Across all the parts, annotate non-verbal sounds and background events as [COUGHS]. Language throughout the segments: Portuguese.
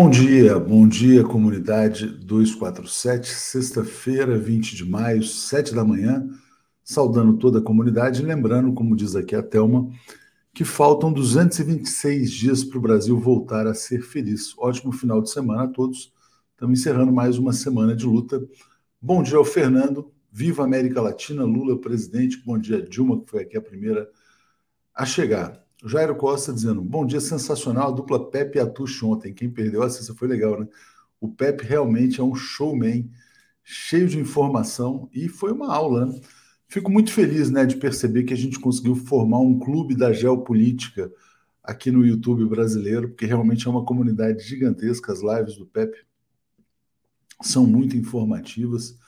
Bom dia, bom dia, comunidade 247, sexta-feira, 20 de maio, 7 da manhã, saudando toda a comunidade, lembrando, como diz aqui a Thelma, que faltam 226 dias para o Brasil voltar a ser feliz. Ótimo final de semana a todos. Estamos encerrando mais uma semana de luta. Bom dia ao Fernando, viva América Latina, Lula presidente, bom dia Dilma, que foi aqui a primeira a chegar. Jairo Costa dizendo: Bom dia, sensacional. A dupla Pepe e Atush ontem. Quem perdeu, essa foi legal, né? O Pepe realmente é um showman, cheio de informação e foi uma aula, né? Fico muito feliz né, de perceber que a gente conseguiu formar um clube da geopolítica aqui no YouTube brasileiro, porque realmente é uma comunidade gigantesca. As lives do Pepe são muito informativas.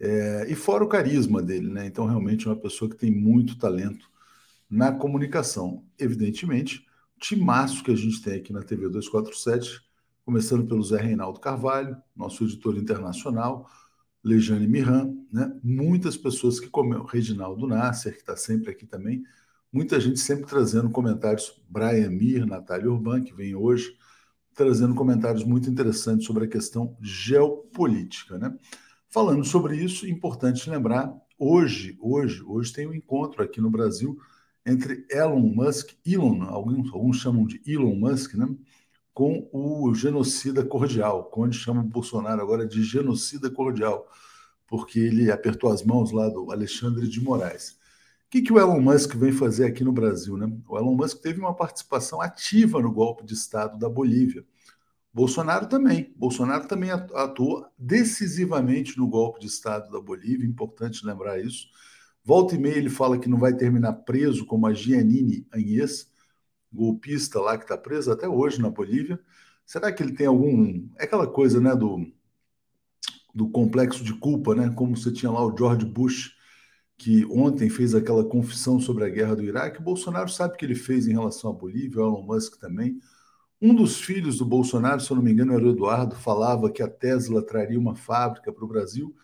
É, e fora o carisma dele, né? Então, realmente é uma pessoa que tem muito talento na comunicação. Evidentemente, timaço que a gente tem aqui na TV 247, começando pelo Zé Reinaldo Carvalho, nosso editor internacional, Lejane Miran, né? muitas pessoas que comem, Reginaldo Nasser, que está sempre aqui também, muita gente sempre trazendo comentários, Brian Mir, Natália Urban, que vem hoje, trazendo comentários muito interessantes sobre a questão geopolítica. Né? Falando sobre isso, importante lembrar, hoje, hoje, hoje tem um encontro aqui no Brasil entre Elon Musk, Elon, alguns, alguns chamam de Elon Musk, né? com o genocida cordial, onde chama o Bolsonaro agora de genocida cordial, porque ele apertou as mãos lá do Alexandre de Moraes. O que, que o Elon Musk vem fazer aqui no Brasil? Né? O Elon Musk teve uma participação ativa no golpe de Estado da Bolívia. Bolsonaro também. Bolsonaro também atuou decisivamente no golpe de Estado da Bolívia, importante lembrar isso. Volta e meia ele fala que não vai terminar preso como a Giannini Anhes, golpista lá que está preso até hoje na Bolívia. Será que ele tem algum. É aquela coisa, né, do, do complexo de culpa, né? Como você tinha lá o George Bush, que ontem fez aquela confissão sobre a guerra do Iraque. O Bolsonaro sabe o que ele fez em relação à Bolívia, o Elon Musk também. Um dos filhos do Bolsonaro, se eu não me engano, era o Eduardo, falava que a Tesla traria uma fábrica para o Brasil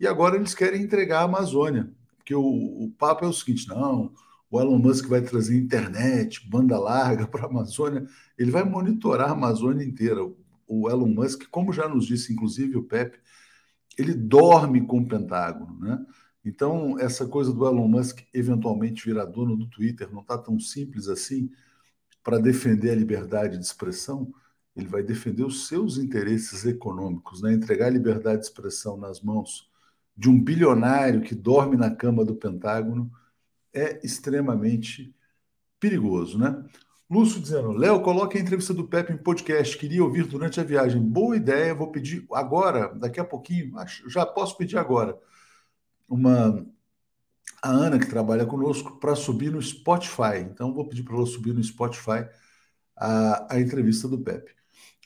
e agora eles querem entregar a Amazônia. Porque o, o papo é o seguinte: não, o Elon Musk vai trazer internet, banda larga para a Amazônia, ele vai monitorar a Amazônia inteira. O Elon Musk, como já nos disse, inclusive, o Pepe, ele dorme com o Pentágono, né? Então, essa coisa do Elon Musk eventualmente virar dono do Twitter não está tão simples assim para defender a liberdade de expressão. Ele vai defender os seus interesses econômicos, né? entregar a liberdade de expressão nas mãos de um bilionário que dorme na cama do Pentágono é extremamente perigoso, né? Lúcio dizendo, Léo, coloque a entrevista do Pepe em podcast, queria ouvir durante a viagem. Boa ideia, vou pedir agora, daqui a pouquinho, já posso pedir agora, uma a Ana, que trabalha conosco, para subir no Spotify. Então, vou pedir para ela subir no Spotify a, a entrevista do Pepe.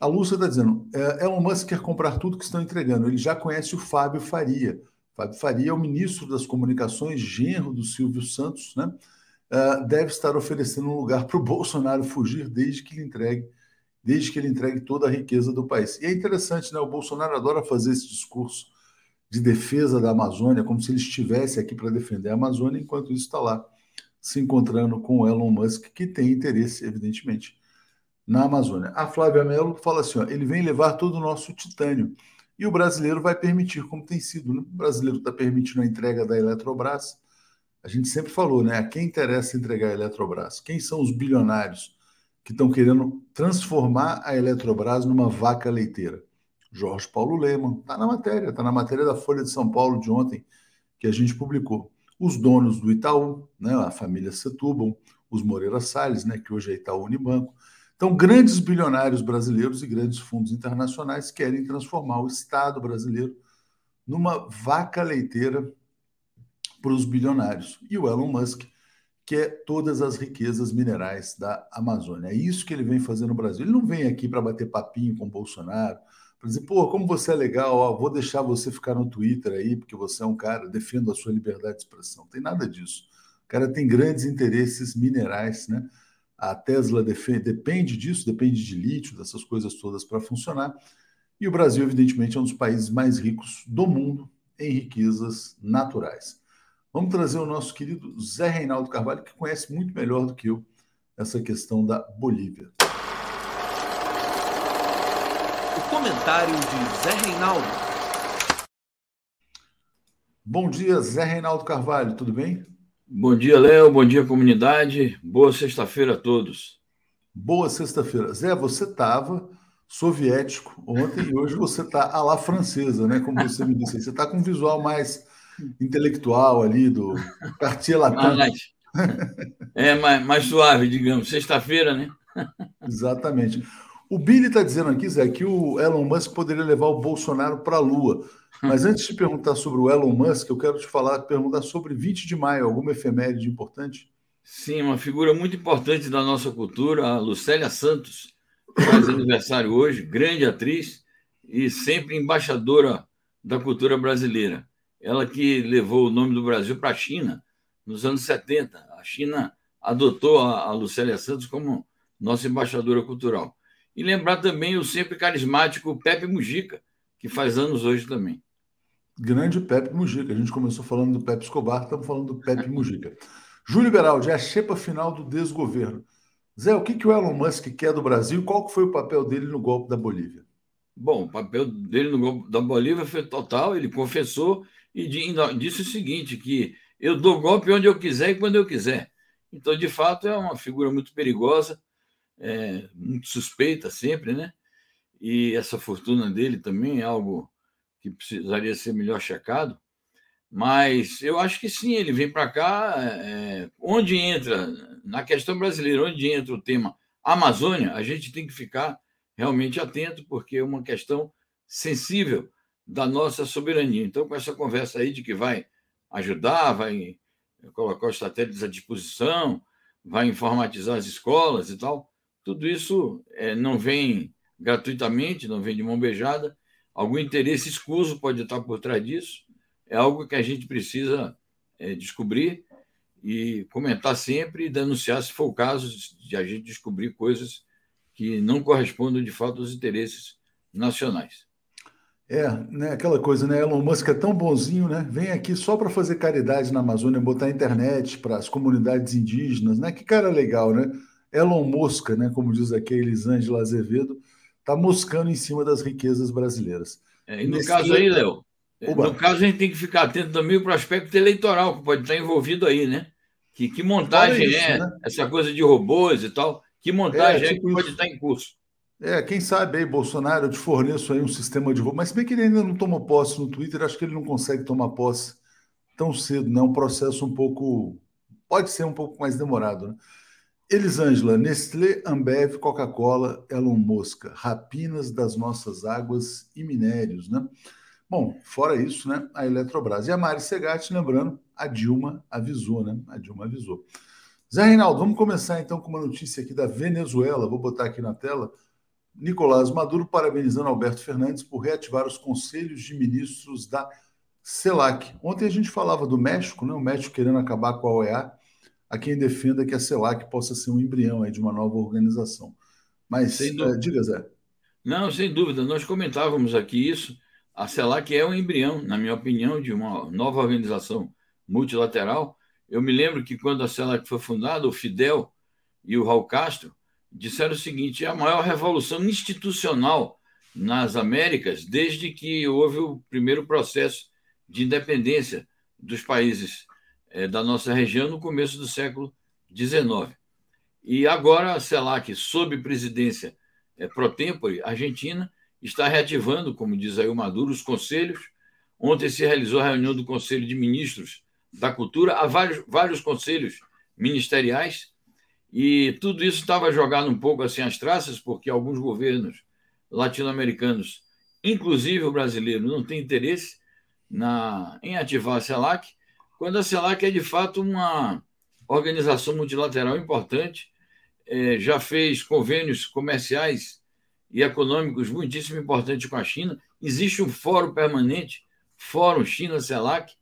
A Lúcia está dizendo, é, Elon Musk quer comprar tudo que estão entregando. Ele já conhece o Fábio Faria. Fábio Faria é o ministro das Comunicações, genro do Silvio Santos, né? Uh, deve estar oferecendo um lugar para o [LAUGHS] Bolsonaro fugir desde que ele entregue, desde que ele entregue toda a riqueza do país. E é interessante, né? O Bolsonaro adora fazer esse discurso de defesa da Amazônia, como se ele estivesse aqui para defender a Amazônia, enquanto isso está lá se encontrando com o Elon Musk, que tem interesse, evidentemente, na Amazônia. A Flávia Mello fala assim: ó, ele vem levar todo o nosso titânio. E o brasileiro vai permitir, como tem sido. Né? O brasileiro está permitindo a entrega da Eletrobras. A gente sempre falou, né? A quem interessa entregar a Eletrobras? Quem são os bilionários que estão querendo transformar a Eletrobras numa vaca leiteira? Jorge Paulo Leman, está na matéria, está na matéria da Folha de São Paulo de ontem, que a gente publicou. Os donos do Itaú, né, a família Setúbal, os Moreira Salles, né, que hoje é Itaú Unibanco, então, grandes bilionários brasileiros e grandes fundos internacionais querem transformar o Estado brasileiro numa vaca leiteira para os bilionários. E o Elon Musk quer todas as riquezas minerais da Amazônia. É isso que ele vem fazer no Brasil. Ele não vem aqui para bater papinho com o Bolsonaro, para dizer, pô, como você é legal, ó, vou deixar você ficar no Twitter aí, porque você é um cara, defendo a sua liberdade de expressão. Não tem nada disso. O cara tem grandes interesses minerais, né? A Tesla depende disso, depende de lítio, dessas coisas todas para funcionar. E o Brasil, evidentemente, é um dos países mais ricos do mundo em riquezas naturais. Vamos trazer o nosso querido Zé Reinaldo Carvalho, que conhece muito melhor do que eu essa questão da Bolívia. Comentário de Zé Reinaldo. Bom dia, Zé Reinaldo Carvalho, tudo bem? Bom dia, Léo. Bom dia, comunidade. Boa sexta-feira a todos. Boa sexta-feira. Zé, você estava soviético ontem e hoje você está à la francesa, né? Como você me disse. Você está com um visual mais intelectual ali do Cartier. Mais, é, mais, mais suave, digamos. Sexta-feira, né? Exatamente. O Billy está dizendo aqui, Zé, que o Elon Musk poderia levar o Bolsonaro para a Lua. Mas antes de perguntar sobre o Elon Musk, eu quero te falar, perguntar sobre 20 de maio, alguma efeméride importante? Sim, uma figura muito importante da nossa cultura, a Lucélia Santos, faz aniversário hoje, grande atriz e sempre embaixadora da cultura brasileira. Ela que levou o nome do Brasil para a China nos anos 70. A China adotou a Lucélia Santos como nossa embaixadora cultural. E lembrar também o sempre carismático Pepe Mujica, que faz anos hoje também. Grande Pepe Mujica. A gente começou falando do Pepe Escobar, estamos falando do Pepe Mujica. Júlio Beraldi, é a xepa final do desgoverno. Zé, o que, que o Elon Musk quer do Brasil? Qual foi o papel dele no golpe da Bolívia? Bom, o papel dele no golpe da Bolívia foi total, ele confessou e disse o seguinte, que eu dou golpe onde eu quiser e quando eu quiser. Então, de fato, é uma figura muito perigosa, é, muito suspeita sempre, né? E essa fortuna dele também é algo que precisaria ser melhor checado. Mas eu acho que sim, ele vem para cá, é, onde entra, na questão brasileira, onde entra o tema Amazônia, a gente tem que ficar realmente atento, porque é uma questão sensível da nossa soberania. Então, com essa conversa aí de que vai ajudar, vai colocar os satélites à disposição, vai informatizar as escolas e tal, tudo isso é, não vem gratuitamente, não vem de mão beijada. Algum interesse escuso pode estar por trás disso. É algo que a gente precisa é, descobrir e comentar sempre e denunciar se for o caso de a gente descobrir coisas que não correspondem de fato aos interesses nacionais. É, né, aquela coisa, né? Elon Musk é tão bonzinho, né? Vem aqui só para fazer caridade na Amazônia, botar internet para as comunidades indígenas, né? Que cara legal, né? Elon Mosca, né, como diz aqui a Elisângela Azevedo, está moscando em cima das riquezas brasileiras. É, e no Nesse caso aí, Léo, é, no caso a gente tem que ficar atento também para o aspecto eleitoral que pode estar envolvido aí, né? Que, que montagem isso, é né? essa coisa de robôs e tal? Que montagem é, tipo é que pode estar em curso? É, quem sabe aí, Bolsonaro, eu te forneço aí um sistema de robô, mas bem que ele ainda não tomou posse no Twitter, acho que ele não consegue tomar posse tão cedo, né? Um processo um pouco. Pode ser um pouco mais demorado, né? Elisângela, Nestlé, Ambev, Coca-Cola, Elon Musk, rapinas das nossas águas e minérios, né? Bom, fora isso, né, a Eletrobras. E a Mari Segatti, lembrando, a Dilma avisou, né? A Dilma avisou. Zé Reinaldo, vamos começar então com uma notícia aqui da Venezuela. Vou botar aqui na tela. Nicolás Maduro parabenizando Alberto Fernandes por reativar os conselhos de ministros da CELAC. Ontem a gente falava do México, né? O México querendo acabar com a OEA a quem defenda que a CELAC possa ser um embrião aí de uma nova organização. Mas, é, diga, Zé. Não, sem dúvida. Nós comentávamos aqui isso. A CELAC é um embrião, na minha opinião, de uma nova organização multilateral. Eu me lembro que quando a CELAC foi fundada, o Fidel e o Raul Castro disseram o seguinte: é a maior revolução institucional nas Américas desde que houve o primeiro processo de independência dos países é, da nossa região no começo do século XIX. E agora a CELAC, sob presidência é, pro tempore argentina, está reativando, como diz aí o Maduro, os conselhos. Ontem se realizou a reunião do Conselho de Ministros da Cultura, há vários, vários conselhos ministeriais, e tudo isso estava jogado um pouco assim às traças, porque alguns governos latino-americanos, inclusive o brasileiro, não têm interesse na, em ativar a CELAC, quando a CELAC é de fato uma organização multilateral importante, é, já fez convênios comerciais e econômicos muitíssimo importantes com a China. Existe um fórum permanente, Fórum China-CELAC,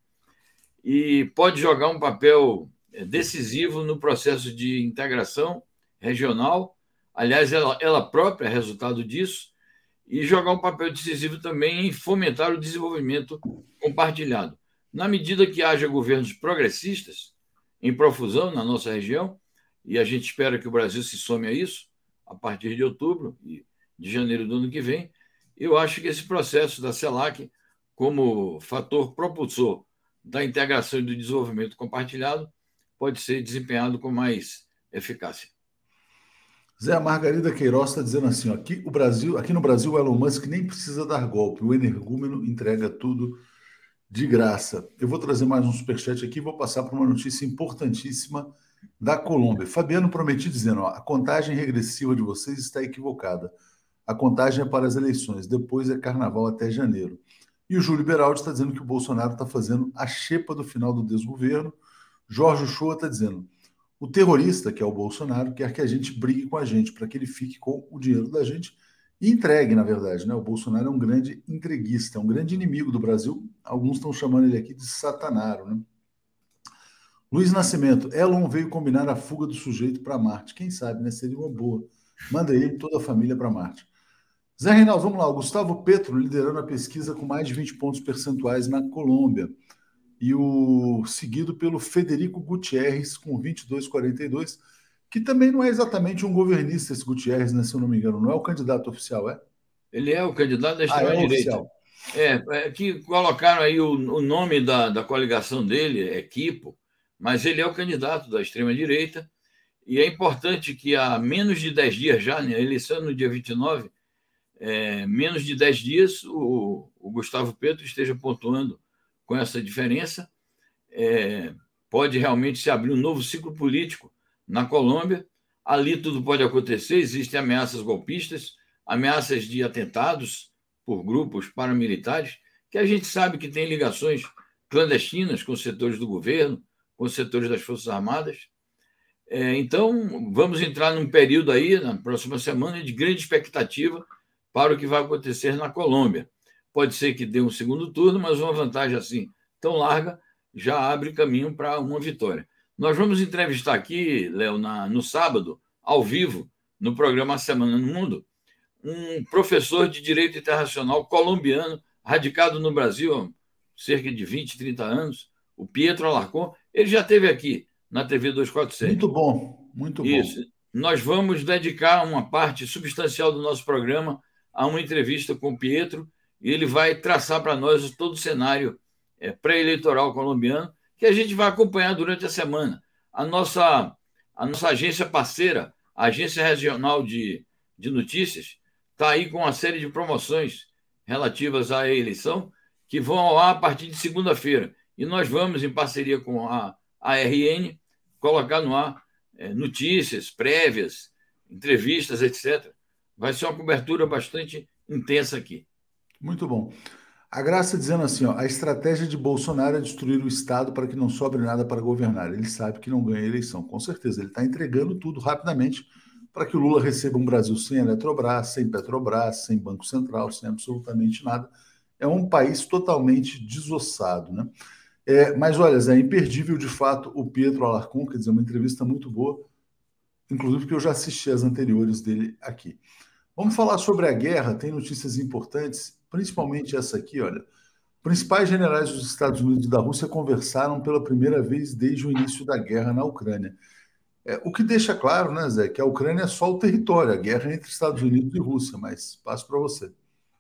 e pode jogar um papel é, decisivo no processo de integração regional. Aliás, ela, ela própria é resultado disso, e jogar um papel decisivo também em fomentar o desenvolvimento compartilhado. Na medida que haja governos progressistas em profusão na nossa região, e a gente espera que o Brasil se some a isso a partir de outubro e de janeiro do ano que vem, Eu acho que esse processo da CELAC, como fator propulsor da integração e do desenvolvimento compartilhado, pode ser desempenhado com mais eficácia. Zé Margarida Queiroz está dizendo assim: ó, aqui, o Brasil, aqui no Brasil, o Elon Musk nem precisa dar golpe, o energúmeno entrega tudo de graça. Eu vou trazer mais um superchat aqui e vou passar para uma notícia importantíssima da Colômbia. Fabiano prometi dizendo: ó, a contagem regressiva de vocês está equivocada. A contagem é para as eleições, depois é carnaval até janeiro. E o Júlio Beraldi está dizendo que o Bolsonaro está fazendo a xepa do final do desgoverno. Jorge Shoa está dizendo: o terrorista, que é o Bolsonaro, quer que a gente brigue com a gente, para que ele fique com o dinheiro da gente e entregue, na verdade. Né? O Bolsonaro é um grande entreguista, é um grande inimigo do Brasil. Alguns estão chamando ele aqui de satanaro. Né? Luiz Nascimento, Elon veio combinar a fuga do sujeito para Marte. Quem sabe, né? Seria uma boa. Manda ele toda a família para Marte. Zé Reinaldo, vamos lá. O Gustavo Petro liderando a pesquisa com mais de 20 pontos percentuais na Colômbia e o seguido pelo Federico Gutierrez com 22,42, que também não é exatamente um governista esse Gutierrez, né, se eu não me engano, não é o candidato oficial, é? Ele é o candidato da extrema-direita. Ah, é, é, é, que colocaram aí o, o nome da, da coligação dele, é Equipo, mas ele é o candidato da extrema-direita, e é importante que há menos de 10 dias já, né, a eleição no dia 29, é, menos de 10 dias, o, o Gustavo Petro esteja pontuando com essa diferença, é, pode realmente se abrir um novo ciclo político na Colômbia. Ali tudo pode acontecer, existem ameaças golpistas, ameaças de atentados por grupos paramilitares, que a gente sabe que tem ligações clandestinas com setores do governo, com setores das Forças Armadas. É, então, vamos entrar num período aí, na próxima semana, de grande expectativa para o que vai acontecer na Colômbia. Pode ser que dê um segundo turno, mas uma vantagem assim tão larga já abre caminho para uma vitória. Nós vamos entrevistar aqui, Léo, no sábado, ao vivo, no programa Semana no Mundo, um professor de Direito Internacional colombiano, radicado no Brasil há cerca de 20, 30 anos, o Pietro Alarcon. Ele já esteve aqui na TV 247. Muito bom, muito bom. Isso. Nós vamos dedicar uma parte substancial do nosso programa a uma entrevista com o Pietro e ele vai traçar para nós todo o cenário é, pré-eleitoral colombiano que a gente vai acompanhar durante a semana. A nossa, a nossa agência parceira, a Agência Regional de, de Notícias, está aí com uma série de promoções relativas à eleição que vão ao ar a partir de segunda-feira. E nós vamos, em parceria com a ARN, colocar no ar é, notícias prévias, entrevistas, etc. Vai ser uma cobertura bastante intensa aqui. Muito bom. A Graça dizendo assim, ó, a estratégia de Bolsonaro é destruir o Estado para que não sobre nada para governar. Ele sabe que não ganha a eleição, com certeza. Ele está entregando tudo rapidamente para que o Lula receba um Brasil sem Eletrobras, sem Petrobras, sem Banco Central, sem absolutamente nada. É um país totalmente desossado, né? É, mas olha, Zé, é imperdível de fato o Pedro Alarcon, quer dizer, uma entrevista muito boa, inclusive porque eu já assisti as anteriores dele aqui. Vamos falar sobre a guerra, tem notícias importantes principalmente essa aqui, olha. Principais generais dos Estados Unidos e da Rússia conversaram pela primeira vez desde o início da guerra na Ucrânia. É, o que deixa claro, né, Zé, que a Ucrânia é só o território, a guerra é entre Estados Unidos e Rússia, mas passo para você.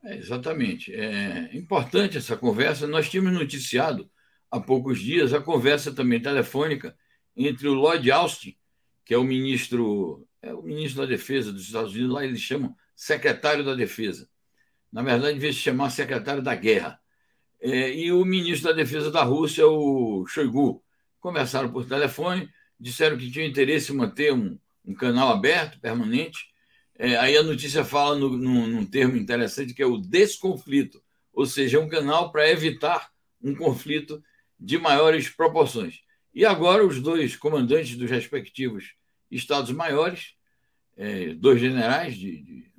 É, exatamente. É importante essa conversa. Nós tínhamos noticiado há poucos dias a conversa também telefônica entre o Lloyd Austin, que é o ministro, é o ministro da Defesa dos Estados Unidos, lá eles chamam secretário da Defesa, na verdade, devia se chamar secretário da Guerra. É, e o ministro da Defesa da Rússia, o Shoigu, conversaram por telefone, disseram que tinham interesse em manter um, um canal aberto, permanente. É, aí a notícia fala no, no, num termo interessante que é o desconflito, ou seja, um canal para evitar um conflito de maiores proporções. E agora os dois comandantes dos respectivos estados maiores, é, dois generais de, de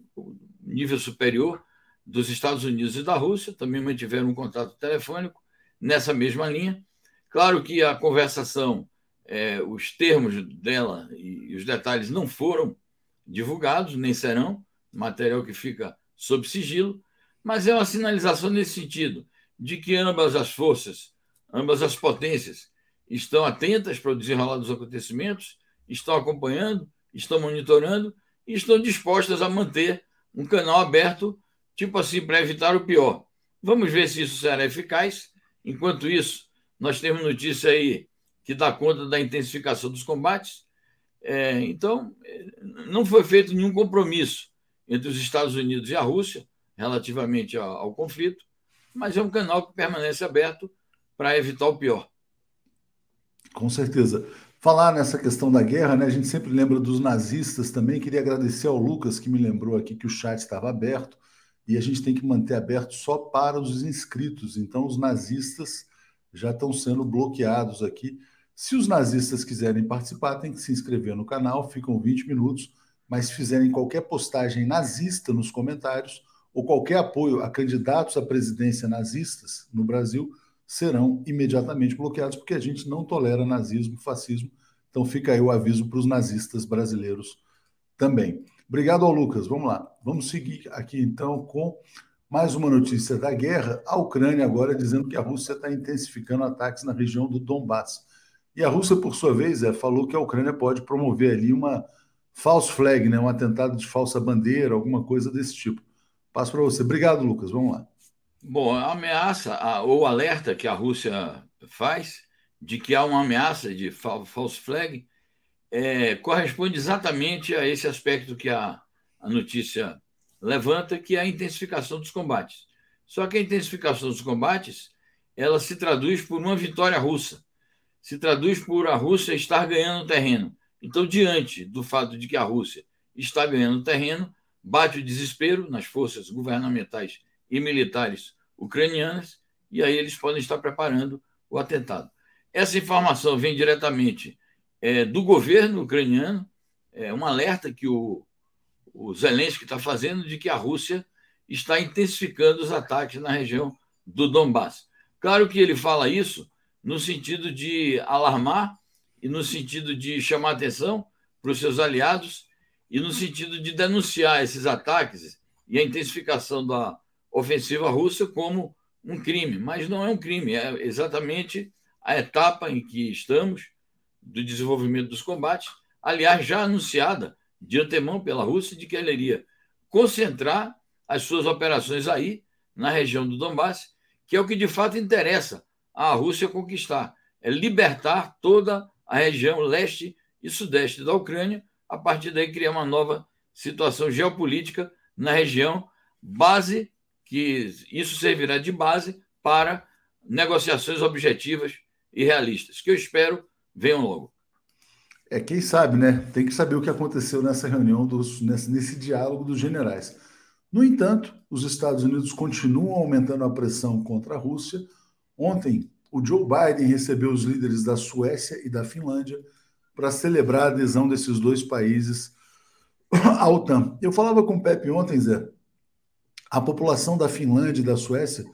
nível superior, dos Estados Unidos e da Rússia, também mantiveram um contato telefônico nessa mesma linha. Claro que a conversação, é, os termos dela e os detalhes não foram divulgados, nem serão, material que fica sob sigilo, mas é uma sinalização nesse sentido, de que ambas as forças, ambas as potências, estão atentas para o desenrolar dos acontecimentos, estão acompanhando, estão monitorando e estão dispostas a manter um canal aberto tipo assim, para evitar o pior. Vamos ver se isso será eficaz. Enquanto isso, nós temos notícia aí que dá conta da intensificação dos combates. É, então, não foi feito nenhum compromisso entre os Estados Unidos e a Rússia relativamente ao, ao conflito, mas é um canal que permanece aberto para evitar o pior. Com certeza. Falar nessa questão da guerra, né? A gente sempre lembra dos nazistas também. Queria agradecer ao Lucas que me lembrou aqui que o chat estava aberto e a gente tem que manter aberto só para os inscritos. Então, os nazistas já estão sendo bloqueados aqui. Se os nazistas quiserem participar, tem que se inscrever no canal, ficam 20 minutos. Mas se fizerem qualquer postagem nazista nos comentários ou qualquer apoio a candidatos à presidência nazistas no Brasil, serão imediatamente bloqueados, porque a gente não tolera nazismo, fascismo. Então fica aí o aviso para os nazistas brasileiros também. Obrigado ao Lucas. Vamos lá. Vamos seguir aqui então com mais uma notícia da guerra. A Ucrânia agora dizendo que a Rússia está intensificando ataques na região do Donbass. E a Rússia, por sua vez, é, falou que a Ucrânia pode promover ali uma false flag, né, um atentado de falsa bandeira, alguma coisa desse tipo. Passo para você. Obrigado, Lucas. Vamos lá. Bom, a ameaça, a, ou alerta que a Rússia faz de que há uma ameaça de false flag é, corresponde exatamente a esse aspecto que a, a notícia levanta, que é a intensificação dos combates. Só que a intensificação dos combates ela se traduz por uma vitória russa, se traduz por a Rússia estar ganhando terreno. Então, diante do fato de que a Rússia está ganhando terreno, bate o desespero nas forças governamentais e militares ucranianas, e aí eles podem estar preparando o atentado. Essa informação vem diretamente é, do governo ucraniano, é um alerta que o, o Zelensky está fazendo de que a Rússia está intensificando os ataques na região do Donbass. Claro que ele fala isso no sentido de alarmar e no sentido de chamar atenção para os seus aliados e no sentido de denunciar esses ataques e a intensificação da ofensiva russa como um crime, mas não é um crime, é exatamente a etapa em que estamos do desenvolvimento dos combates, aliás, já anunciada de antemão pela Rússia de que ela iria concentrar as suas operações aí, na região do Donbass, que é o que de fato interessa à Rússia conquistar, é libertar toda a região leste e sudeste da Ucrânia, a partir daí criar uma nova situação geopolítica na região, base que isso servirá de base para negociações objetivas e realistas, que eu espero venham logo. É, quem sabe, né? Tem que saber o que aconteceu nessa reunião, dos, nesse, nesse diálogo dos generais. No entanto, os Estados Unidos continuam aumentando a pressão contra a Rússia. Ontem, o Joe Biden recebeu os líderes da Suécia e da Finlândia para celebrar a adesão desses dois países à OTAN. Eu falava com o Pepe ontem, Zé, a população da Finlândia e da Suécia,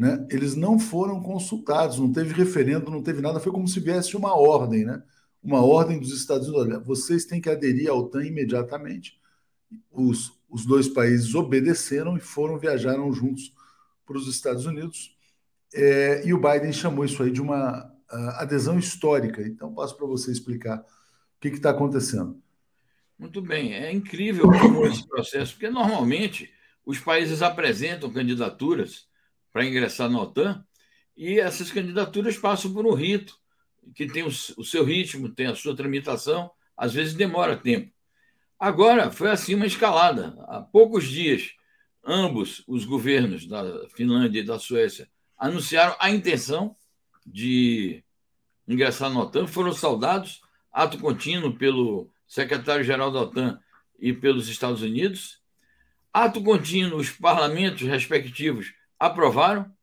né, eles não foram consultados, não teve referendo, não teve nada, foi como se viesse uma ordem, né? Uma ordem dos Estados Unidos, olha, vocês têm que aderir à OTAN imediatamente. Os, os dois países obedeceram e foram, viajaram juntos para os Estados Unidos. É, e o Biden chamou isso aí de uma uh, adesão histórica. Então, passo para você explicar o que está acontecendo. Muito bem, é incrível como esse processo, porque normalmente os países apresentam candidaturas para ingressar na OTAN e essas candidaturas passam por um rito que tem o, seu ritmo, tem a sua tramitação, às vezes demora tempo. Agora foi assim uma escalada. Há poucos dias, ambos os governos da Finlândia e da Suécia anunciaram a intenção de ingressar na OTAN, foram saudados, ato contínuo pelo secretário-geral da OTAN e pelos Estados Unidos. Ato contínuo, os parlamentos respectivos aprovaram.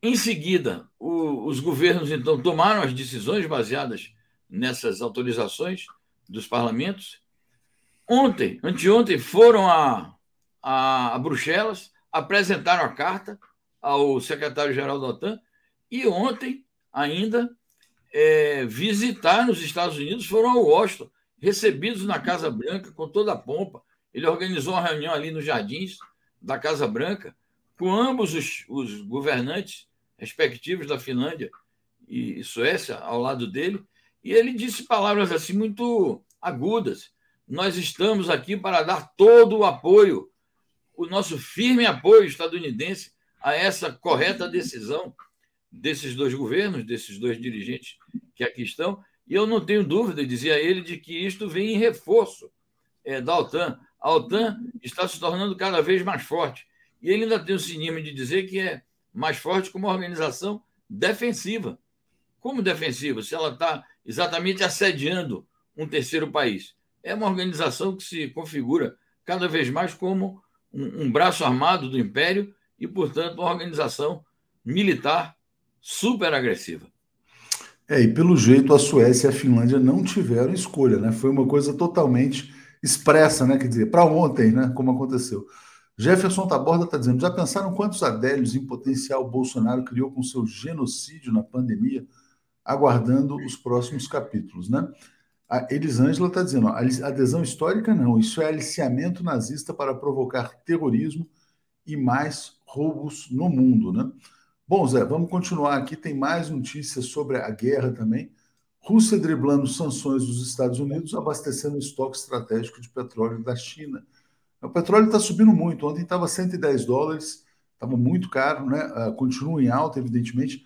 Em seguida, o, os governos então tomaram as decisões baseadas nessas autorizações dos parlamentos. Ontem, anteontem, foram a, a, a Bruxelas, apresentaram a carta ao secretário-geral da OTAN e ontem ainda é, visitaram os Estados Unidos, foram ao Washington, recebidos na Casa Branca com toda a pompa. Ele organizou uma reunião ali nos jardins da Casa Branca com ambos os, os governantes respectivos da Finlândia e Suécia ao lado dele, e ele disse palavras assim muito agudas. Nós estamos aqui para dar todo o apoio o nosso firme apoio estadunidense a essa correta decisão desses dois governos, desses dois dirigentes que aqui estão. E eu não tenho dúvida, dizia ele, de que isto vem em reforço é, da OTAN. A OTAN está se tornando cada vez mais forte. E ele ainda tem o cinismo de dizer que é mais forte como uma organização defensiva. Como defensiva? Se ela está exatamente assediando um terceiro país. É uma organização que se configura cada vez mais como um, um braço armado do império e, portanto, uma organização militar super agressiva. É, e pelo jeito a Suécia e a Finlândia não tiveram escolha, né? Foi uma coisa totalmente expressa, né? Quer dizer, para ontem, né? Como aconteceu. Jefferson Taborda está dizendo: já pensaram quantos adélios em potencial Bolsonaro criou com seu genocídio na pandemia, aguardando os próximos capítulos, né? A Elisângela está dizendo: ó, adesão histórica não, isso é aliciamento nazista para provocar terrorismo e mais roubos no mundo, né? Bom, Zé, vamos continuar aqui. Tem mais notícias sobre a guerra também. Rússia driblando sanções dos Estados Unidos, abastecendo estoque estratégico de petróleo da China. O petróleo está subindo muito. Ontem estava 110 dólares, estava muito caro, né? Uh, continua em alta, evidentemente.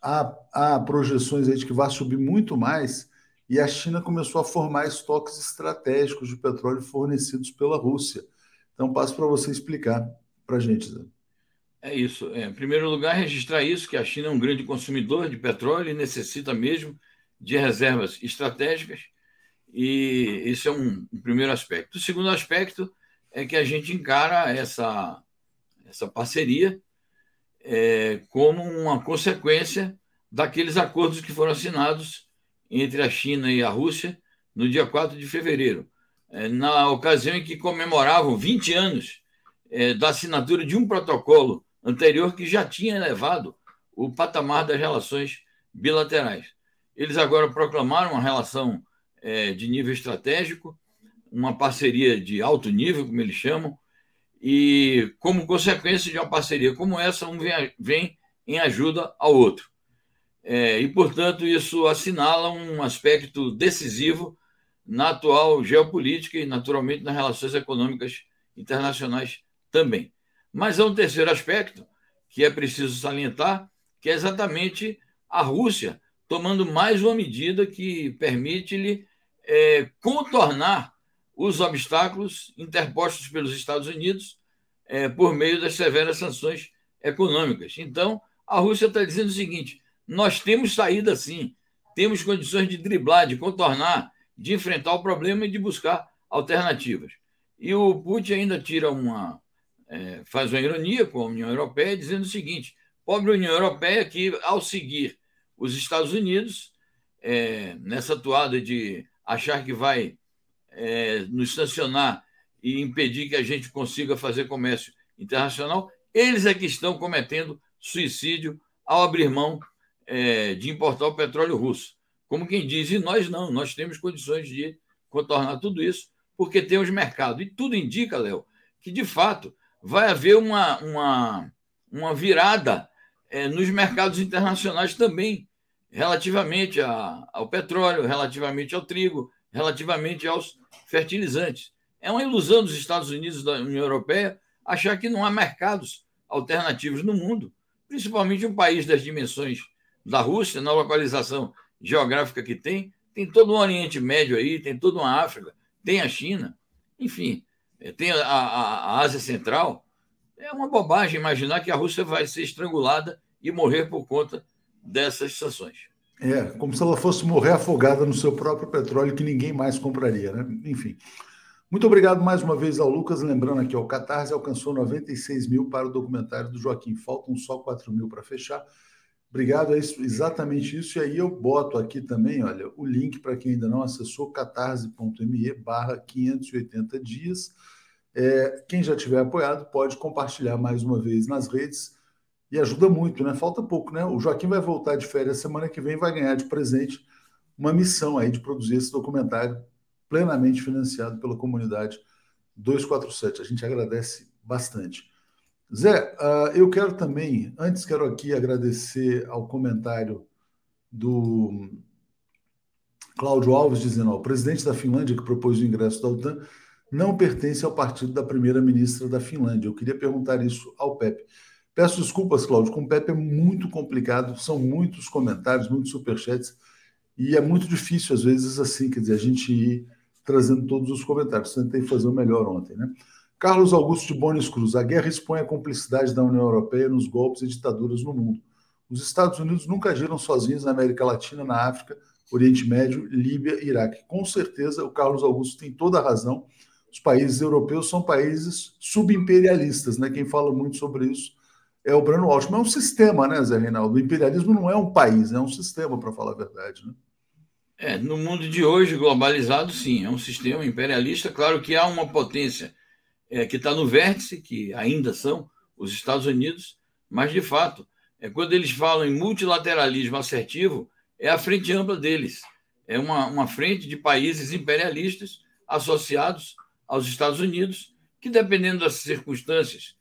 Há, há projeções aí de que vai subir muito mais. E a China começou a formar estoques estratégicos de petróleo fornecidos pela Rússia. Então, passo para você explicar para a gente, Zé. É isso. É, em primeiro lugar, registrar isso, que a China é um grande consumidor de petróleo e necessita mesmo de reservas estratégicas. E esse é um, um primeiro aspecto. O segundo aspecto é que a gente encara essa, essa parceria é, como uma consequência daqueles acordos que foram assinados entre a China e a Rússia no dia 4 de fevereiro, é, na ocasião em que comemoravam 20 anos é, da assinatura de um protocolo anterior que já tinha elevado o patamar das relações bilaterais. Eles agora proclamaram uma relação é, de nível estratégico, uma parceria de alto nível, como eles chamam, e como consequência de uma parceria como essa, um vem, vem em ajuda ao outro. É, e, portanto, isso assinala um aspecto decisivo na atual geopolítica e, naturalmente, nas relações econômicas internacionais também. Mas há um terceiro aspecto que é preciso salientar, que é exatamente a Rússia tomando mais uma medida que permite-lhe é, contornar os obstáculos interpostos pelos Estados Unidos é, por meio das severas sanções econômicas. Então, a Rússia está dizendo o seguinte: nós temos saída sim, temos condições de driblar, de contornar, de enfrentar o problema e de buscar alternativas. E o Putin ainda tira uma, é, faz uma ironia com a União Europeia, dizendo o seguinte: pobre União Europeia que, ao seguir os Estados Unidos, é, nessa toada de achar que vai é, nos sancionar e impedir que a gente consiga fazer comércio internacional, eles é que estão cometendo suicídio ao abrir mão é, de importar o petróleo russo. Como quem diz, e nós não, nós temos condições de contornar tudo isso, porque temos mercado. E tudo indica, Léo, que de fato vai haver uma, uma, uma virada é, nos mercados internacionais também, relativamente a, ao petróleo, relativamente ao trigo, relativamente aos fertilizantes. É uma ilusão dos Estados Unidos da União Europeia achar que não há mercados alternativos no mundo, principalmente um país das dimensões da Rússia, na localização geográfica que tem, tem todo o Oriente Médio aí, tem toda uma África, tem a China, enfim, é, tem a, a, a Ásia Central, é uma bobagem imaginar que a Rússia vai ser estrangulada e morrer por conta dessas sanções. É, como se ela fosse morrer afogada no seu próprio petróleo que ninguém mais compraria, né? Enfim. Muito obrigado mais uma vez ao Lucas. Lembrando aqui, o Catarse alcançou 96 mil para o documentário do Joaquim. Faltam só 4 mil para fechar. Obrigado, é isso, exatamente isso. E aí eu boto aqui também, olha, o link para quem ainda não acessou, catarse.me barra 580 dias. É, quem já tiver apoiado pode compartilhar mais uma vez nas redes e ajuda muito, né? Falta pouco, né? O Joaquim vai voltar de férias semana que vem, vai ganhar de presente uma missão aí de produzir esse documentário plenamente financiado pela comunidade 247. A gente agradece bastante. Zé, uh, eu quero também, antes quero aqui agradecer ao comentário do Cláudio Alves dizendo, ó, o presidente da Finlândia que propôs o ingresso da OTAN não pertence ao partido da primeira-ministra da Finlândia. Eu queria perguntar isso ao Pepe. Peço desculpas, Cláudio, com o Pepe é muito complicado, são muitos comentários, muitos superchats, e é muito difícil, às vezes, assim, quer dizer, a gente ir trazendo todos os comentários. Tentei fazer o melhor ontem, né? Carlos Augusto de Bones Cruz, a guerra expõe a cumplicidade da União Europeia nos golpes e ditaduras no mundo. Os Estados Unidos nunca agiram sozinhos na América Latina, na África, Oriente Médio, Líbia e Iraque. Com certeza, o Carlos Augusto tem toda a razão. Os países europeus são países subimperialistas, né? Quem fala muito sobre isso é o Breno Altman. É um sistema, né, Zé Reinaldo? O imperialismo não é um país, é um sistema, para falar a verdade, né? É, no mundo de hoje, globalizado, sim, é um sistema imperialista. Claro que há uma potência é, que está no vértice, que ainda são os Estados Unidos, mas, de fato, é quando eles falam em multilateralismo assertivo, é a frente ampla deles. É uma, uma frente de países imperialistas associados aos Estados Unidos, que, dependendo das circunstâncias,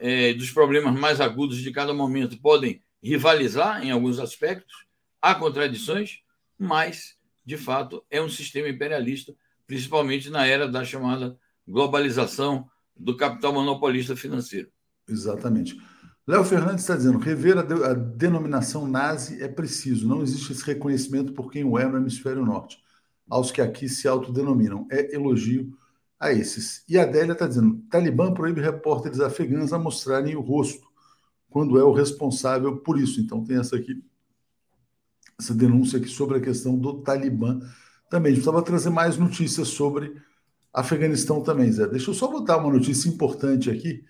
é, dos problemas mais agudos de cada momento, podem rivalizar em alguns aspectos, há contradições, mas, de fato, é um sistema imperialista, principalmente na era da chamada globalização do capital monopolista financeiro. Exatamente. Léo Fernandes está dizendo: rever a, de, a, denominação nazi é preciso. Não existe esse reconhecimento por quem o é no hemisfério norte. Aos que aqui se autodenominam. É elogio a esses. E a Adélia está dizendo: Talibã proíbe repórteres afegãs a mostrarem o rosto quando é o responsável por isso. Então tem essa aqui, essa denúncia aqui sobre a questão do Talibã também. A gente precisava trazer mais notícias sobre Afeganistão também, Zé. Deixa eu só botar uma notícia importante aqui,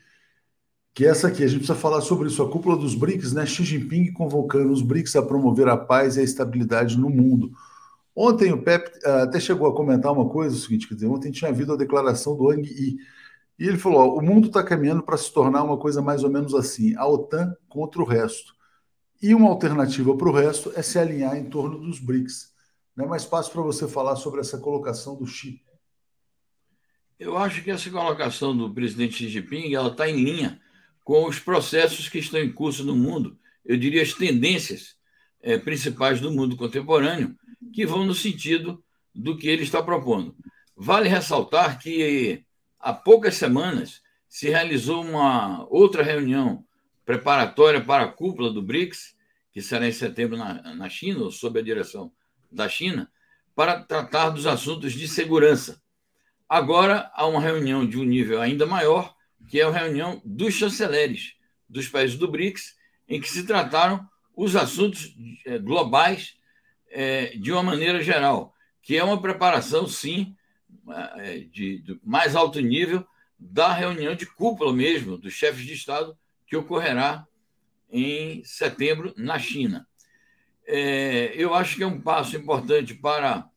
que é essa aqui. A gente precisa falar sobre isso. A cúpula dos BRICS, né? Xi Jinping convocando os BRICS a promover a paz e a estabilidade no mundo. Ontem o Pepe ah, até chegou a comentar uma coisa, o seguinte, quer dizer, ontem tinha havido a declaração do Wang Yi, e ele falou, ó, o mundo está caminhando para se tornar uma coisa mais ou menos assim, a OTAN contra o resto. E uma alternativa para o resto é se alinhar em torno dos BRICS. Não é mais fácil para você falar sobre essa colocação do Xi eu acho que essa colocação do presidente Xi Jinping está em linha com os processos que estão em curso no mundo, eu diria as tendências é, principais do mundo contemporâneo, que vão no sentido do que ele está propondo. Vale ressaltar que há poucas semanas se realizou uma outra reunião preparatória para a cúpula do BRICS, que será em setembro na, na China, sob a direção da China, para tratar dos assuntos de segurança. Agora há uma reunião de um nível ainda maior, que é a reunião dos chanceleres dos países do BRICS, em que se trataram os assuntos é, globais é, de uma maneira geral, que é uma preparação, sim, é, de, de mais alto nível da reunião de cúpula mesmo dos chefes de Estado que ocorrerá em setembro na China. É, eu acho que é um passo importante para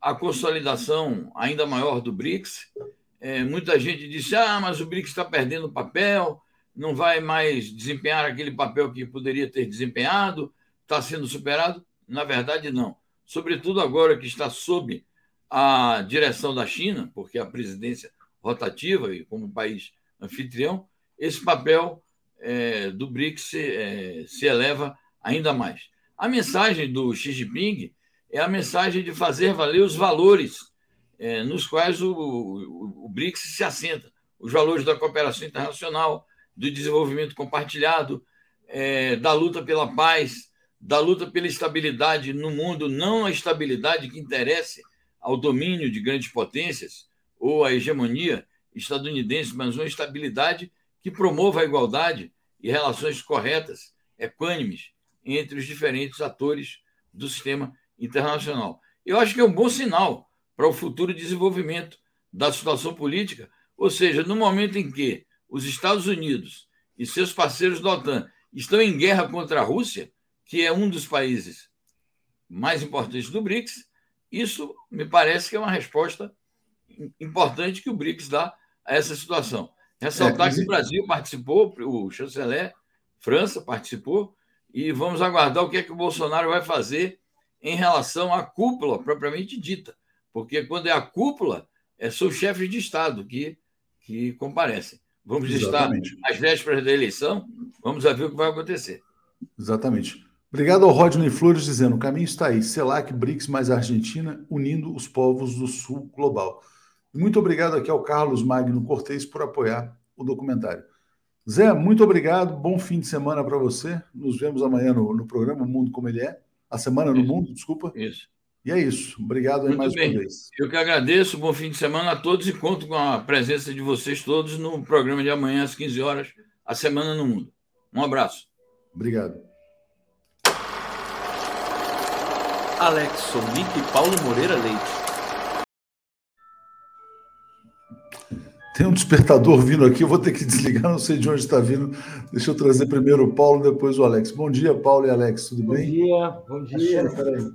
a consolidação ainda maior do BRICS. É, muita gente disse: ah, mas o BRICS está perdendo papel, não vai mais desempenhar aquele papel que poderia ter desempenhado, está sendo superado. Na verdade, não. Sobretudo agora que está sob a direção da China, porque a presidência rotativa e como país anfitrião, esse papel é, do BRICS se, é, se eleva ainda mais. A mensagem do Xi Jinping é a mensagem de fazer valer os valores é, nos quais o, o, o, BRICS se assenta, os valores da cooperação internacional, do desenvolvimento compartilhado, é, da luta pela paz, da luta pela estabilidade no mundo, não a estabilidade que interesse ao domínio de grandes potências ou à hegemonia estadunidense, mas uma estabilidade que promova a igualdade e relações corretas, equânimes, entre os diferentes atores do sistema internacional. Eu acho que é um bom sinal para o futuro desenvolvimento da situação política, ou seja, no momento em que os Estados Unidos e seus parceiros da OTAN estão em guerra contra a Rússia, que é um dos países mais importantes do BRICS, isso me parece que é uma resposta importante que o BRICS dá a essa situação. Ressaltar é, que o Brasil participou, o chanceler França participou, e vamos aguardar o que é que o Bolsonaro vai fazer em relação à cúpula propriamente dita, porque quando é a cúpula, é, são chefes de Estado que, que comparecem. Vamos Exatamente. estar às vésperas da eleição, vamos ver o que vai acontecer. Exatamente. Obrigado ao Rodney Flores dizendo: o caminho está aí. CELAC, BRICS mais Argentina, unindo os povos do Sul global. Muito obrigado aqui ao Carlos Magno Cortez por apoiar o documentário. Zé, muito obrigado. Bom fim de semana para você. Nos vemos amanhã no, no, programa O Mundo Como Ele É. A Semana no isso, Mundo, desculpa. Isso. E é isso. Obrigado aí mais bem. uma vez. Eu que agradeço. Bom fim de semana a todos e conto com a presença de vocês todos no programa de amanhã às 15 horas, A Semana no Mundo. Um abraço. Obrigado. Alex Sonic e Paulo Moreira Leite. Tem um despertador vindo aqui, eu vou ter que desligar, não sei de onde está vindo. Deixa eu trazer primeiro o Paulo, depois o Alex. Bom dia, Paulo e Alex, tudo bom bem? Bom dia, bom dia. Peraí.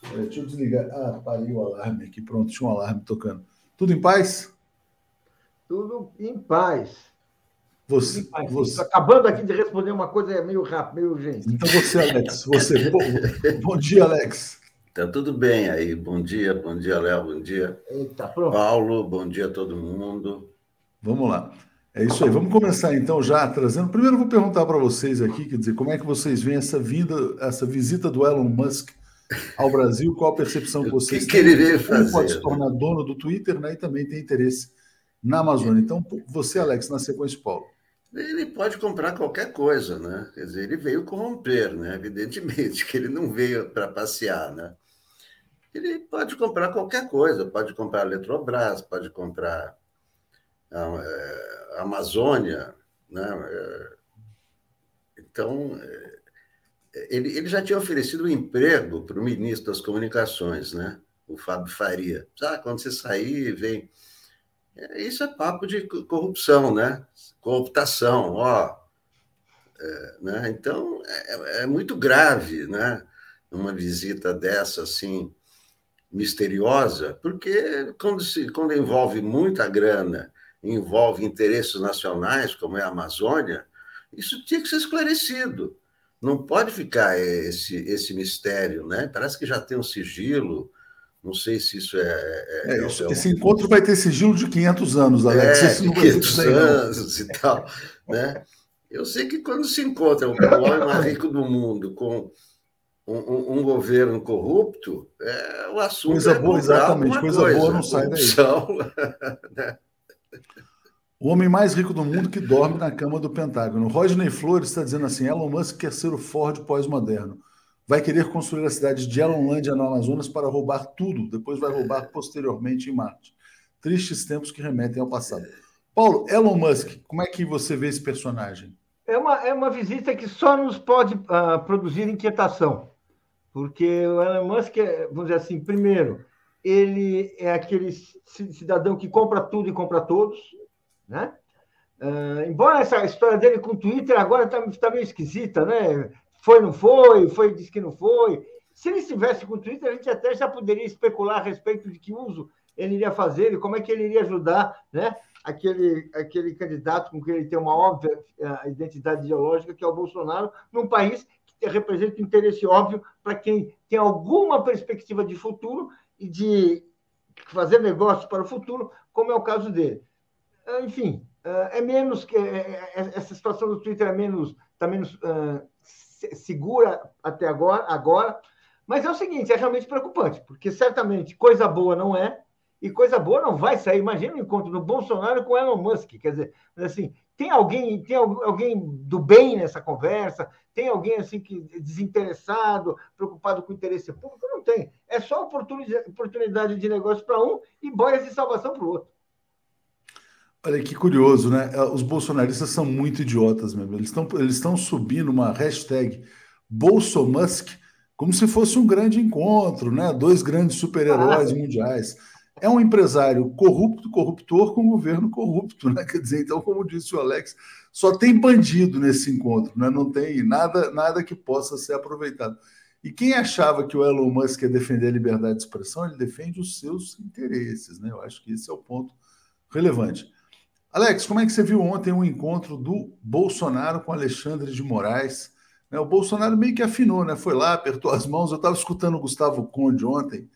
Peraí, deixa eu desligar. Ah, parei o alarme aqui, pronto, tinha um alarme tocando. Tudo em paz? Tudo em paz. Você, você... Acabando aqui de responder uma coisa meio rápido, meio urgente. Então você, Alex, você. [LAUGHS] bom, bom dia, Alex. Tá tudo bem aí. Bom dia, bom dia, Léo, bom dia. Eita, pronto. Paulo, bom dia a todo mundo. Vamos lá. É isso aí. Vamos começar então já trazendo. Primeiro, vou perguntar para vocês aqui, quer dizer, como é que vocês veem essa vinda, essa visita do Elon Musk ao Brasil? Qual a percepção que vocês o que têm? Que ele veio fazer? Ele pode se tornar dono do Twitter, né? E também tem interesse na Amazônia. Então, você, Alex, na sequência, Paulo. Ele pode comprar qualquer coisa, né? Quer dizer, ele veio corromper, né? Evidentemente [LAUGHS] que ele não veio para passear, né? Ele pode comprar qualquer coisa, pode comprar a Eletrobras, pode comprar a, a Amazônia, né? É, então, é, ele, ele já tinha oferecido um emprego para o ministro das Comunicações, né? o Fábio Faria. Ah, quando você sair, vem. É, isso é papo de corrupção, né? Cooptação, ó. É, né? Então, é, é, muito grave, né? Uma visita dessa, assim, misteriosa, porque quando, se, quando envolve muita grana envolve interesses nacionais, como é a Amazônia, isso tinha que ser esclarecido. Não pode ficar esse, esse mistério, né? Parece que já tem um sigilo. Não sei se isso é. é, é isso, é esse encontro vai ter sigilo de 500 anos, Alex. É, de 500 anos e tal. Né? Eu sei que quando se encontra o homem mais rico do mundo com um, um, um, governo corrupto, é, o assunto coisa é boa, exatamente, coisa coisa, boa não sai daí. [LAUGHS] né? O homem mais rico do mundo que dorme na cama do Pentágono. Rodney Flores está dizendo assim: Elon Musk quer ser o Ford pós-moderno. Vai querer construir a cidade de Elonlândia no Amazonas para roubar tudo, depois vai roubar posteriormente em Marte. Tristes tempos que remetem ao passado. Paulo, Elon Musk, como é que você vê esse personagem? É uma, é uma visita que só nos pode uh, produzir inquietação, porque o Elon Musk, é, vamos dizer assim, primeiro, ele é aquele cidadão que compra tudo e compra todos, né? Uh, embora essa história dele com o Twitter agora está tá meio esquisita, né? Foi, não foi, foi, disse que não foi. Se ele estivesse com o Twitter, a gente até já poderia especular a respeito de que uso ele iria fazer e como é que ele iria ajudar né? aquele, aquele candidato com quem ele tem uma óbvia uh, identidade ideológica, que é o Bolsonaro, num país que representa um interesse óbvio para quem tem alguma perspectiva de futuro e de fazer negócios para o futuro, como é o caso dele. Ah, enfim, ah, é menos que é, é, essa situação do Twitter é menos está menos uh, segura até agora, agora, mas é o seguinte, é realmente preocupante, porque certamente coisa boa não é e coisa boa não vai sair. Imagina o encontro do Bolsonaro com Elon Musk, quer dizer, assim, tem alguém, tem alguém do bem nessa conversa? Tem alguém assim que desinteressado, preocupado com o interesse público? Não tem. É só oportunidade de negócio para um e boias de salvação para o outro. Olha que curioso, né? É, os bolsonaristas são muito idiotas mesmo. Eles estão eles subindo uma hashtag Bolsomusk como se fosse um grande encontro, né? Dois grandes super-heróis ah. mundiais. É um empresário corrupto, corruptor com um governo corrupto, né? Quer dizer, então, como disse o Alex, só tem bandido nesse encontro, né? Não tem nada, nada que possa ser aproveitado. E quem achava que o Elon Musk ia defender a liberdade de expressão, ele defende os seus interesses, né? Eu acho que esse é o ponto relevante. Alex, como é que você viu ontem o encontro do Bolsonaro com Alexandre de Moraes? Né, o Bolsonaro meio que afinou, né? Foi lá, apertou as mãos. Eu estava escutando o Gustavo Conde ontem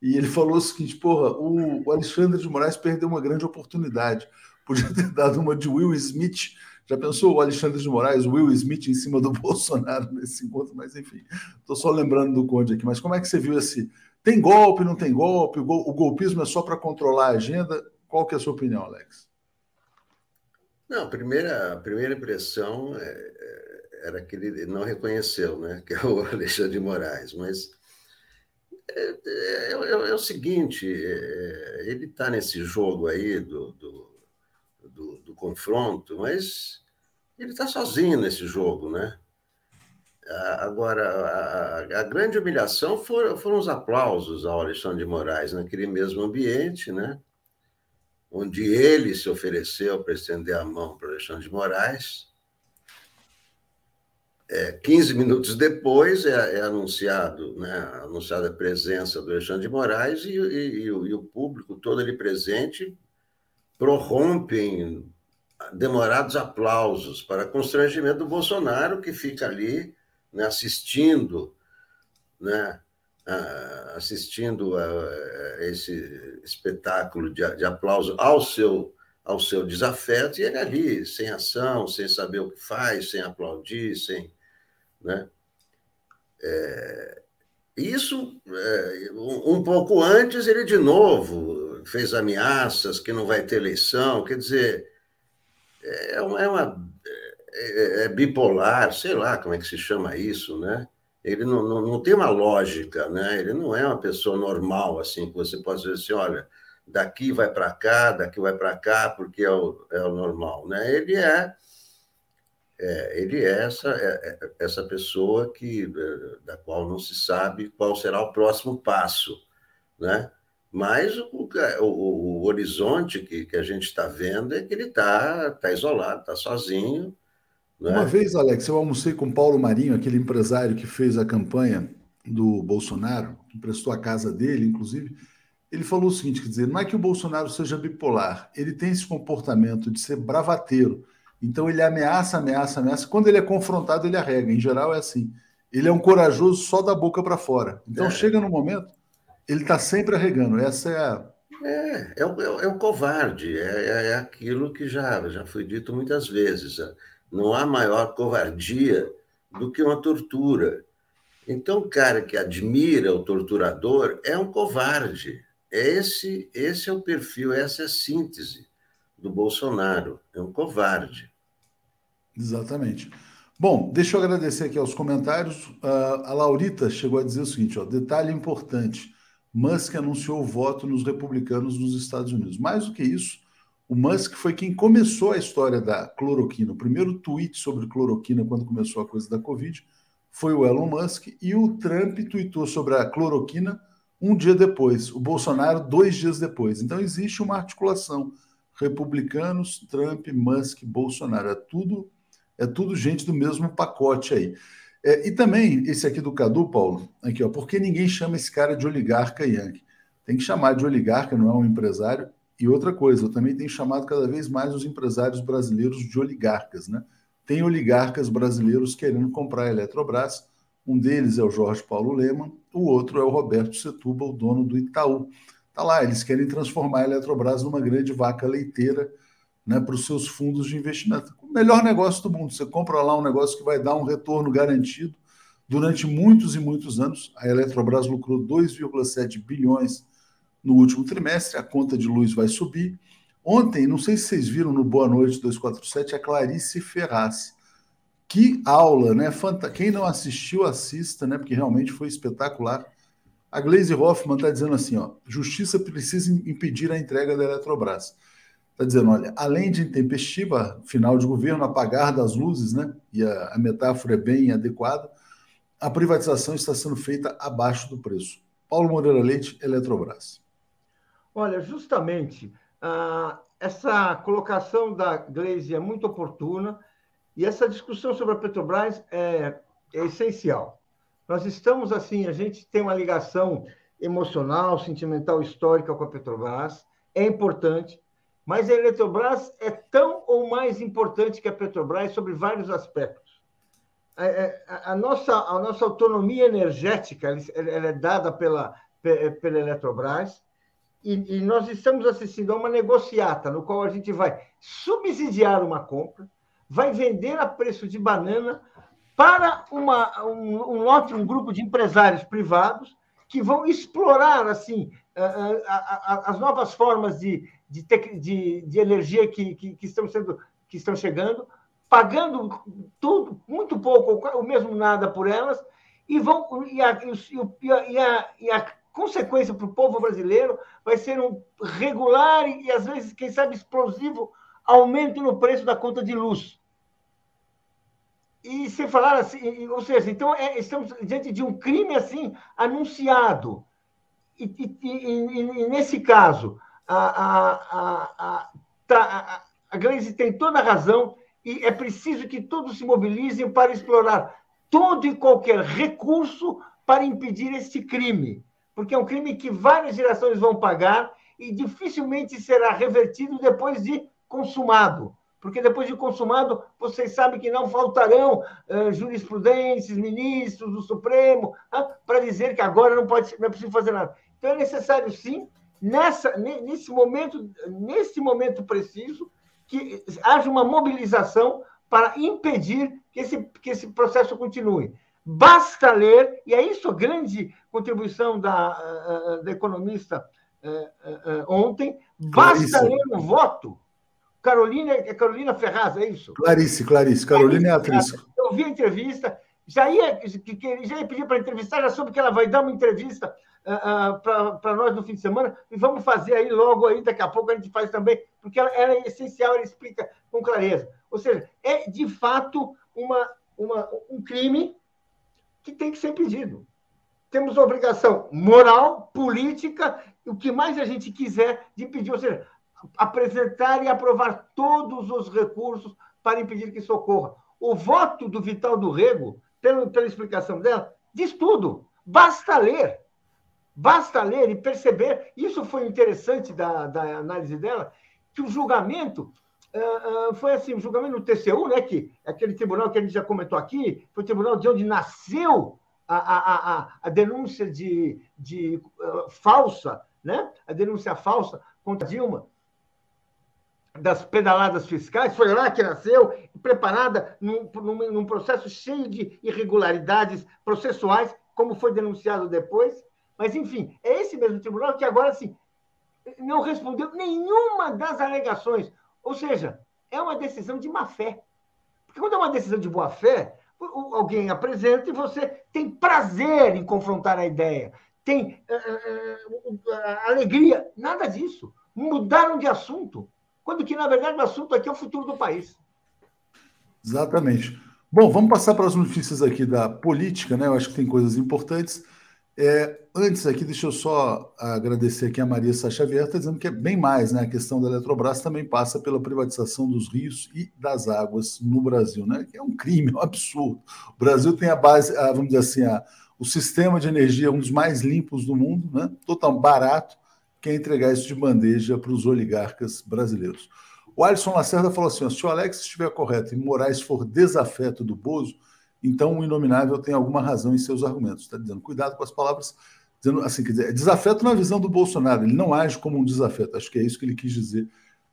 e ele falou o seguinte: porra, o, Alexandre de Moraes perdeu uma grande oportunidade. Podia ter [LAUGHS] dado uma de Will Smith. Já pensou o Alexandre de Moraes, Will Smith em cima do [LAUGHS] Bolsonaro nesse encontro? Mas enfim, estou só lembrando do Conde aqui. Mas como é que você viu esse. Tem golpe, não tem golpe? O golpismo é só para controlar a agenda? Qual que é a sua opinião, Alex? Não, a primeira, a primeira impressão é, é, era que ele não reconheceu, né? Que é o [LAUGHS] Alexandre de Moraes, mas é, é, é, é o seguinte, é, ele está nesse jogo aí do, do, do, do confronto, mas ele está sozinho nesse jogo, né? Agora, a, a, grande humilhação foram, foram os aplausos ao Alexandre de Moraes naquele mesmo ambiente, né? Onde ele se ofereceu para estender a mão para Alexandre de Moraes. É, 15 minutos depois é, é anunciado, né, anunciada a presença do Alexandre de Moraes e, e, e, o, e o público todo ali presente prorrompe em demorados aplausos para constrangimento do Bolsonaro, que fica ali né, assistindo né, assistindo a, esse espetáculo de, aplauso ao seu, ao seu desafeto, e ele ali, sem ação, sem saber o que faz, sem aplaudir, sem. Né? É, isso, é, um, pouco antes, ele de novo fez ameaças que não vai ter eleição, quer dizer, é uma, é, uma é, é bipolar, sei lá como é que se chama isso, né? Ele não, não, não, tem uma lógica, né? Ele não é uma pessoa normal, assim, que você pode dizer assim, olha, daqui vai para cá, daqui vai para cá, porque é o, é o normal, né? Ele é, é ele é essa, é, é essa pessoa que, é, da qual não se sabe qual será o próximo passo, né? Mas o, o, o horizonte que, que a gente está vendo é que ele está tá isolado, está sozinho, uma vez, Alex, eu almocei com Paulo Marinho, aquele empresário que fez a campanha do Bolsonaro, que prestou a casa dele, inclusive. Ele falou o seguinte: quer dizer, não é que o Bolsonaro seja bipolar, ele tem esse comportamento de ser bravateiro. Então ele ameaça, ameaça, ameaça. Quando ele é confrontado, ele arrega. Em geral é assim. Ele é um corajoso só da boca para fora. Então é. chega no momento, ele está sempre arregando. Essa é a. É, é o, é o covarde, é, é, é aquilo que já, já foi dito muitas vezes. Não há maior covardia do que uma tortura. Então, o cara que admira o torturador é um covarde. Esse, esse é o perfil, essa é a síntese do Bolsonaro. É um covarde. Exatamente. Bom, deixa eu agradecer aqui aos comentários. Uh, a Laurita chegou a dizer o seguinte: ó, detalhe importante: Musk anunciou o voto nos republicanos nos Estados Unidos. Mais do que isso, o Musk foi quem começou a história da cloroquina. O primeiro tweet sobre cloroquina, quando começou a coisa da Covid, foi o Elon Musk. E o Trump tweetou sobre a cloroquina um dia depois. O Bolsonaro, dois dias depois. Então, existe uma articulação. Republicanos, Trump, Musk, Bolsonaro. É tudo, é tudo gente do mesmo pacote aí. É, e também, esse aqui do Cadu, Paulo, aqui, ó, por que ninguém chama esse cara de oligarca Yankee? Tem que chamar de oligarca, não é um empresário. E outra coisa, eu também tenho chamado cada vez mais os empresários brasileiros de oligarcas, né? Tem oligarcas brasileiros querendo comprar a Eletrobras. Um deles é o Jorge Paulo Leman, o outro é o Roberto Setúbal, dono do Itaú. Tá lá, eles querem transformar a Eletrobras numa grande vaca leiteira né, para os seus fundos de investimento. O melhor negócio do mundo. Você compra lá um negócio que vai dar um retorno garantido durante muitos e muitos anos. A Eletrobras lucrou 2,7 bilhões no último trimestre, a conta de luz vai subir. Ontem, não sei se vocês viram no Boa Noite 247, a Clarice Ferraz. Que aula, né? Fanta Quem não assistiu, assista, né? Porque realmente foi espetacular. A Glaze Hoffman está dizendo assim: ó, justiça precisa impedir a entrega da Eletrobras. Está dizendo, olha, além de intempestiva, final de governo, apagar das luzes, né? E a, a metáfora é bem adequada, a privatização está sendo feita abaixo do preço. Paulo Moreira Leite, Eletrobras. Olha, justamente ah, essa colocação da Glaze é muito oportuna e essa discussão sobre a Petrobras é, é essencial. Nós estamos assim, a gente tem uma ligação emocional, sentimental, histórica com a Petrobras, é importante, mas a Eletrobras é tão ou mais importante que a Petrobras sobre vários aspectos. A, é, é, a, a nossa, a nossa autonomia energética ela é dada pela, pela Eletrobras, e, e, nós estamos assistindo a uma negociata, no qual a gente vai subsidiar uma compra, vai vender a preço de banana para uma, um, um, outro, um grupo de empresários privados que vão explorar assim as novas formas de, de, de, de energia que, que, que, estão sendo, que estão chegando, pagando tudo, muito pouco, o mesmo nada por elas, e vão a, e a, e a, e a consequência para o povo brasileiro vai ser um regular e, às vezes, quem sabe, explosivo aumento no preço da conta de luz. E se falar assim, ou seja, então é, estamos diante de um crime assim anunciado. E, e, e, e nesse caso, a, a, a, a, a Gleisi tem toda a razão e é preciso que todos se mobilizem para explorar todo e qualquer recurso para impedir este crime, porque é um crime que várias gerações vão pagar e dificilmente será revertido depois de consumado. Porque depois de consumado, vocês sabem que não faltarão uh, jurisprudências, ministros do Supremo, uh, para dizer que agora não, pode, não é possível fazer nada. Então é necessário, sim, nessa, nesse, momento, nesse momento preciso, que haja uma mobilização para impedir que esse, que esse processo continue. Basta ler, e é isso a grande contribuição da, eh, da economista ontem, basta ler o voto Carolina, é Carolina Ferraz, é isso? Clarice, Clarice. Carolina é atriz. Eu vi a entrevista, já ia, já ia pedir para entrevistar, já soube que ela vai dar uma entrevista uh, uh, para nós no fim de semana, e vamos fazer aí logo aí, daqui a pouco a gente faz também, porque ela, ela é essencial, ela explica com clareza. Ou seja, é de fato uma, uma, um crime que tem que ser impedido. Temos obrigação moral, política, o que mais a gente quiser de impedir. Ou seja, apresentar e aprovar todos os recursos para impedir que isso ocorra. O voto do Vital do Rego, pela, pela explicação dela, diz tudo. Basta ler. Basta ler e perceber. Isso foi interessante da, da análise dela, que o julgamento uh, uh, foi assim: o julgamento no TCU, né, que aquele tribunal que a gente já comentou aqui, foi o tribunal de onde nasceu a, a, a, a denúncia de, de uh, falsa, né? a denúncia falsa contra Dilma das pedaladas fiscais, foi lá que nasceu, preparada num, num, num, processo cheio de irregularidades processuais, como foi denunciado depois. Mas, enfim, é esse mesmo tribunal que agora, assim, não respondeu nenhuma das alegações. Ou seja, é uma decisão de má fé. Porque quando é uma decisão de boa fé, alguém apresenta e você tem prazer em confrontar a ideia, tem uh, uh, uh, alegria. Nada disso. Mudaram de assunto quando que, na verdade, o assunto aqui é o futuro do país. Exatamente. Bom, vamos passar para as notícias aqui da política, né? Eu acho que tem coisas importantes. É, antes aqui, deixa eu só agradecer aqui a Maria Xavier, dizendo que é bem mais, né? A questão da Eletrobras também passa pela privatização dos rios e das águas no Brasil, né? Que é um crime, é um absurdo. O Brasil tem a base, a, vamos dizer assim, a, o sistema de energia um dos mais limpos do mundo, né? Total barato, quer entregar isso de bandeja para os oligarcas brasileiros. O Alisson Lacerda falou assim: se o Alex estiver correto e Moraes for desafeto do Bozo, então o inominável tem alguma razão em seus argumentos. Está dizendo, cuidado com as palavras, dizendo assim, quer dizer, é desafeto na visão do Bolsonaro, ele não age como um desafeto. Acho que é isso que ele quis dizer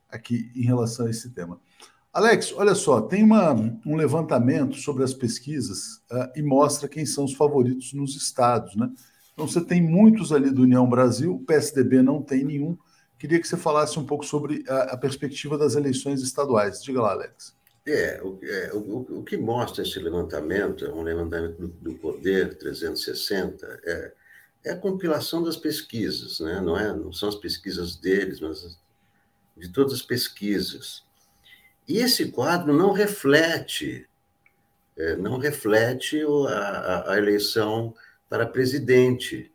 aqui em relação a esse tema. Alex, olha só, tem uma, um levantamento sobre as pesquisas uh, e mostra quem são os favoritos nos estados, né? Então você tem muitos ali do União Brasil, o PSDB não tem nenhum. Queria que você falasse um pouco sobre a, a perspectiva das eleições estaduais. Diga lá, Alex. É, o, é, o, o que mostra esse levantamento, é um levantamento do, do Poder 360, é, é a compilação das pesquisas, né? não, é, não são as pesquisas deles, mas de todas as pesquisas. E esse quadro não reflete, é, não reflete a, a, eleição para presidente.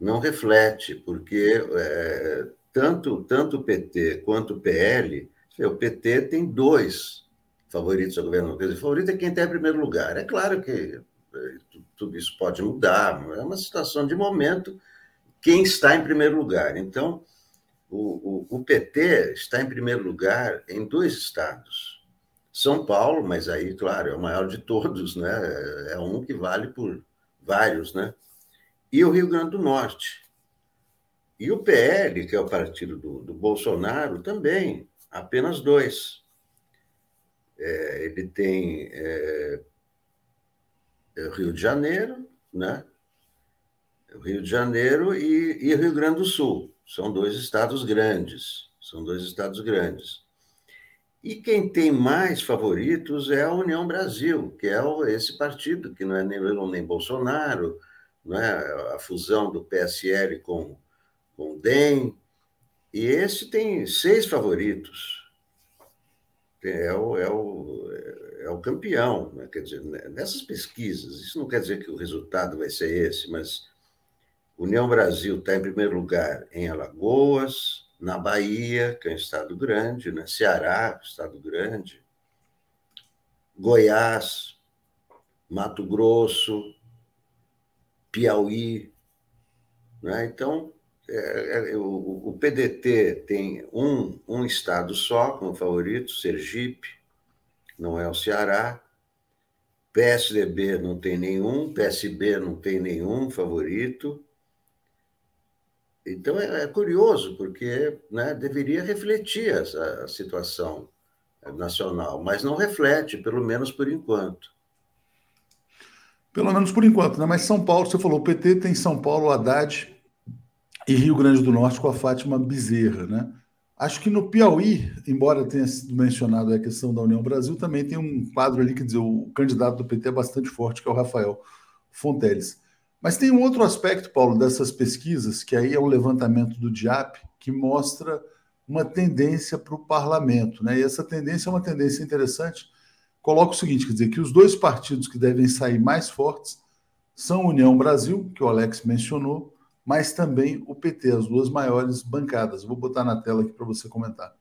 Não reflete, porque é, tanto, tanto o PT quanto o PL, o PT tem dois favoritos ao governo. O favorito é quem está em primeiro lugar. É claro que é, tudo isso pode mudar, é uma situação de momento. Quem está em primeiro lugar? Então, o, o, o PT está em primeiro lugar em dois estados. São Paulo, mas aí, claro, é o maior de todos, né? É um que vale por vários, né? E o Rio Grande do Norte. E o PL, que é o partido do, do Bolsonaro, também, apenas dois. É, ele tem é, é Rio de Janeiro, né? Rio de Janeiro e, e Rio Grande do Sul. São dois estados grandes. São dois estados grandes. E quem tem mais favoritos é a União Brasil, que é esse partido, que não é nem Lula nem Bolsonaro, não é a fusão do PSL com, com o DEM. E esse tem seis favoritos. É o, é o, é o campeão. Né? Quer dizer, nessas pesquisas, isso não quer dizer que o resultado vai ser esse, mas União Brasil está em primeiro lugar em Alagoas, na Bahia, que é um estado grande, né? Ceará, estado grande, Goiás, Mato Grosso, Piauí. Né? Então, é, é, o, o, PDT tem um, um estado só como favorito, Sergipe, não é o Ceará. PSDB não tem nenhum, PSB não tem nenhum favorito. Então é, é curioso, porque né, deveria refletir essa situação nacional, mas não reflete, pelo menos por enquanto. Pelo menos por enquanto, né? Mas São Paulo, você falou, o PT tem São Paulo, Haddad e Rio Grande do Norte com a Fátima Bezerra, né? Acho que no Piauí, embora tenha sido mencionado a questão da União Brasil, também tem um quadro ali, quer dizer, o candidato do PT é bastante forte, que é o Rafael Fonteles. Mas tem um outro aspecto, Paulo, dessas pesquisas, que aí é um levantamento do DIAP, que mostra uma tendência para o parlamento. Né? E essa tendência é uma tendência interessante. Coloca o seguinte: quer dizer, que os dois partidos que devem sair mais fortes são União Brasil, que o Alex mencionou, mas também o PT, as duas maiores bancadas. Vou botar na tela aqui para você comentar.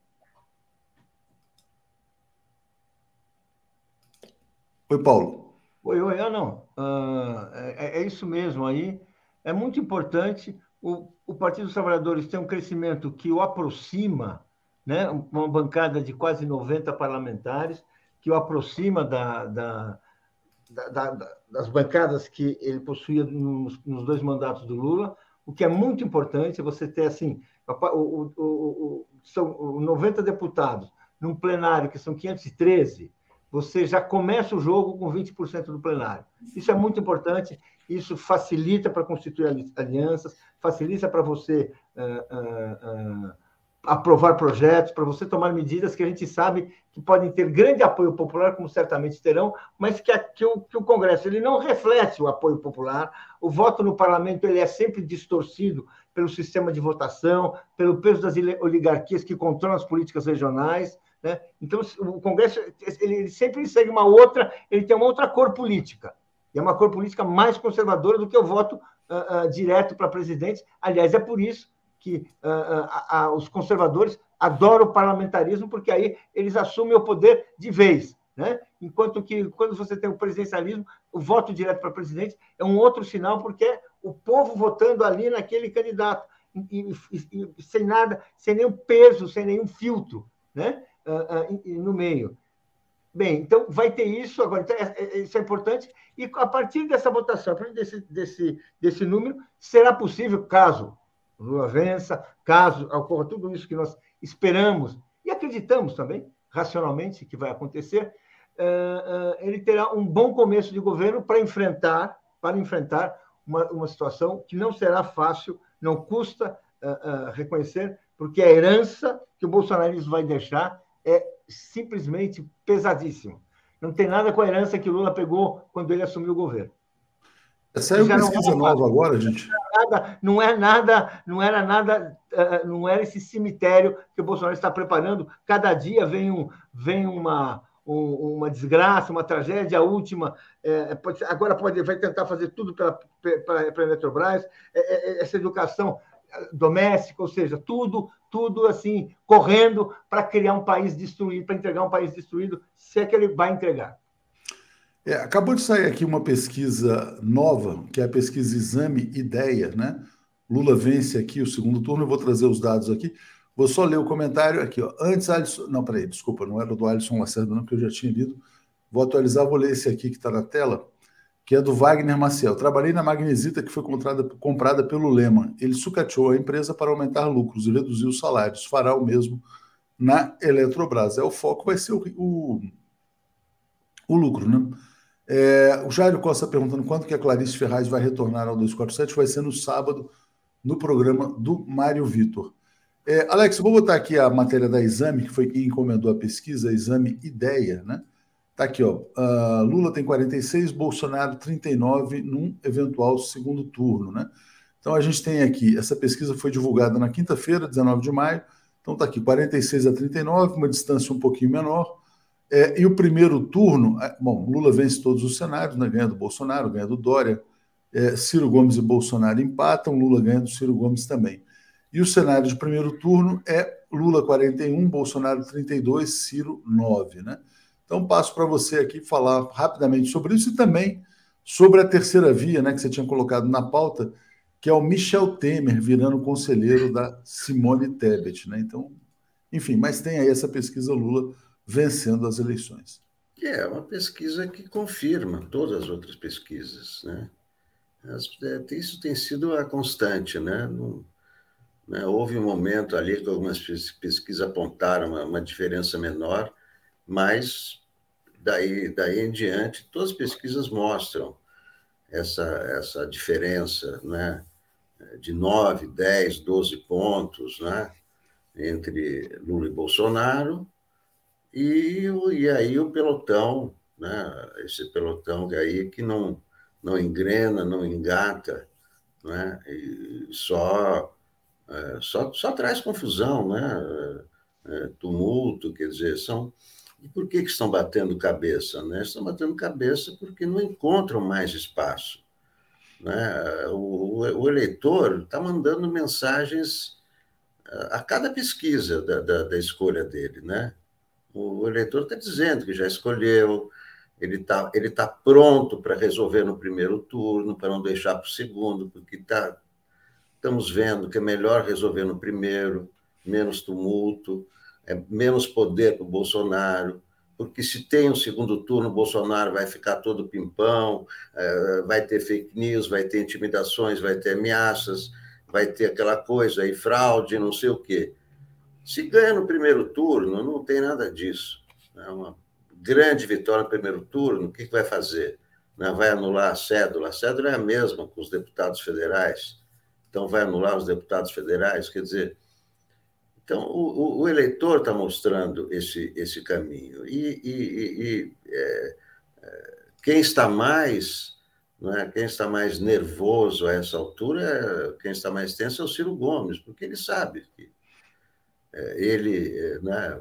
Oi, Paulo. Oi, oi, ah, não. Uh, é, é, isso mesmo aí. É muito importante. O, o Partido dos Trabalhadores tem um crescimento que o aproxima, né? uma bancada de quase 90 parlamentares, que o aproxima da, da, da, da das bancadas que ele possuía nos, nos, dois mandatos do Lula. O que é muito importante é você ter, assim, o, o, o, são 90 deputados num plenário que são 513 você já começa o jogo com 20% do plenário. Isso é muito importante, isso facilita para constituir alianças, facilita para você uh, uh, uh, aprovar projetos, para você tomar medidas que a gente sabe que podem ter grande apoio popular, como certamente terão, mas que, a, que, o, que o Congresso ele não reflete o apoio popular. O voto no parlamento ele é sempre distorcido pelo sistema de votação, pelo peso das oligarquias que controlam as políticas regionais. Né? Então, o Congresso ele sempre segue uma outra, ele tem uma outra cor política. E é uma cor política mais conservadora do que o voto uh, uh, direto para presidente. Aliás, é por isso que uh, os conservadores adoram o parlamentarismo, porque aí eles assumem o poder de vez. Né? Enquanto que, quando você tem o presidencialismo, o voto direto para presidente é um outro sinal, porque é o povo votando ali naquele candidato, e, e, e, sem nada, sem nenhum peso, sem nenhum filtro. Né? uh, no meio. Bem, então vai ter isso agora. Então, é, é, isso é importante. E a partir dessa votação, a partir desse, desse, desse número, será possível, caso Lula vença, caso ocorra tudo isso que nós esperamos e acreditamos também, racionalmente, que vai acontecer, uh, uh, ele terá um bom começo de governo para enfrentar, para enfrentar uma, uma situação que não será fácil, não custa uh, reconhecer, porque a herança que o bolsonarismo vai deixar é simplesmente pesadíssimo. Não tem nada com a herança que o Lula pegou quando ele assumiu o governo. Saiu uma pesquisa nova agora, gente. Não é nada, não era nada, eh, não era esse cemitério que o Bolsonaro está preparando. Cada dia vem, um, vem uma, uma desgraça, uma tragédia. A última, é, pode, agora pode, vai tentar fazer tudo para a Eletrobras. É, é, essa educação doméstica, ou seja, tudo, tudo assim, correndo para criar um país destruído, para entregar um país destruído, se é que ele vai entregar. É, acabou de sair aqui uma pesquisa nova, que é a pesquisa Exame Ideia, né? Lula vence aqui o segundo turno, eu vou trazer os dados aqui. Vou só ler o comentário aqui, ó. Antes, Alisson. Não, peraí, desculpa, não era do Alisson Lacerda, não, que eu já tinha lido. Vou atualizar, vou ler esse aqui que está na tela que é do Wagner Maciel. Trabalhei na Magnesita, que foi comprada, comprada pelo Lema. Ele sucateou a empresa para aumentar lucros e reduzir os salários. Fará o mesmo na Eletrobras. É, o foco vai ser o, o, o lucro, né? É, o Jairo Costa perguntando quando que a Clarice Ferraz vai retornar ao 247. Vai ser no sábado, no programa do Mário Vitor. É, Alex, vou botar aqui a matéria da Exame, que foi quem encomendou a pesquisa, Exame Ideia, né? Tá aqui, ó. Uh, Lula tem 46, Bolsonaro 39 num eventual segundo turno, né? Então a gente tem aqui, essa pesquisa foi divulgada na quinta-feira, 19 de maio. Então tá aqui, 46 a 39, uma distância um pouquinho menor. É, e o primeiro turno, é, bom, Lula vence todos os cenários, né? ganha do Bolsonaro, ganha do Dória, é, Ciro Gomes e Bolsonaro empatam, Lula ganha do Ciro Gomes também. E o cenário de primeiro turno é Lula 41, Bolsonaro 32, Ciro 9, né? Então passo para você aqui falar rapidamente sobre isso e também sobre a terceira via, né, que você tinha colocado na pauta, que é o Michel Temer virando conselheiro da Simone Tebet, né? Então, enfim, mas tem aí essa pesquisa Lula vencendo as eleições. É uma pesquisa que confirma todas as outras pesquisas, né? É, isso tem sido a constante, né? Né? Houve um momento ali que algumas pesquisas apontaram uma, uma diferença menor, mas daí, daí em diante, todas as pesquisas mostram essa, essa diferença né? de 9, 10, 12 pontos né? entre Lula e Bolsonaro, e, e aí o pelotão, né? esse pelotão aí que não, não engrena, não engata, né? e só é, só, só traz confusão, né? É, tumulto, quer dizer, são. E por que, que estão batendo cabeça? Né? Estão batendo cabeça porque não encontram mais espaço. Né? O, o eleitor está mandando mensagens a cada pesquisa da, da, da escolha dele. Né? O eleitor está dizendo que já escolheu, ele está ele tá pronto para resolver no primeiro turno, para não deixar para o segundo, porque está estamos vendo que é melhor resolver no primeiro, menos tumulto, é menos poder para o Bolsonaro, porque se tem um segundo turno, o Bolsonaro vai ficar todo pimpão, é, vai ter fake news, vai ter intimidações, vai ter ameaças, vai ter aquela coisa aí, fraude, não sei o quê. Se ganha no primeiro turno, não tem nada disso. É uma grande vitória no primeiro turno, o que vai fazer? Né, vai anular a cédula? A cédula é a mesma com os deputados federais então vai anular os deputados federais, quer dizer. Então, o, o eleitor está mostrando esse, esse caminho. E, e, e é, é, quem está mais. Né, quem está mais nervoso a essa altura, quem está mais tenso é o Ciro Gomes, porque ele sabe que ele né,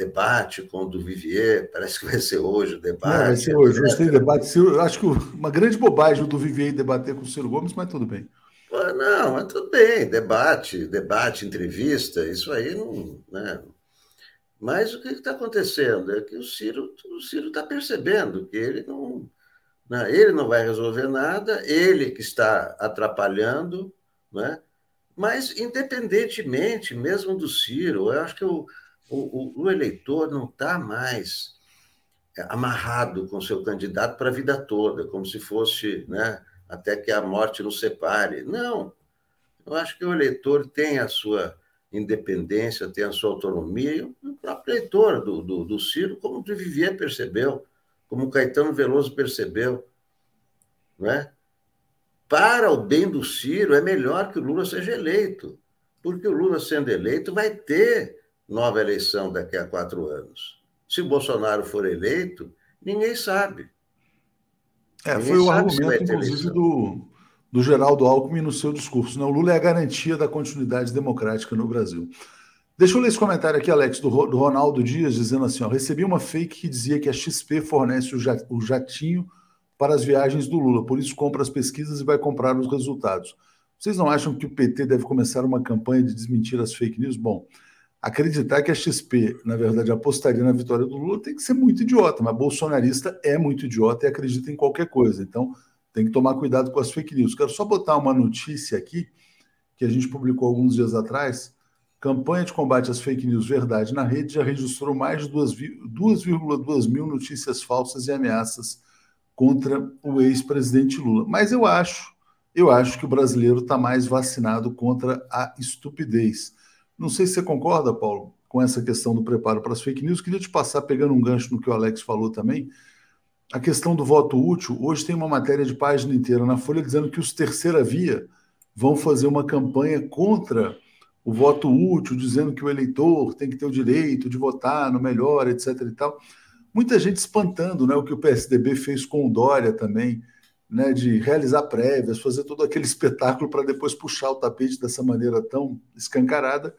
debate com o do Vivier, parece que vai ser hoje o debate. Não, vai ser hoje, hoje tem debate. acho que uma grande bobagem o do Vivier debater com o Ciro Gomes, mas tudo bem. Não, mas tudo bem, debate, debate, entrevista, isso aí não. Né? Mas o que está acontecendo é que o Ciro o Ciro está percebendo que ele não, né? ele não vai resolver nada, ele que está atrapalhando, né? Mas independentemente mesmo do Ciro, eu acho que o, o, o eleitor não está mais amarrado com seu candidato para a vida toda, como se fosse. Né? até que a morte nos separe. Não. Eu acho que o eleitor tem a sua independência, tem a sua autonomia, e o próprio eleitor do, do, do Ciro, como o Vivier percebeu, como o Caetano Veloso percebeu. Não é? Para o bem do Ciro, é melhor que o Lula seja eleito, porque o Lula sendo eleito vai ter nova eleição daqui a quatro anos. Se o Bolsonaro for eleito, ninguém sabe. É, foi o argumento, inclusive, do, do Geraldo Alckmin no seu discurso. Né? O Lula é a garantia da continuidade democrática no Brasil. Deixa eu ler esse comentário aqui, Alex, do, do Ronaldo Dias, dizendo assim: ó, recebi uma fake que dizia que a XP fornece o jatinho para as viagens do Lula, por isso compra as pesquisas e vai comprar os resultados. Vocês não acham que o PT deve começar uma campanha de desmentir as fake news? Bom, acreditar que a XP, na verdade, apostaria na vitória do Lula tem que ser muito idiota, mas bolsonarista é muito idiota e acredita em qualquer coisa. Então, tem que tomar cuidado com as fake news. Quero só botar uma notícia aqui que a gente publicou alguns dias atrás. Campanha de combate às fake news Verdade na Rede já registrou mais de 2,2 mil notícias falsas e ameaças contra o ex-presidente Lula. Mas eu acho, eu acho que o brasileiro está mais vacinado contra a estupidez. Não sei se você concorda, Paulo, com essa questão do preparo para as fake news. Queria te passar, pegando um gancho no que o Alex falou também, a questão do voto útil. Hoje tem uma matéria de página inteira na Folha dizendo que os terceira via vão fazer uma campanha contra o voto útil, dizendo que o eleitor tem que ter o direito de votar no melhor, etc. e tal. Muita gente espantando né, o que o PSDB fez com o Dória também, né, de realizar prévias, fazer todo aquele [LAUGHS] espetáculo para depois puxar o tapete dessa maneira tão escancarada.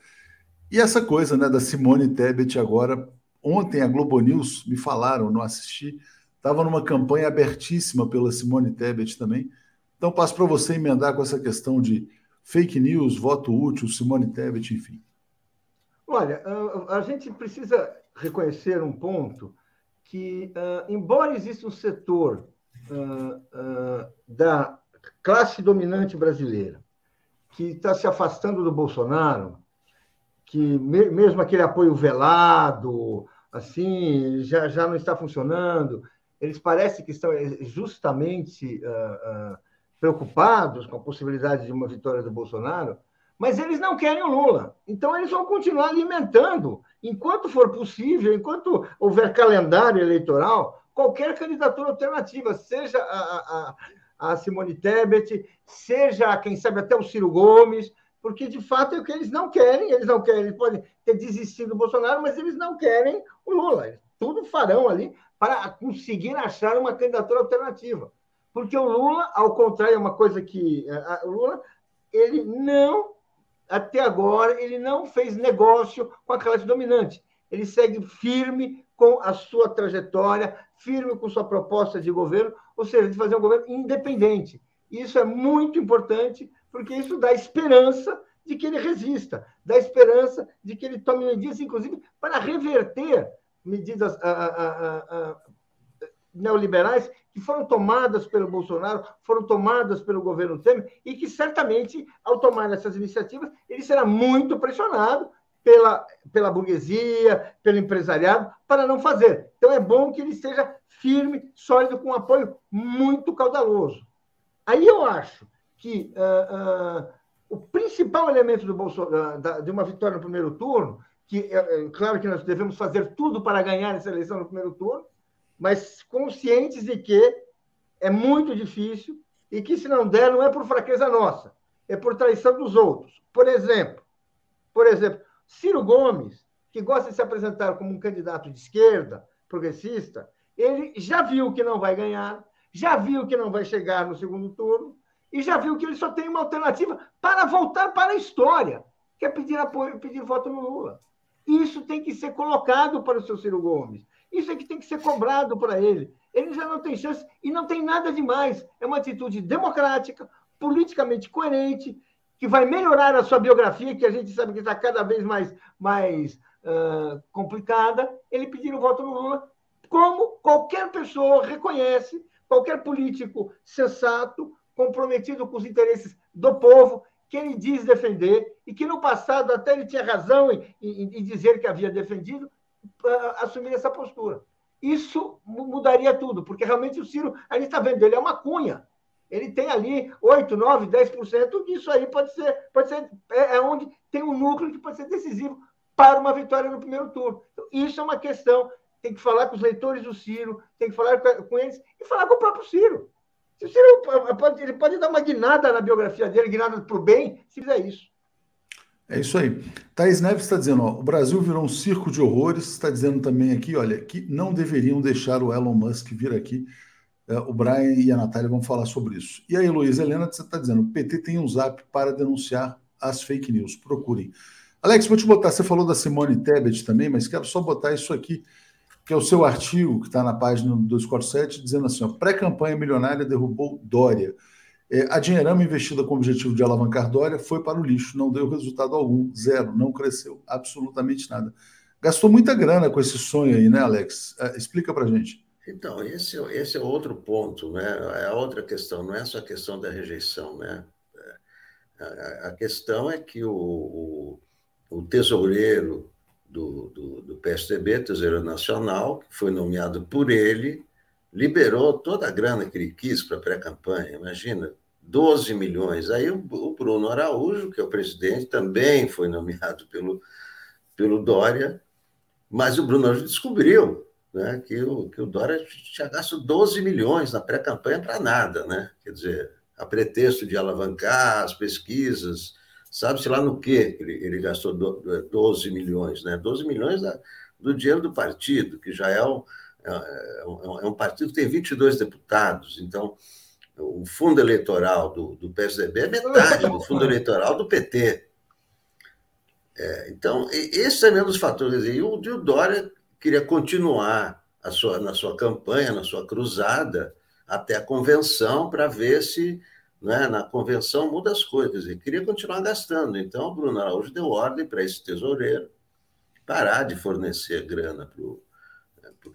E essa coisa né, da Simone Tebet agora, ontem a Globo News me falaram, não assisti, estava numa campanha abertíssima pela Simone Tebet também. Então passo para você emendar com essa questão de fake news, voto útil, Simone Tebet, enfim. Olha, a gente precisa reconhecer um ponto que, embora exista um setor da classe dominante brasileira que está se afastando do Bolsonaro, que mesmo aquele apoio velado, assim, já, já não está funcionando. Eles parecem que estão eh, justamente uh, uh, preocupados com a possibilidade de uma vitória do Bolsonaro, mas eles não querem o Lula. Então, eles vão continuar alimentando, enquanto for possível, enquanto houver calendário eleitoral, qualquer candidatura alternativa, seja a, a, a Simone Tebet, seja, quem sabe, até o Ciro Gomes, porque de fato é o que eles não querem, eles não querem, eles podem ter desistido do Bolsonaro, mas eles não querem o Lula. Eles tudo farão ali para conseguir achar uma candidatura alternativa. Porque o Lula, ao contrário, é uma coisa que o Lula, ele não, até agora, ele não fez negócio com a classe dominante. Ele segue firme com a sua trajetória, firme com sua proposta de governo, ou seja, de fazer um governo independente. Isso é muito importante porque isso dá esperança de que ele resista, dá esperança de que ele tome medidas, inclusive, para reverter medidas a, a, a, neoliberais que foram tomadas pelo Bolsonaro, foram tomadas pelo governo Temer, e que certamente, ao tomar essas iniciativas, ele será muito pressionado pela, pela burguesia, pelo empresariado, para não fazer. Então, é bom que ele seja firme, sólido, com um apoio muito caudaloso. Aí eu acho que uh, uh, o principal elemento do da, de uma vitória no primeiro turno, que é, é, claro que nós devemos fazer tudo para ganhar essa eleição no primeiro turno, mas conscientes de que é muito difícil e que se não der não é por fraqueza nossa, é por traição dos outros. Por exemplo, por exemplo, Ciro Gomes, que gosta de se apresentar como um candidato de esquerda, progressista, ele já viu que não vai ganhar, já viu que não vai chegar no segundo turno, e já viu que ele só tem uma alternativa para voltar para a história, que é pedir apoio, pedir voto no Lula. Isso tem que ser colocado para o seu Ciro Gomes. Isso é que tem que ser cobrado para ele. Ele já não tem chance e não tem nada demais. É uma atitude democrática, politicamente coerente, que vai melhorar a sua biografia, que a gente sabe que está cada vez mais, mais uh, complicada. Ele pedir o voto no Lula, como qualquer pessoa reconhece, qualquer político sensato, comprometido com os interesses do povo, que ele diz defender, e que no passado até ele tinha razão em, em, em dizer que havia defendido, assumir essa postura. Isso mudaria tudo, porque realmente o Ciro, a gente está vendo, ele é uma cunha. Ele tem ali 8, 9, 10% disso aí pode ser, pode ser é, é onde tem um núcleo que pode ser decisivo para uma vitória no primeiro turno. Então, isso é uma questão. Tem que falar com os leitores do Ciro, tem que falar com eles e falar com o próprio Ciro. O Ciro pode, ele pode dar uma guinada na biografia dele, guinada para o bem, se fizer isso. É isso aí. Thaís Neves está dizendo, ó, o Brasil virou um circo de horrores, está dizendo também aqui, olha, que não deveriam deixar o Elon Musk vir aqui. É, o Brian e a Natália vão falar sobre isso. E aí, Luiz Helena, você está dizendo, o PT tem um zap para denunciar as fake news. Procurem. Alex, vou te botar, você falou da Simone Tebet também, mas quero só botar isso aqui que é o seu artigo, que está na página 247, dizendo assim: pré-campanha milionária derrubou Dória. É, a Dinheirama, investida com o objetivo de alavancar Dória, foi para o lixo, não deu resultado algum, zero, não cresceu absolutamente nada. Gastou muita grana com esse sonho aí, né, Alex? É, explica para gente. Então, esse, esse é outro ponto, né? É outra questão, não é só a questão da rejeição, né? É, a, a questão é que o, o, o tesoureiro do, do, do PSDB, Tesouro Nacional, que foi nomeado por ele, liberou toda a grana que ele quis para a pré-campanha. Imagina, 12 milhões. Aí o, Bruno Araújo, que é o presidente, também foi nomeado pelo, pelo Dória, mas o Bruno Araújo descobriu né, que, o, que o Dória tinha gasto 12 milhões na pré-campanha para nada, né? Quer dizer, a pretexto de alavancar as pesquisas Sabe-se lá no quê ele, ele gastou 12 milhões, né? 12 milhões da, do dinheiro do partido, que já é um, é, um, é um partido que tem 22 deputados, então o fundo eleitoral do, do PSDB é metade do fundo [LAUGHS] eleitoral do PT. É, então, esse é um dos fatores. E o, o Dória queria continuar a sua, na sua campanha, na sua cruzada, até a convenção, para ver se né, na convenção muda as coisas. E queria continuar gastando. Então, o Bruno Araújo deu ordem para esse tesoureiro parar de fornecer grana para o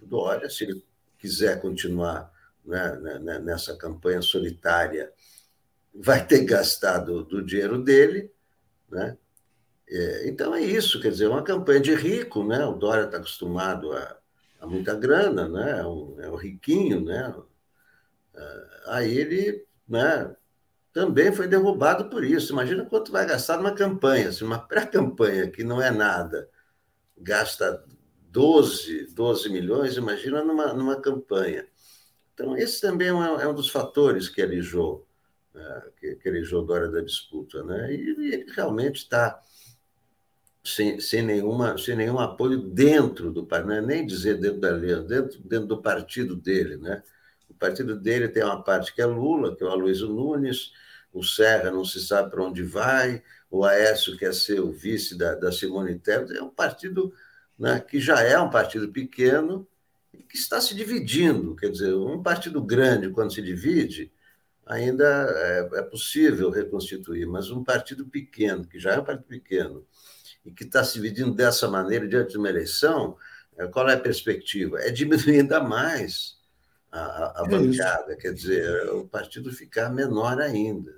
Dória. Se ele quiser continuar né, né, né, nessa campanha solitária, vai ter gastado do dinheiro dele. Né? É, então é isso, quer dizer, uma campanha de rico, né? O Dória está acostumado a, a, muita grana, né? É um, é um riquinho, né? É, aí ele, né? Também foi derrubado por isso. Imagina quanto vai gastar numa campanha, assim, uma pré-campanha que não é nada, gasta 12, 12 milhões, imagina numa, numa campanha. Então, esse também é um, é um dos fatores que elegeu, é, que, que elegeu Dória da disputa, né? E, ele realmente está sem, sem, nenhuma, sem nenhum apoio dentro do partido, é nem dizer dentro da lei, dentro, dentro do partido dele. Né? O partido dele tem uma parte que é Lula, que é o Aloysio Nunes, o Serra não se sabe para onde vai, o Aécio quer ser o vice da, da Simone Tebet, é um partido né, que já é um partido pequeno que está se dividindo. Quer dizer, um partido grande, quando se divide, ainda é, é possível reconstituir, mas um partido pequeno, que já é um partido pequeno, e que está se dividindo dessa maneira diante de uma eleição, é, qual é a perspectiva? É diminuir [LAUGHS] ainda mais a, a é bancada, quer dizer, o partido ficar menor ainda.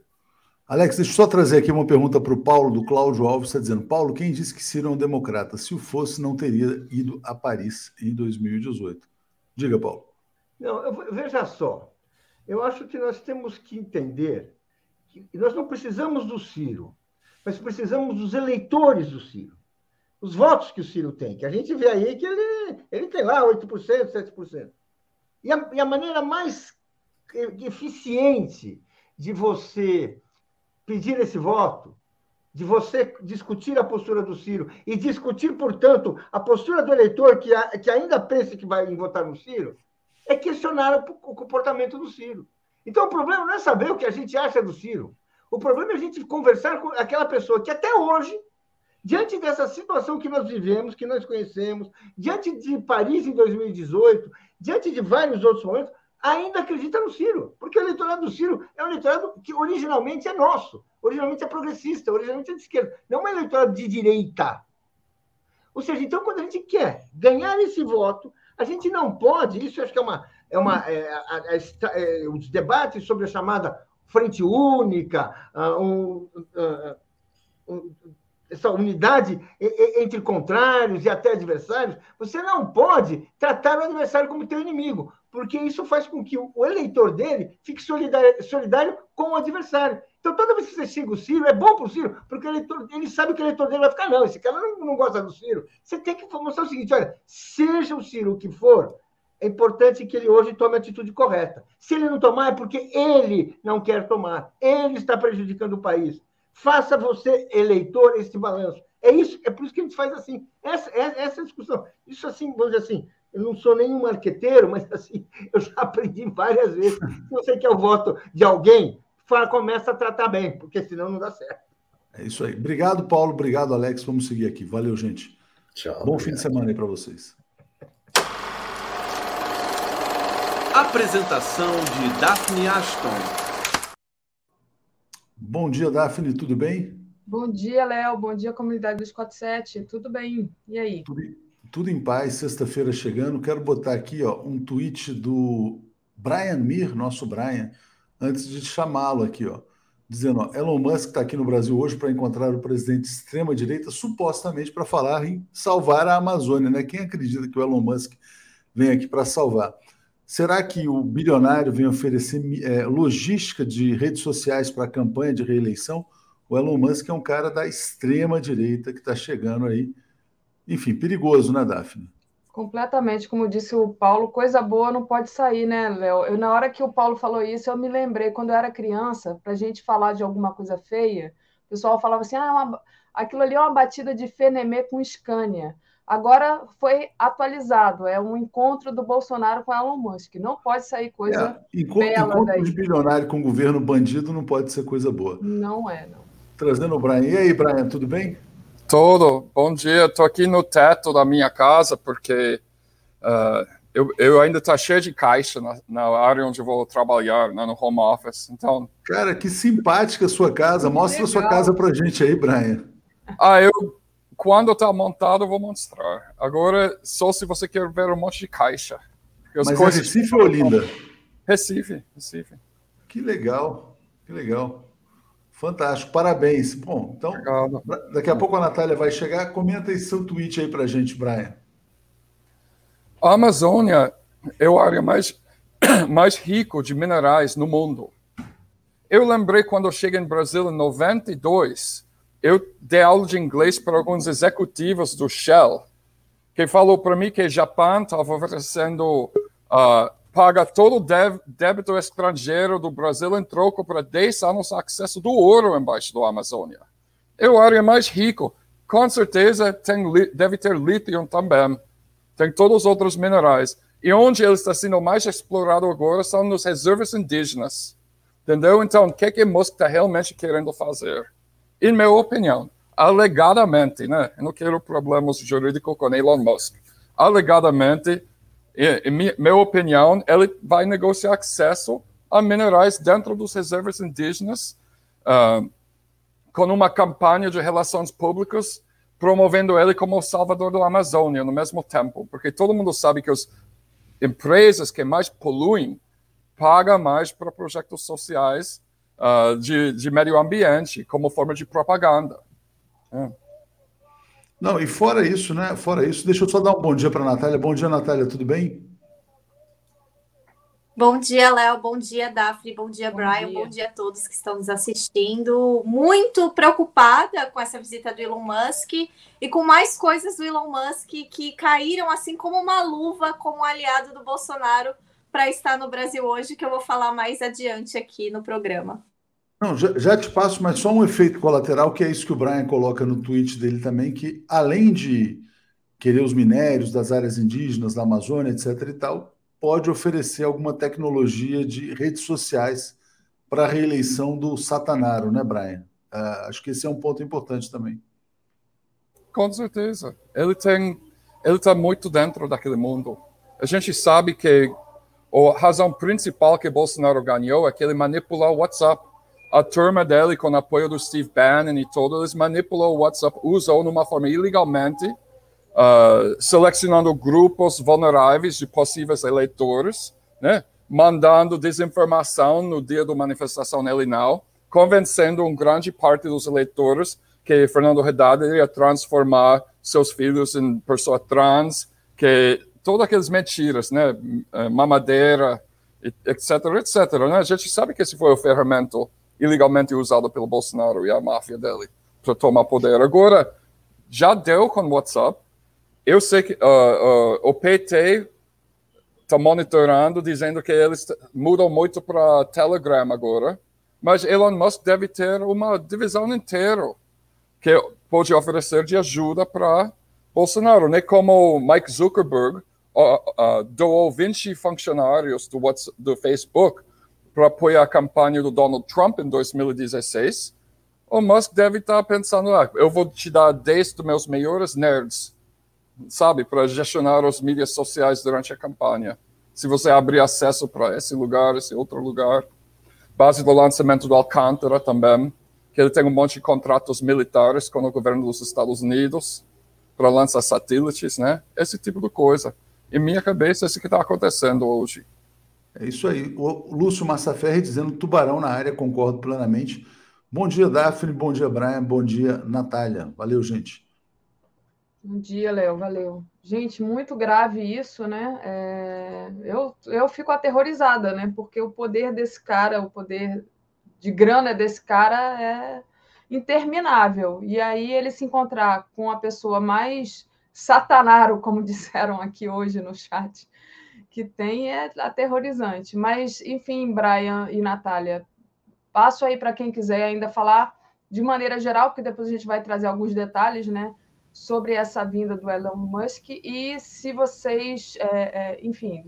Alex, deixa eu só trazer aqui uma pergunta para o Paulo, do Cláudio Alves, está dizendo, Paulo, quem disse que Ciro é um democrata? Se o fosse, não teria ido a Paris em 2018. Diga, Paulo. Não, eu, veja só, eu acho que nós temos que entender que nós não precisamos do Ciro mas precisamos dos eleitores do Ciro. Os votos que o Ciro tem, que a gente vê aí que ele, ele tem lá 8%, 7%. E a, e a maneira mais eficiente de você pedir esse voto, de você discutir a postura do Ciro e discutir, portanto, a postura do eleitor que, a, que ainda pensa que vai votar no Ciro, é questionar o, o comportamento do Ciro. Então, o problema não é saber o que a gente acha do Ciro. O problema é a gente conversar com aquela pessoa que até hoje, diante dessa situação que nós vivemos, que nós conhecemos, diante de Paris em 2018, diante de vários outros momentos, ainda acredita no Ciro. Porque o eleitorado do Ciro é um eleitorado que originalmente é nosso, originalmente é progressista, originalmente é de esquerda, não é um eleitorado de direita. Ou seja, então, quando a gente quer ganhar esse voto, a gente não pode, isso acho que é uma. É uma é, é, é, os debates sobre a chamada frente única, ah, um, ah, um, essa unidade entre contrários e até adversários, você não pode tratar o adversário como teu inimigo, porque isso faz com que o eleitor dele fique solidário, solidário com o adversário. Então, toda vez que você xinga o Ciro, é bom para o Ciro, porque eleitor, ele sabe que o eleitor dele vai ficar, não, esse cara não, não gosta do Ciro. Você tem que mostrar o seguinte: olha, seja o Ciro o que for, é importante que ele hoje tome a atitude correta. Se ele não tomar, é porque ele não quer tomar. Ele está prejudicando o país. Faça você, eleitor, esse balanço. É isso, é por isso que a gente faz assim. Essa, essa é a discussão. Isso assim, vamos dizer assim, eu não sou nenhum marqueteiro, mas [LAUGHS] assim, eu já aprendi várias vezes. Se você quer o voto de alguém, fala, começa a tratar bem, porque senão não dá certo. É isso aí. Obrigado, Paulo. Obrigado, Alex. Vamos seguir aqui. Valeu, gente. Tchau. Bom obrigado. fim de semana aí para vocês. Apresentação de Daphne Ashton. Bom dia, Daphne, tudo bem? Bom dia, Léo. Bom dia, comunidade dos 47. Tudo bem? E aí? Tudo, tudo em paz, sexta-feira chegando. Quero botar aqui ó, um tweet do Brian Mir, nosso Brian, antes de chamá-lo aqui, ó, dizendo: ó, Elon Musk está aqui no Brasil hoje para encontrar o presidente de extrema-direita, supostamente para falar em salvar a Amazônia. Né? Quem acredita que o Elon Musk vem aqui para salvar? Será que o bilionário vem oferecer é, logística de redes sociais para a campanha de reeleição? O Elon Musk é um cara da extrema direita que está chegando aí. Enfim, perigoso, né, Daphne? Completamente, como disse o Paulo, coisa boa não pode sair, né, Léo? Eu, na hora que o Paulo falou isso, eu me lembrei, quando eu era criança, para a gente falar de alguma coisa feia, O pessoal falava assim: ah, uma, aquilo ali é uma batida de Fenemê com Scania. Agora foi atualizado, é um encontro do Bolsonaro com Elon Musk. Não pode sair coisa é, encontro, bela encontro daí. de bilionário com governo bandido não pode ser coisa boa. Não é, não. Trazendo o Brian. E aí, Brian, tudo bem? Tudo. Bom dia. Estou aqui no teto da minha casa porque uh, eu, eu, ainda estou cheio de caixa na, na, área onde eu vou trabalhar, né, no home office. Então. Cara, que simpática a sua casa. Mostra a sua casa para gente aí, Brian. Ah, eu quando está montado, eu vou mostrar. Agora, só se você quer ver um monte de caixa. Mas é coisas... é Recife ou Olinda? Recife, Recife. Que legal, que legal. Fantástico, parabéns. Bom, então, daqui a pouco a Natália vai chegar. Comenta aí seu tweet aí para gente, Brian. A Amazônia é o área mais, [COUGHS] mais rico de minerais no mundo. Eu lembrei quando eu cheguei no Brasil em 92, eu dei aula de inglês para alguns executivos do Shell, que falou para mim que o Japão estava oferecendo uh, paga todo o débito estrangeiro do Brasil em troco para 10 anos acesso do ouro embaixo da Amazônia. É o área mais rico. Com certeza tem, deve ter lítio também. Tem todos os outros minerais. E onde ele está sendo mais explorado agora são nas reservas indígenas. Entendeu? Então, o que, é que Musk está realmente querendo fazer? em minha opinião, alegadamente, né? Eu não quero problemas jurídicos com Elon Musk. Alegadamente, em minha opinião, ele vai negociar acesso a minerais dentro dos reservas indígenas uh, com uma campanha de relações públicas promovendo ele como o salvador da Amazônia no mesmo tempo, porque todo mundo sabe que as empresas que mais poluem pagam mais para projetos sociais uh, de, de meio ambiente como forma de propaganda. É. Não, e fora isso, né? Fora isso, deixa eu só dar um bom dia para a Natália. Bom dia, Natália, tudo bem? Bom dia, Léo. Bom dia, Daphne. Bom dia, bom Brian. Dia. Bom dia a todos que estão nos assistindo. Muito preocupada com essa visita do Elon Musk e com mais coisas do Elon Musk que caíram assim como uma luva como aliado do Bolsonaro para estar no Brasil hoje, que eu vou falar mais adiante aqui no programa. Não, já, já, te passo, mas só um efeito colateral, que é isso que o Brian coloca no tweet dele também, que além de querer os minérios das áreas indígenas, da Amazônia, etc. e tal, pode oferecer alguma tecnologia de redes sociais para a reeleição do Satanaro, né, Brian? Uh, acho que esse é um ponto importante também. Com certeza. Ele tem, ele está muito dentro daquele mundo. A gente sabe que a razão principal que Bolsonaro ganhou é que ele manipulou o WhatsApp a turma dele, com apoio do Steve Bannon e todo, eles manipulou o WhatsApp, usou numa forma ilegalmente, uh, selecionando grupos vulneráveis de possíveis eleitores, né? mandando desinformação no dia da manifestação nele não, convencendo uma grande parte dos eleitores que Fernando Haddad iria transformar seus filhos em pessoa trans, que todas aquelas mentiras, né? Eh, mamadeira, etc, etc. Né? A gente sabe que esse foi o ferramenta ilegalmente usado pelo Bolsonaro e a máfia dele para tomar poder. Agora, já deu com o WhatsApp. Eu sei que uh, uh, o PT está monitorando, dizendo que eles mudam muito para Telegram agora, mas Elon Musk deve ter uma divisão inteira que pode oferecer de ajuda para Bolsonaro, nem como Mike Zuckerberg uh, doou 20 funcionários do, WhatsApp, do Facebook para apoiar a campanha do Donald Trump em 2016, o Musk deve estar pensando, ah, eu vou te dar 10 dos meus maiores nerds, sabe, para gestionar as mídias sociais durante a campanha. Se você abrir acesso para esse lugar, esse outro lugar. Base do lançamento do Alcântara também, que ele tem um monte de contratos militares com o governo dos Estados Unidos para lançar satélites, né? Esse tipo de coisa. Em minha cabeça, é isso que está acontecendo hoje. É isso aí. O Lúcio Massaferri dizendo tubarão na área, concordo plenamente. Bom dia, Daphne. Bom dia, Brian. Bom dia, Natália. Valeu, gente. Bom dia, Léo. Valeu. Gente, muito grave isso, né? É... Eu, eu fico aterrorizada, né? Porque o poder desse cara, o poder de grana desse cara é interminável. E aí ele se encontrar com a pessoa mais satanaro, como [LAUGHS] disseram aqui hoje no chat, que tem é aterrorizante. Mas, enfim, Brian e Natália, passo aí para quem quiser ainda falar de maneira geral, porque depois a gente vai trazer alguns detalhes, né? Sobre essa vinda do Elon Musk e se vocês, é, é, enfim,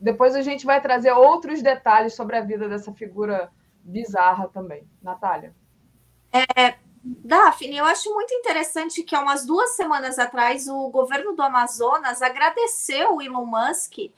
depois a gente vai trazer outros detalhes sobre a vida dessa figura bizarra também. Natália. É, Daphne, eu acho muito interessante que há umas duas semanas atrás o governo do Amazonas agradeceu o Elon Musk,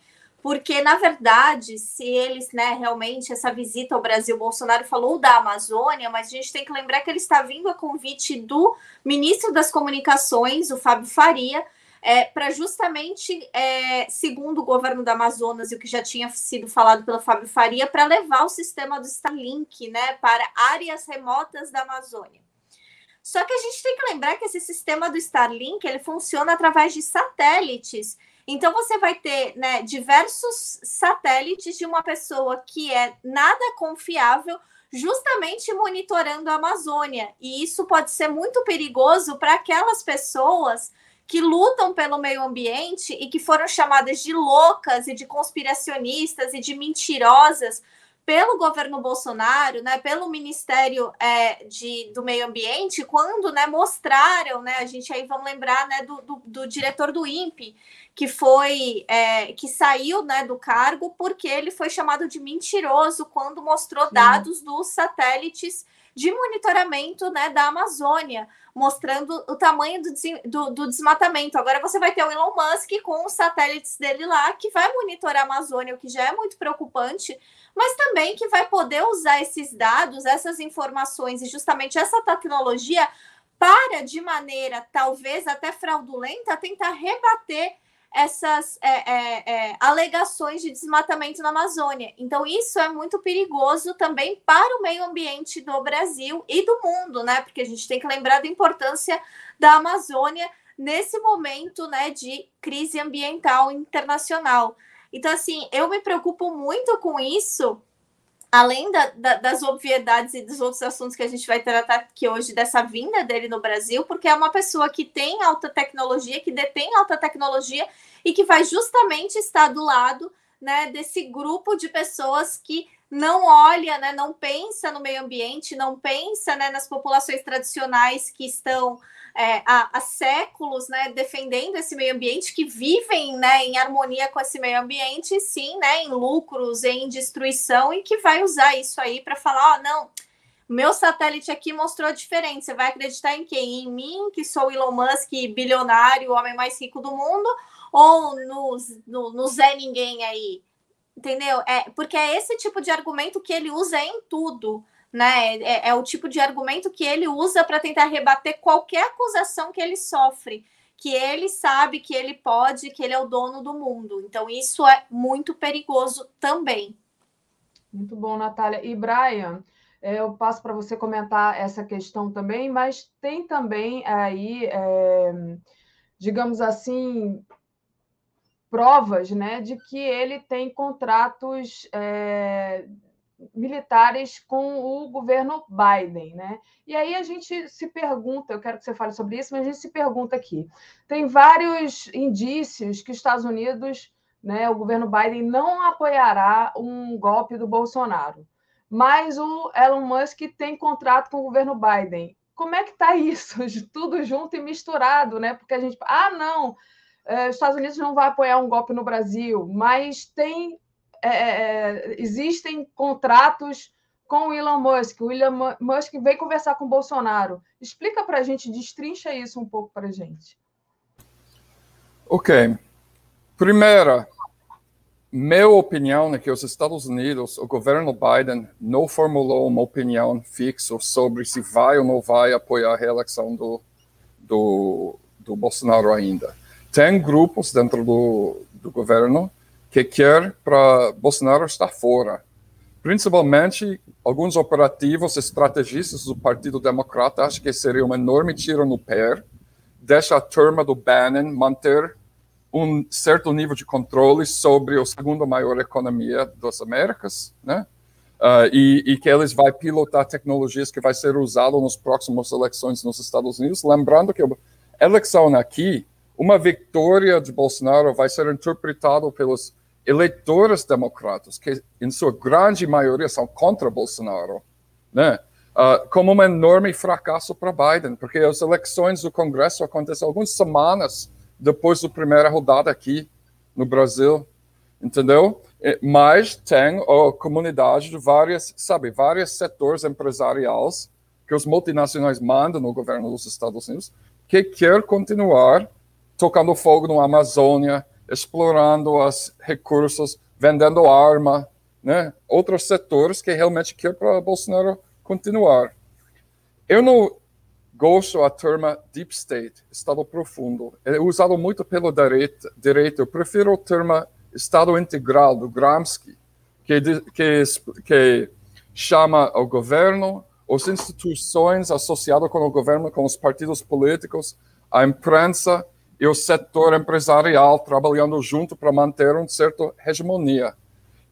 porque, na verdade, se eles, né, realmente, essa visita ao Brasil, Bolsonaro falou da Amazônia, mas a gente tem que lembrar que ele está vindo a convite do ministro das Comunicações, o Fábio Faria, é, para justamente, é, segundo o governo do Amazonas e o que já tinha sido falado pelo Fábio Faria, para levar o sistema do Starlink né, para áreas remotas da Amazônia. Só que a gente tem que lembrar que esse sistema do Starlink ele funciona através de satélites. Então você vai ter né, diversos satélites de uma pessoa que é nada confiável, justamente monitorando a Amazônia. E isso pode ser muito perigoso para aquelas pessoas que lutam pelo meio ambiente e que foram chamadas de loucas e de conspiracionistas e de mentirosas pelo governo Bolsonaro, né, pelo Ministério é, de, do Meio Ambiente, quando né, mostraram, né, a gente aí vamos lembrar né, do, do, do diretor do INPE, que foi é, que saiu né, do cargo porque ele foi chamado de mentiroso quando mostrou dados dos satélites de monitoramento né, da Amazônia, mostrando o tamanho do, do, do, desmatamento. Agora você vai ter o Elon Musk com os satélites dele lá, que vai monitorar a Amazônia, o que já é muito preocupante, mas também que vai poder usar esses dados, essas informações e justamente essa tecnologia para, de maneira talvez até fraudulenta, tentar rebater essas é, é, é, alegações de desmatamento na Amazônia. Então, isso é muito perigoso também para o meio ambiente do Brasil e do mundo, né? Porque a gente tem que lembrar da importância da Amazônia nesse momento né, de crise ambiental internacional. Então, assim, eu me preocupo muito com isso além da, da, das obviedades e dos outros assuntos que a gente vai tratar aqui hoje, dessa vinda dele no Brasil, porque é uma pessoa que tem alta tecnologia, que detém alta tecnologia e que vai justamente estar do lado né, desse grupo de pessoas que não olha, né, não pensa no meio ambiente, não pensa né, nas populações tradicionais que estão é, há, há, séculos, né, defendendo esse meio ambiente, que vivem, né, em harmonia com esse meio ambiente, sim, né, em lucros, em destruição, e que vai usar isso aí para falar, ó, oh, não, meu satélite aqui mostrou a diferença. Você vai acreditar em quem? Em mim, que sou Elon Musk, bilionário, o homem mais rico do mundo, ou no, no, no Zé Ninguém aí? Entendeu? É, porque é esse tipo de argumento que ele usa em tudo né? É, é o tipo de argumento que ele usa para tentar rebater qualquer acusação que ele sofre, que ele sabe que ele pode, que ele é o dono do mundo. Então, isso é muito perigoso também. Muito bom, Natália. E Brian, é, eu passo para você comentar essa questão também, mas tem também aí, é, digamos assim, provas né, de que ele tem contratos é, militares com o governo Biden, né? E aí a gente se pergunta, eu quero que você fale sobre isso, mas a gente se pergunta aqui: tem vários indícios que os Estados Unidos, né, o governo Biden não apoiará um golpe do Bolsonaro, mas o Elon Musk tem contrato com o governo Biden. Como é que está isso? [LAUGHS] Tudo junto e misturado, né? Porque a gente, ah, não, eh, os Estados Unidos não vai apoiar um golpe no Brasil, mas tem é, é, é, existem contratos com o Elon Musk. O Elon Musk veio conversar com o Bolsonaro. Explica para a gente, destrincha isso um pouco para a gente. Ok. Primeira, minha opinião é que os Estados Unidos, o governo Biden, não formulou uma opinião fixa sobre se vai ou não vai apoiar a reeleição do, do, do Bolsonaro ainda. Tem grupos dentro do, do governo que quer para Bolsonaro estar fora. Principalmente alguns operativos estrategistas do Partido Democrata acham que seria um enorme tiro no pé, deixa a turma do Bannon manter um certo nível de controle sobre a segunda maior economia das Américas, né? Uh, e, e, que eles vão pilotar tecnologias que vai ser usado nas próximas eleições nos Estados Unidos. Lembrando que a eleição aqui, uma vitória de Bolsonaro vai ser interpretada pelos eleitores democratas, que em sua grande maioria são contra Bolsonaro, né? uh, como um enorme fracasso para Biden, porque as eleições do Congresso acontecem algumas semanas depois da primeira rodada aqui no Brasil, entendeu? Mas tem a comunidade de várias, sabe, vários setores empresariais que os multinacionais mandam no governo dos Estados Unidos, que quer continuar tocando fogo na Amazônia, explorando os recursos, vendendo arma, né? Outros setores que realmente quer para Bolsonaro continuar. Eu não gosto da terma deep state, estado profundo. É usado muito pelo direito. direito. Eu prefiro o termo estado integral do Gramsci, que, que, que chama o governo, as instituições associadas com o governo, com os partidos políticos, a imprensa e o setor empresarial trabalhando junto para manter uma certa hegemonia.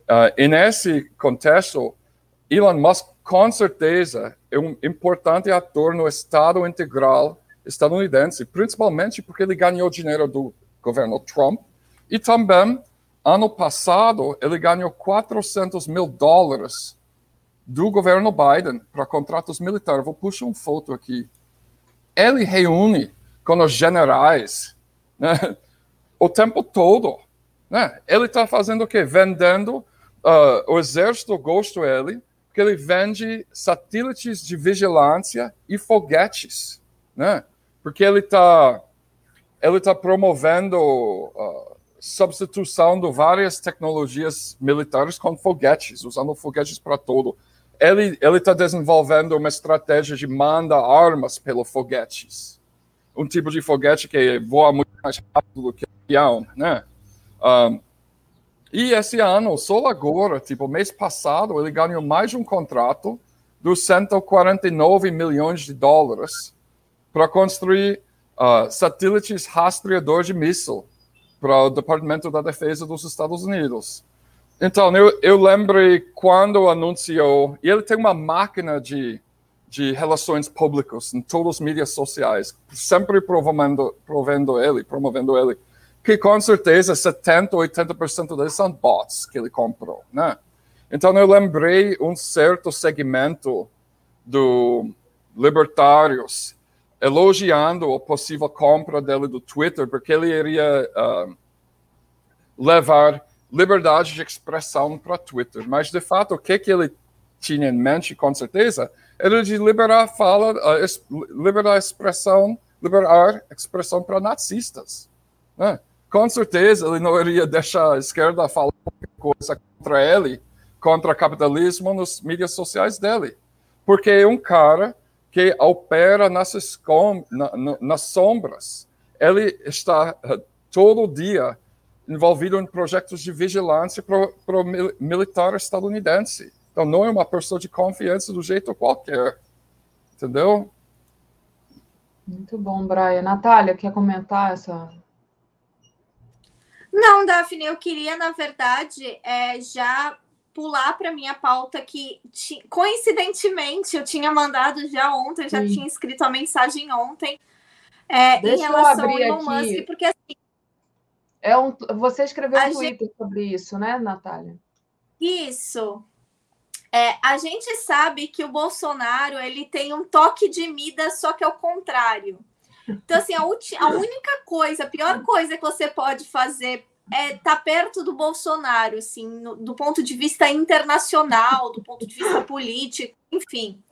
Uh, e nesse contexto, Elon Musk, com certeza, é um importante ator no Estado integral estadunidense, principalmente porque ele ganhou dinheiro do governo Trump e também, ano passado, ele ganhou 400 mil dólares do governo Biden para contratos militares. Vou puxar uma foto aqui. Ele reúne com os generais né, o tempo todo. Né? Ele está fazendo o quê? Vendendo. Uh, o exército gosta dele, porque ele vende satélites de vigilância e foguetes. Né? Porque ele está ele tá promovendo uh, substituição de várias tecnologias militares com foguetes, usando foguetes para todo ele está desenvolvendo uma estratégia de mandar armas pelos foguetes. Um tipo de foguete que voa muito mais rápido do que avião, né? Um, e esse ano, só agora, tipo, mês passado, ele ganhou mais um contrato dos 149 milhões de dólares para construir uh, satélites rastreadores de míssil para o Departamento da Defesa dos Estados Unidos. Então, eu, eu lembrei quando anunciou, e ele tem uma máquina de, de relações públicas em todas as mídias sociais, sempre promovendo ele, promovendo ele, que com certeza 70%, 80% deles são bots que ele comprou, né? Então, eu lembrei um certo segmento do libertários elogiando a possível compra dele do Twitter, porque ele iria uh, levar liberdade de expressão para Twitter. Mas, de fato, o que, que ele tinha em mente, com certeza, era de liberar a fala, liberar expressão, liberar expressão para nazistas. Né? Com certeza, ele não iria deixar a esquerda falar coisa contra ele, contra o capitalismo nas mídias sociais dele. Porque é um cara que opera nas, na, nas sombras. Ele está uh, todo dia envolvido em projetos de vigilância para o militar estadunidense. Então, não é uma pessoa de confiança do jeito qualquer. Entendeu? Muito bom, Brian. Natália, quer comentar essa? Não, Daphne, eu queria, na verdade, é, já pular para minha pauta que, coincidentemente, eu tinha mandado já ontem, já Sim. tinha escrito a mensagem ontem, é, em relação ao Elon Musk, porque assim, é um, você escreveu um Twitter gente... sobre isso, né, Natália? Isso. É, a gente sabe que o Bolsonaro ele tem um toque de Midas, só que é o contrário. Então, assim, a, a única coisa, a pior coisa que você pode fazer é estar tá perto do Bolsonaro, assim, no, do ponto de vista internacional, do ponto de vista político, enfim.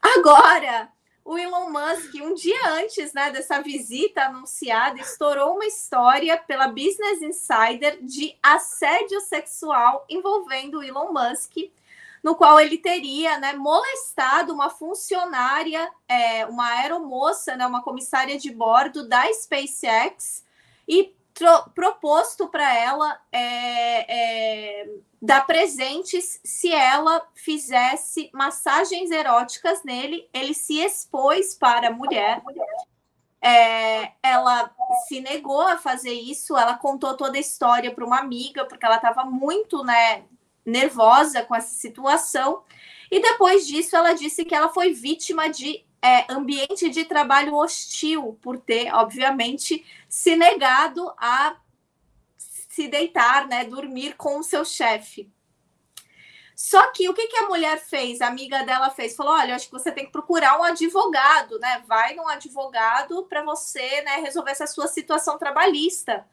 Agora, o Elon Musk, um dia antes né, dessa visita anunciada, estourou uma história pela Business Insider de assédio sexual envolvendo o Elon Musk, no qual ele teria né, molestado uma funcionária, é, uma aeromoça, né, uma comissária de bordo da SpaceX, e proposto para ela é, é, dar presentes se ela fizesse massagens eróticas nele. Ele se expôs para a mulher. É, ela se negou a fazer isso. Ela contou toda a história para uma amiga, porque ela estava muito né, nervosa com essa situação. E depois disso, ela disse que ela foi vítima de é, ambiente de trabalho hostil, por ter, obviamente, se negado a se deitar, né, dormir com o seu chefe. Só que o que, que a mulher fez? A amiga dela fez, falou: olha, acho que você tem que procurar um advogado, né? Vai num advogado para você né, resolver essa sua situação trabalhista.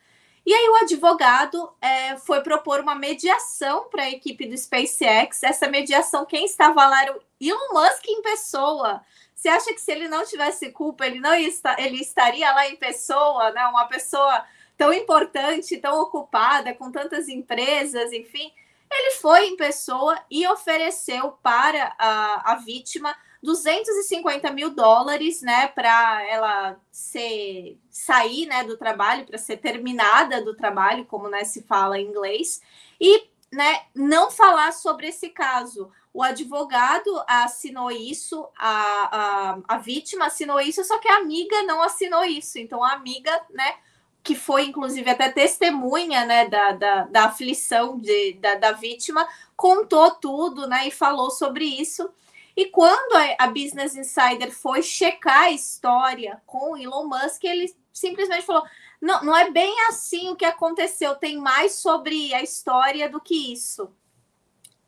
E aí o advogado é, foi propor uma mediação para a equipe do SpaceX. Essa mediação, quem estava lá era o Elon Musk em pessoa. Você acha que se ele não tivesse culpa, ele não está, ele estaria lá em pessoa, né? Uma pessoa tão importante, tão ocupada, com tantas empresas, enfim. Ele foi em pessoa e ofereceu para a, a vítima 250 mil dólares, né, para ela ser sair, né, do trabalho, para ser terminada do trabalho, como né, se fala em inglês, e né, não falar sobre esse caso. O advogado assinou isso, a, a, a vítima assinou isso, só que a amiga não assinou isso. Então a amiga, né, que foi inclusive até testemunha né, da, da, da aflição de, da, da vítima, contou tudo né, e falou sobre isso. E quando a Business Insider foi checar a história com Elon Musk, ele simplesmente falou: não, não é bem assim o que aconteceu, tem mais sobre a história do que isso.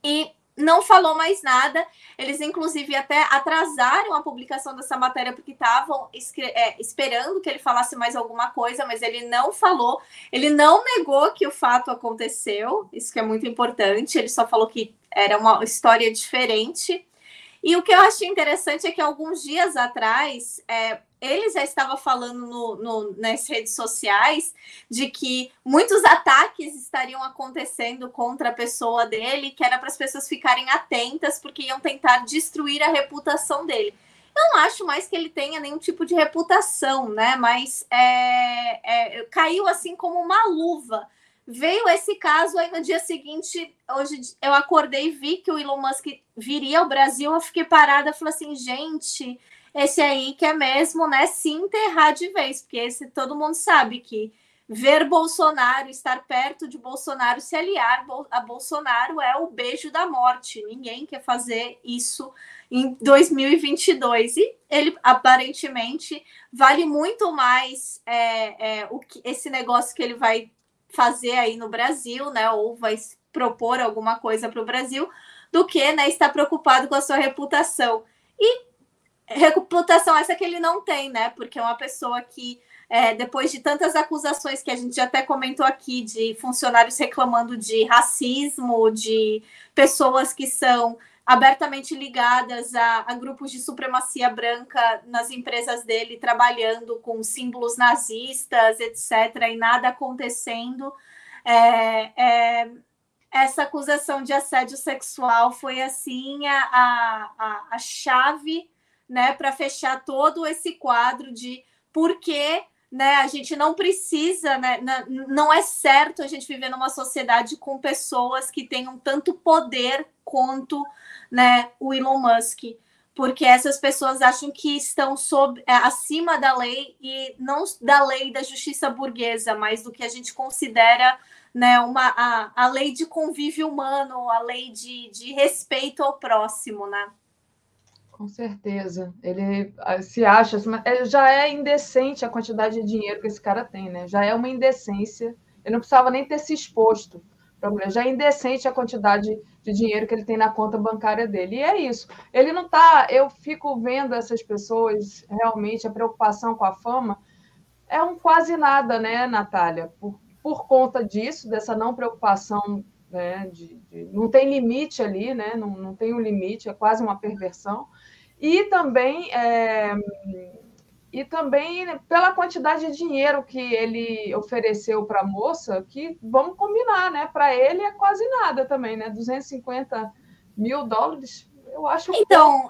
E não falou mais nada. Eles, inclusive, até atrasaram a publicação dessa matéria porque estavam é, esperando que ele falasse mais alguma coisa, mas ele não falou. Ele não negou que o fato aconteceu, isso que é muito importante. Ele só falou que era uma história diferente. E o que eu achei interessante é que alguns dias atrás, é, ele já estava falando no, no, nas redes sociais de que muitos ataques estariam acontecendo contra a pessoa dele, que era para as pessoas ficarem atentas, porque iam tentar destruir a reputação dele. Eu não acho mais que ele tenha nenhum tipo de reputação, né? Mas é, é, caiu assim como uma luva Veio esse caso, aí no dia seguinte, hoje eu acordei e vi que o Elon Musk viria ao Brasil, eu fiquei parada, falei assim, gente, esse aí que é mesmo, né, se enterrar de vez, porque esse todo mundo sabe que ver Bolsonaro, estar perto de Bolsonaro, se aliar a Bolsonaro é o beijo da morte. Ninguém quer fazer isso em 2022. E ele aparentemente vale muito mais é, é, o que, esse negócio que ele vai fazer aí no Brasil, né? Ou vai propor alguma coisa para o Brasil, do que né, estar preocupado com a sua reputação. E reputação essa que ele não tem, né? Porque é uma pessoa que, é, depois de tantas acusações que a gente até comentou aqui, de funcionários reclamando de racismo, de pessoas que são abertamente ligadas a, a, grupos de supremacia branca nas empresas dele, trabalhando com símbolos nazistas, etc., e nada acontecendo. É, é, essa acusação de assédio sexual foi assim a, a, a chave né, para fechar todo esse quadro de por que né, a gente não precisa, né, não é certo a gente viver numa sociedade com pessoas que tenham tanto poder quanto né, o Elon Musk, porque essas pessoas acham que estão sob, é, acima da lei e não da lei da justiça burguesa, mas do que a gente considera né, uma, a, a lei de convívio humano, a lei de, de respeito ao próximo, né? Com certeza. Ele ah, se acha. Assim, já é indecente a quantidade de dinheiro que esse cara tem, né? Já é uma indecência. Ele não precisava nem ter se exposto. Já é indecente a quantidade de dinheiro que ele tem na conta bancária dele. E é isso. Ele não está. Eu fico vendo essas pessoas, realmente, a preocupação com a fama é um quase nada, né, Natália? Por, por conta disso, dessa não preocupação, né, de, de, não tem limite ali, né? Não, não tem um limite, é quase uma perversão. E também. É, e também pela quantidade de dinheiro que ele ofereceu para a moça, que vamos combinar, né? Para ele é quase nada também, né? 250 mil dólares, eu acho. Então,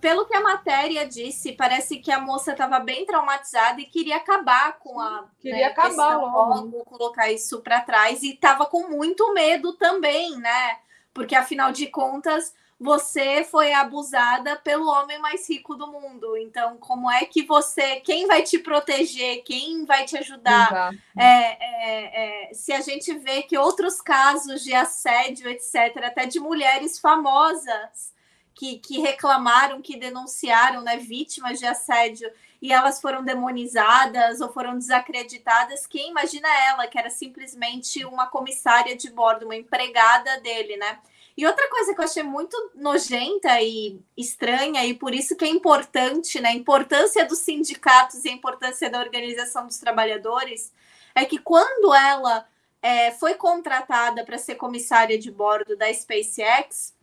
pelo que a matéria disse, parece que a moça estava bem traumatizada e queria acabar com a. Queria né, acabar logo. colocar isso para trás e estava com muito medo também, né? Porque afinal de contas você foi abusada pelo homem mais rico do mundo. Então, como é que você, quem vai te proteger, quem vai te ajudar? É, é, é, se a gente vê que outros casos de assédio, etc., até de mulheres famosas que, que reclamaram, que denunciaram, né, vítimas de assédio, e elas foram demonizadas ou foram desacreditadas, quem imagina ela, que era simplesmente uma comissária de bordo, uma empregada dele, né? E outra coisa que eu achei muito nojenta e estranha, e por isso que é importante, né? A importância dos sindicatos e a importância da organização dos trabalhadores, é que quando ela é, foi contratada para ser comissária de bordo da SpaceX,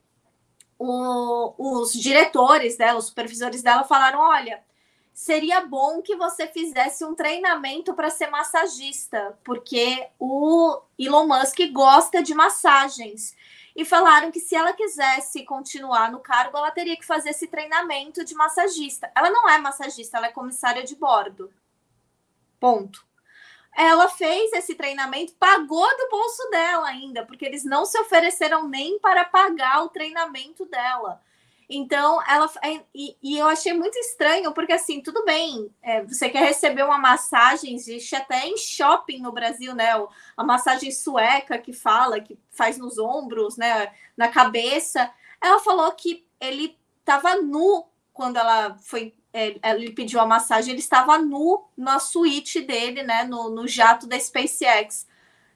o, os diretores dela, os supervisores dela falaram: olha, seria bom que você fizesse um treinamento para ser massagista, porque o Elon Musk gosta de massagens. E falaram que se ela quisesse continuar no cargo, ela teria que fazer esse treinamento de massagista. Ela não é massagista, ela é comissária de bordo. Ponto ela fez esse treinamento, pagou do bolso dela ainda, porque eles não se ofereceram nem para pagar o treinamento dela. Então, ela. É, e, e eu achei muito estranho, porque assim, tudo bem, é, você quer receber uma massagem, existe até em shopping no Brasil, né? A massagem sueca que fala, que faz nos ombros, né? Na cabeça. Ela falou que ele estava nu quando ela foi é, ele pediu a massagem, ele estava nu na suíte dele, né, no, no jato da SpaceX.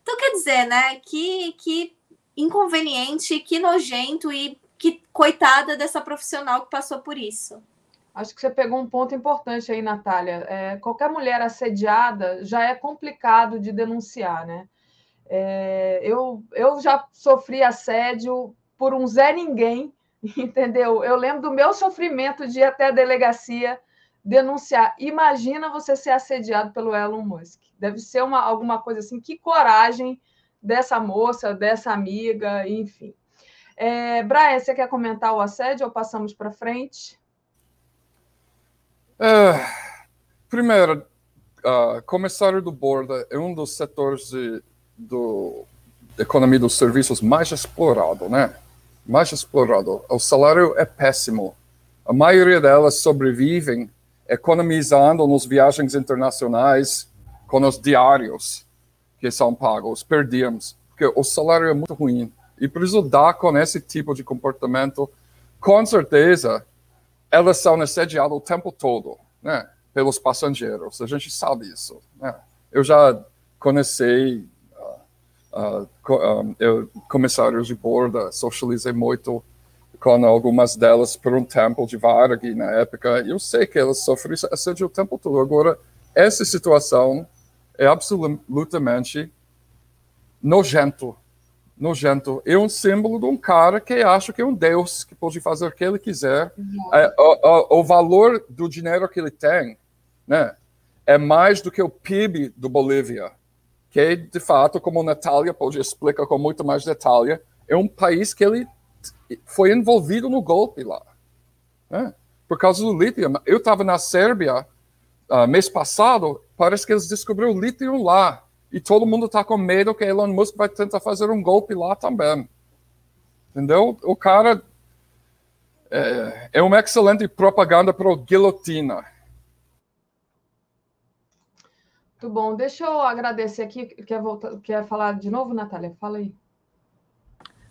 Então, quer dizer, né, que, que inconveniente, que nojento e que coitada dessa profissional que passou por isso. Acho que você pegou um ponto importante aí, Natália. É, qualquer mulher assediada já é complicado de denunciar, né? É, eu, eu já sofri assédio por um Zé Ninguém [LAUGHS] entendeu? Eu lembro do meu sofrimento de ir até a delegacia denunciar. Imagina você ser assediado pelo Elon Musk. Deve ser uma, alguma coisa assim. Que coragem dessa moça, dessa amiga, enfim. É, Brian, você quer comentar o assédio ou passamos para frente? É, primeiro, uh, comissário do borda é um dos setores de, do, da economia dos serviços mais explorado, né? mais explorado. O salário é péssimo. A maioria delas sobrevivem economizando nas viagens internacionais com os diários que são pagos, perdemos, porque o salário é muito ruim. E dá com esse tipo de comportamento, com certeza, elas são assediadas o tempo todo, né? Pelos passageiros, a gente sabe isso. Né? Eu já conheci uh, eu, comissários de bordo, socializei muito com algumas delas por um tempo de Varg na época. Eu sei que elas sofrem assédio o tempo todo. Agora, essa situação é absolutamente nojento. Nojento. É um símbolo de um cara que acha que é um deus, que pode fazer o que ele quiser. É, o, o, o valor do dinheiro que ele tem né, é mais do que o PIB do Bolívia que de fato, como a Natália pode explicar com muito mais detalhe, é um país que ele foi envolvido no golpe lá. Né? Por causa do lítio. Eu estava na Sérvia uh, mês passado, parece que eles descobriram lítio lá. E todo mundo está com medo que Elon Musk vai tentar fazer um golpe lá também. Entendeu? O cara é, é uma excelente propaganda para o guilhotina. Muito bom. Deixa eu agradecer aqui. Quer, voltar, quer falar de novo, Natália? Fala aí.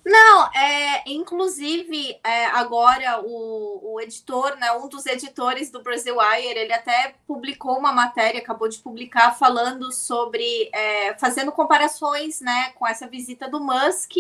Não, é, inclusive, é, agora o, o, editor, né, um dos editores do Brasil Wire, ele até publicou uma matéria, acabou de publicar, falando sobre, é, fazendo comparações né, com essa visita do Musk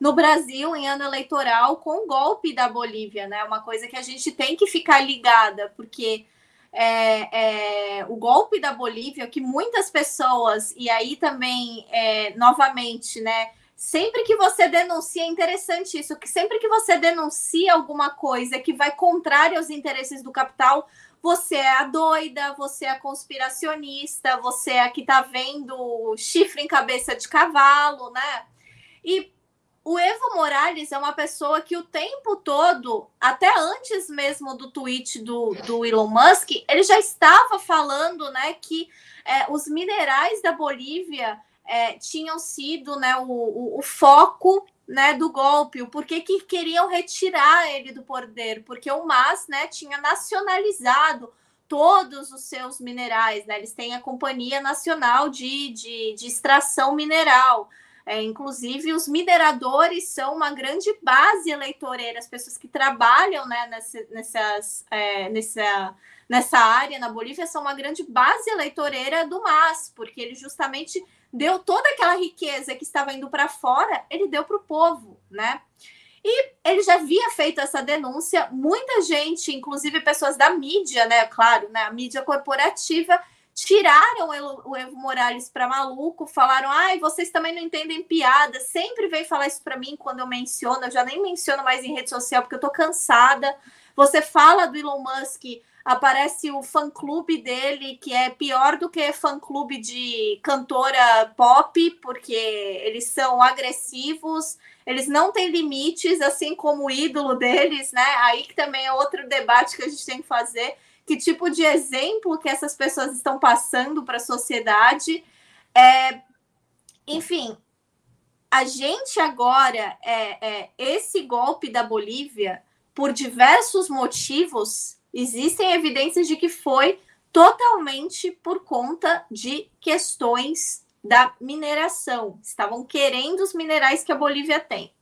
no Brasil em ano eleitoral com o golpe da Bolívia, né? Uma coisa que a gente tem que ficar ligada, porque é, é, o golpe da Bolívia, que muitas pessoas, e aí também, é, novamente, né? Sempre que você denuncia, é interessante isso, que sempre que você denuncia alguma coisa que vai contrária aos interesses do capital, você é a doida, você é a conspiracionista, você é a que tá vendo chifre em cabeça de cavalo, né? E o Evo Morales é uma pessoa que o tempo todo, até antes mesmo do tweet do, do Elon Musk, ele já estava falando né, que é, os minerais da Bolívia é, tinham sido né, o, o, o, foco né, do golpe, o porquê que queriam retirar ele do poder, porque o MAS né, tinha nacionalizado todos os seus minerais, né? Eles têm a Companhia Nacional de, de, de Extração Mineral. É, inclusive, os mineradores são uma grande base eleitoreira, as pessoas que trabalham né, nessa, nessas, é, nessa, nessa área na Bolívia são uma grande base eleitoreira do MAS, porque ele justamente deu toda aquela riqueza que estava indo para fora, ele deu para o povo, né? E ele já havia feito essa denúncia, muita gente, inclusive pessoas da mídia, né, claro, né, a mídia corporativa, tiraram o Evo Morales para maluco, falaram: ai, vocês também não entendem piada. Sempre vem falar isso para mim quando eu menciono, eu já nem menciono mais em rede social porque eu tô cansada. Você fala do Elon Musk, aparece o fã-clube dele, que é pior do que fã-clube de cantora pop, porque eles são agressivos, eles não têm limites, assim como o ídolo deles, né? Aí que também é outro debate que a gente tem que fazer que tipo de exemplo que essas pessoas estão passando para a sociedade. É, enfim, a gente agora, é, é, esse golpe da Bolívia, por diversos motivos, existem evidências de que foi totalmente por conta de questões da mineração. Estavam querendo os minerais que a Bolívia tem.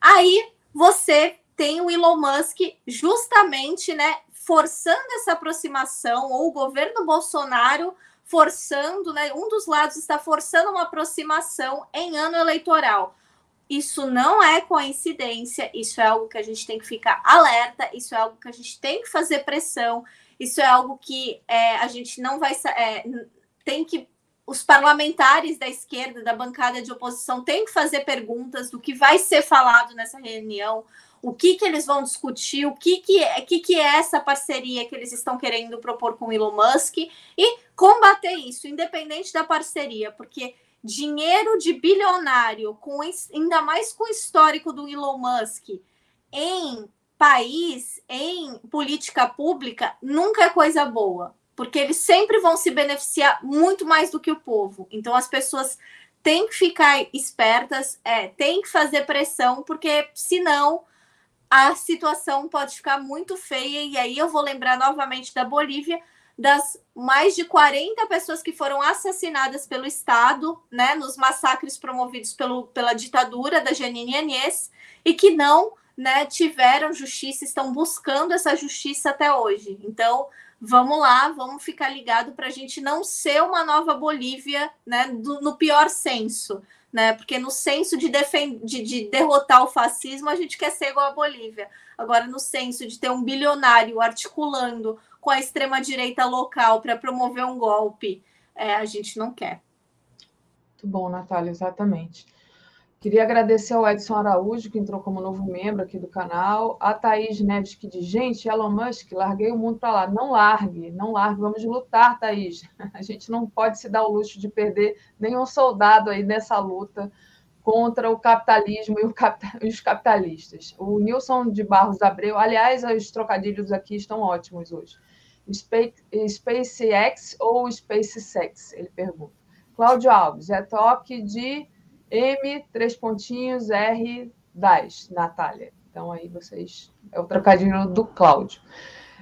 Aí você tem o Elon Musk justamente, né, forçando essa aproximação, ou o governo Bolsonaro forçando, né? Um dos lados está forçando uma aproximação em ano eleitoral. Isso não é coincidência, isso é algo que a gente tem que ficar alerta, isso é algo que a gente tem que fazer pressão, isso é algo que é, a gente não vai. É, tem que. Os parlamentares da esquerda, da bancada de oposição, têm que fazer perguntas do que vai ser falado nessa reunião, o que, que eles vão discutir, o que, que, é, que, que é essa parceria que eles estão querendo propor com Elon Musk e combater isso, independente da parceria, porque dinheiro de bilionário, com ainda mais com o histórico do Elon Musk, em país, em política pública, nunca é coisa boa, porque eles sempre vão se beneficiar muito mais do que o povo. Então as pessoas têm que ficar espertas, é, têm que fazer pressão, porque senão a situação pode ficar muito feia. E aí eu vou lembrar novamente da Bolívia, das mais de 40 pessoas que foram assassinadas pelo Estado, né, nos massacres promovidos pelo, pela ditadura da Janine Anhes, e que não né, tiveram justiça, estão buscando essa justiça até hoje. Então, vamos lá, vamos ficar ligado para a gente não ser uma nova Bolívia, né, do, no pior senso né? Porque no senso de, de, de, derrotar o fascismo, a gente quer ser igual a Bolívia. Agora, no senso de ter um bilionário articulando com a extrema-direita local para promover um golpe, é, a gente não quer. Muito bom, Natália, exatamente. Queria agradecer ao Edson Araújo, que entrou como novo membro aqui do canal, a Thaís Neves, que diz, gente, Elon Musk, larguei o mundo para lá. Não largue, não largue, vamos lutar, Thaís. [LAUGHS] A gente não pode se dar o luxo de perder nenhum soldado aí nessa luta contra o capitalismo e, [LAUGHS] os capitalistas. O Nilson de Barros Abreu, aliás, os trocadilhos aqui estão ótimos hoje. SpaceX ou SpaceX? Ele pergunta. Cláudio Alves, é toque de M, três pontinhos, R, 10, Natália. Então, aí vocês. É o trocadilho do Cláudio.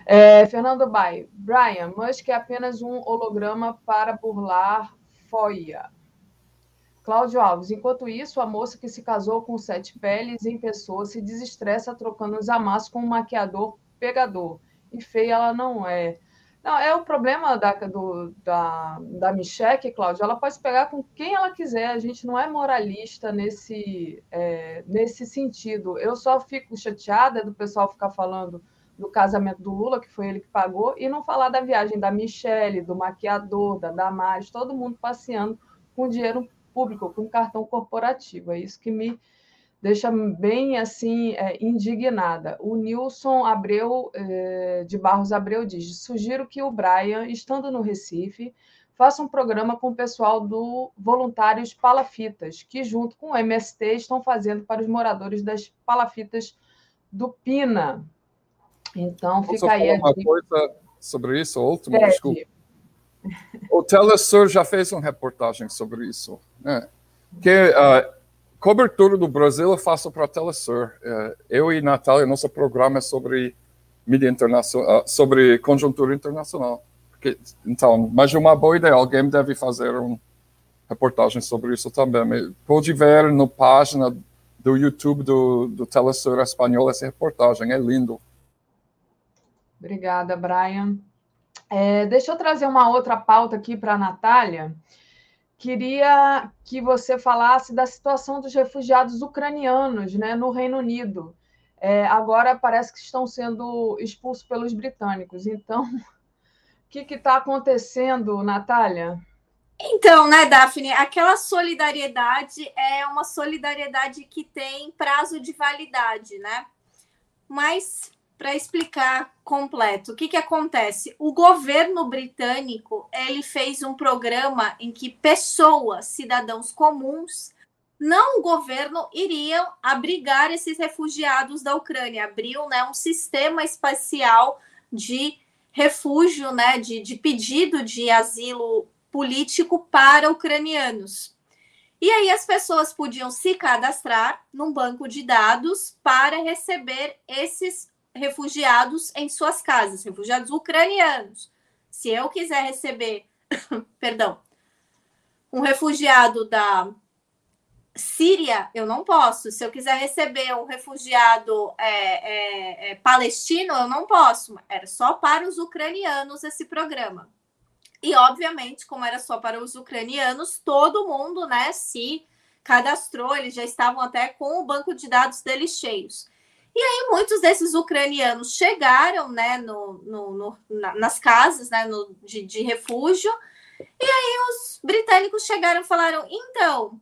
É, Fernando Bai, Brian, Musk é apenas um holograma para burlar FOIA. Cláudio Alves, enquanto isso, a moça que se casou com sete peles em pessoa se desestressa trocando os amassos com um maquiador pegador. E feia ela não é. Não, é o problema da, do, da, da Micheque, Cláudia. Ela pode pegar com quem ela quiser. A gente não é moralista nesse, é, nesse sentido. Eu só fico chateada do pessoal ficar falando do casamento do Lula, que foi ele que pagou, e não falar da viagem da Michelle, do maquiador, da Damares, todo mundo passeando com dinheiro público, com cartão corporativo. É isso que me deixa bem assim é, indignada. O Nilson Abreu é, de Barros Abreu diz: sugiro que o Brian, estando no Recife, faça um programa com o pessoal do Voluntários Palafitas, que junto com o MST estão fazendo para os moradores das palafitas do Pina. Então Posso fica aí. Uma coisa sobre isso, último, é, desculpa. O Telesur já fez uma reportagem sobre isso, né? Que uh, cobertura do Brasil eu faço para a Telesur. É, eu e Natália, nosso programa é sobre mídia internacional, ah, sobre conjuntura internacional. Então, mas uma boa ideia, alguém deve fazer uma reportagem sobre isso também. Pode ver na página do YouTube do, do Telesur Espanhol essa reportagem, é lindo. Obrigada, Brian. É, deixa eu trazer uma outra pauta aqui para a Natália queria que você falasse da situação dos refugiados ucranianos né, no Reino Unido. É, agora parece que estão sendo expulsos pelos britânicos. Então, [LAUGHS] o que está acontecendo, Natália? Então, né, Daphne, aquela solidariedade é uma solidariedade que tem prazo de validade, né? Mas para explicar completo, o que, que acontece? O governo britânico ele fez um programa em que pessoas, cidadãos comuns, não o governo, iriam abrigar esses refugiados da Ucrânia. Abriu né, um sistema espacial de refúgio, né, de, de pedido de asilo político para ucranianos. E aí as pessoas podiam se cadastrar num banco de dados para receber esses refugiados em suas casas, refugiados ucranianos. Se eu quiser receber, [COUGHS] perdão, um refugiado da Síria, eu não posso. Se eu quiser receber um refugiado é, é, é, palestino, eu não posso. Era só para os ucranianos esse programa. E, obviamente, como era só para os ucranianos, todo mundo né, se cadastrou, eles já estavam até com o banco de dados deles cheios. E aí, muitos desses ucranianos chegaram né, no, no, no na, nas casas né, no, de, de refúgio, e aí os britânicos chegaram e falaram: então,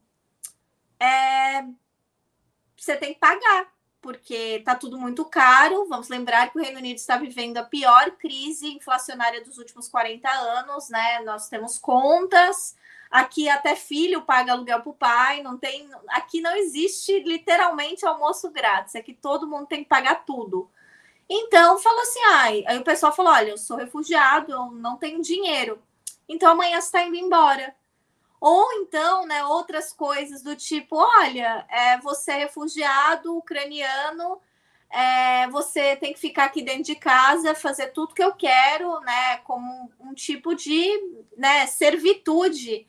é, você tem que pagar porque está tudo muito caro. Vamos lembrar que o Reino Unido está vivendo a pior crise inflacionária dos últimos 40 anos, né? Nós temos contas. Aqui até filho paga aluguel para o pai, não tem. Aqui não existe literalmente almoço grátis, que todo mundo tem que pagar tudo. Então falou assim: ai, aí o pessoal falou: olha, eu sou refugiado, eu não tenho dinheiro. Então amanhã você está indo embora. Ou então, né, outras coisas do tipo, olha, é, você é refugiado ucraniano, é, você tem que ficar aqui dentro de casa, fazer tudo que eu quero, né, como um, um tipo de né, servitude.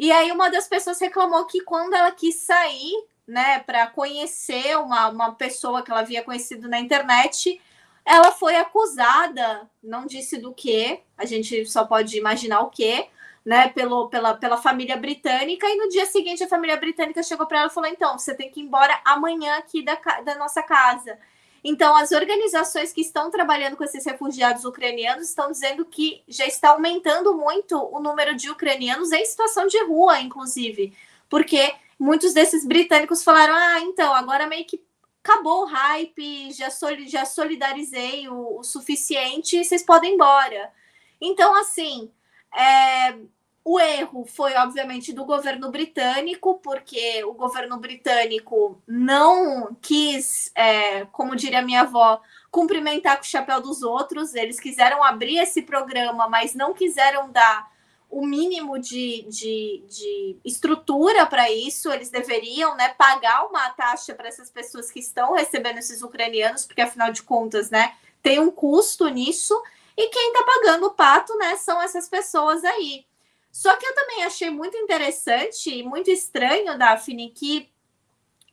E aí uma das pessoas reclamou que quando ela quis sair, né, para conhecer uma, uma pessoa que ela havia conhecido na internet, ela foi acusada, não disse do que, a gente só pode imaginar o que, né, pelo, pela, pela família britânica, e no dia seguinte a família britânica chegou para ela e falou: então, você tem que ir embora amanhã aqui da, da nossa casa. Então, as organizações que estão trabalhando com esses refugiados ucranianos estão dizendo que já está aumentando muito o número de ucranianos em situação de rua, inclusive, porque muitos desses britânicos falaram: ah, então, agora meio que acabou o hype, já, já solidarizei o, o suficiente, vocês podem ir embora. Então, assim, é, o erro foi, obviamente, do governo britânico, porque o governo britânico não quis, é, como diria minha avó, cumprimentar com o chapéu dos outros. Eles quiseram abrir esse programa, mas não quiseram dar o mínimo de, de, de estrutura para isso. Eles deveriam né, pagar uma taxa para essas pessoas que estão recebendo esses ucranianos, porque afinal de contas, né, tem um custo nisso. E quem está pagando o pato, né, são essas pessoas aí. Só que eu também achei muito interessante e muito estranho, Daphne, que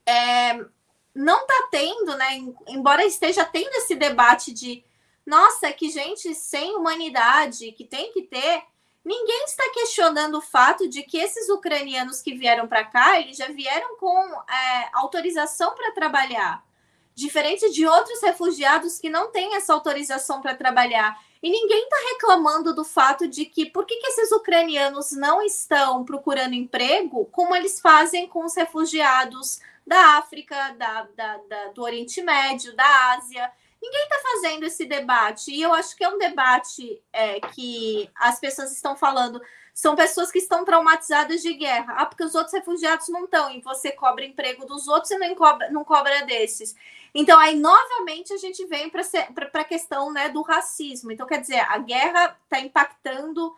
é, não está tendo, né? Embora esteja tendo esse debate de nossa, que gente sem humanidade que tem que ter, ninguém está questionando o fato de que esses ucranianos que vieram para cá, eles já vieram com é, autorização para trabalhar. Diferente de outros refugiados que não têm essa autorização para trabalhar. E ninguém está reclamando do fato de que por que, que esses ucranianos não estão procurando emprego como eles fazem com os refugiados da África, da, da, da do Oriente Médio, da Ásia. Ninguém está fazendo esse debate. E eu acho que é um debate é, que as pessoas estão falando. São pessoas que estão traumatizadas de guerra. Ah, porque os outros refugiados não estão. E você cobra emprego dos outros e não cobra, não cobra desses. Então, aí, novamente, a gente vem para a questão né, do racismo. Então, quer dizer, a guerra está impactando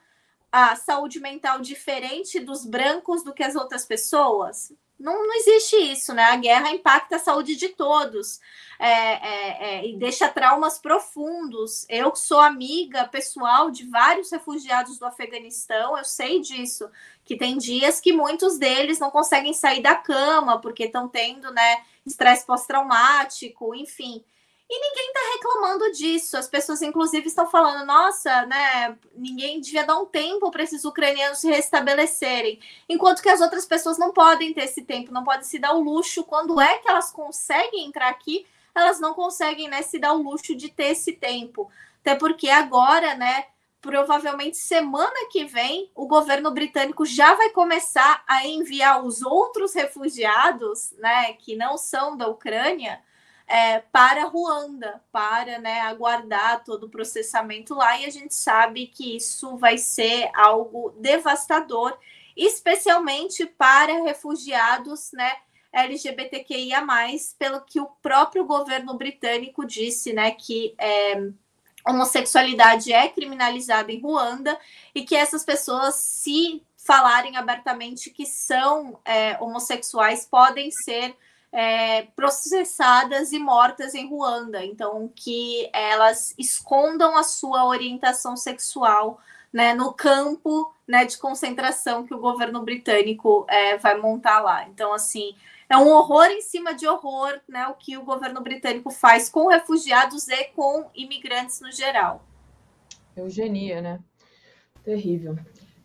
a saúde mental diferente dos brancos do que as outras pessoas? Não, não existe isso, né? A guerra impacta a saúde de todos é, é, é, e deixa traumas profundos. Eu sou amiga pessoal de vários refugiados do Afeganistão, eu sei disso, que tem dias que muitos deles não conseguem sair da cama porque estão tendo, né, estresse pós-traumático, enfim. E ninguém está reclamando disso. As pessoas, inclusive, estão falando: nossa, né? Ninguém devia dar um tempo para esses ucranianos se restabelecerem. Enquanto que as outras pessoas não podem ter esse tempo, não podem se dar o luxo. Quando é que elas conseguem entrar aqui, elas não conseguem né, se dar o luxo de ter esse tempo. Até porque agora, né? Provavelmente semana que vem, o governo britânico já vai começar a enviar os outros refugiados, né, que não são da Ucrânia, é, para Ruanda, para né, aguardar todo o processamento lá, e a gente sabe que isso vai ser algo devastador, especialmente para refugiados né, LGBTQIA, pelo que o próprio governo britânico disse, né, que é, homossexualidade é criminalizada em Ruanda e que essas pessoas, se falarem abertamente que são é, homossexuais, podem ser é, processadas e mortas em Ruanda. Então, que elas escondam a sua orientação sexual né, no campo né, de concentração que o governo britânico é, vai montar lá. Então, assim, é um horror em cima de horror né, o que o governo britânico faz com refugiados e com imigrantes no geral. Eugenia, né? Terrível.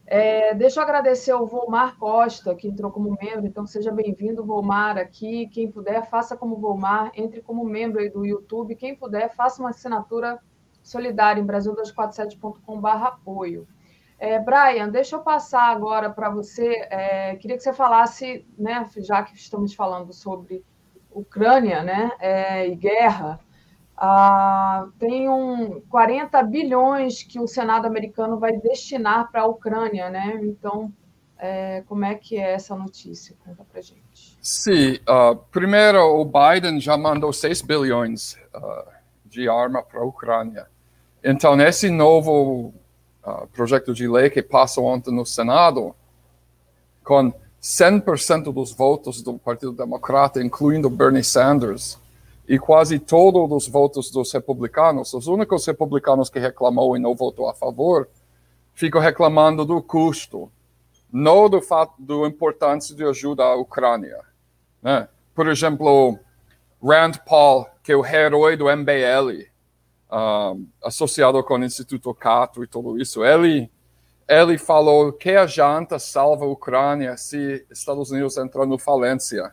É, deixa eu agradecer ao Volmar Costa, que entrou como membro, então seja bem-vindo, Volmar, aqui. Quem puder, faça como Volmar, entre como membro aí do YouTube. Quem puder, faça uma assinatura solidária em brasil247.com.br apoio. É, Brian, deixa eu passar agora para você. É, queria que você falasse, né, já que estamos falando sobre Ucrânia né, é, e guerra, ah, tem um 40 bilhões que o Senado americano vai destinar para a Ucrânia, né? Então, é, como é que é essa notícia? Conta para gente. Sim, uh, primeiro o Biden já mandou 6 bilhões uh, de arma para a Ucrânia. Então, esse novo uh, projeto de lei que passou ontem no Senado, com 100% dos votos do Partido Democrata, incluindo Bernie Sanders, e quase todos os votos dos republicanos, os únicos republicanos que reclamou e não votou a favor, ficam reclamando do custo, não do fato da importância de ajuda à Ucrânia. Né? Por exemplo, Rand Paul, que é o herói do MBL, um, associado com o Instituto Cato e tudo isso, ele ele falou que a janta salva a Ucrânia se Estados Unidos entrar no falência,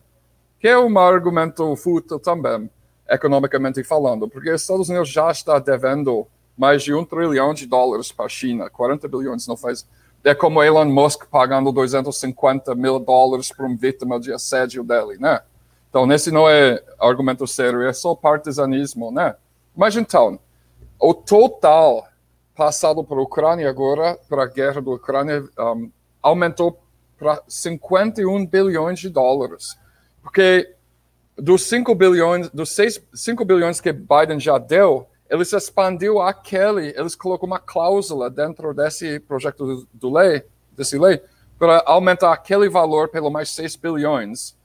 que é um argumento fútil também economicamente falando, porque os Estados Unidos já está devendo mais de um trilhão de dólares para a China, 40 bilhões não faz. É como Elon Musk pagando 250 mil dólares para um vítima de assédio dele, né? Então, esse não é argumento sério, é só partisanismo, né? Mas então, o total passado para a Ucrânia agora, para a guerra da Ucrânia, um, aumentou para 51 bilhões de dólares. Porque dos 5 bilhões, dos 6, 5 bilhões que Biden já deu, eles expandiu aquele, eles colocou uma cláusula dentro desse projeto do, do lei, desse lei, para aumentar aquele valor pelo mais 6 bilhões,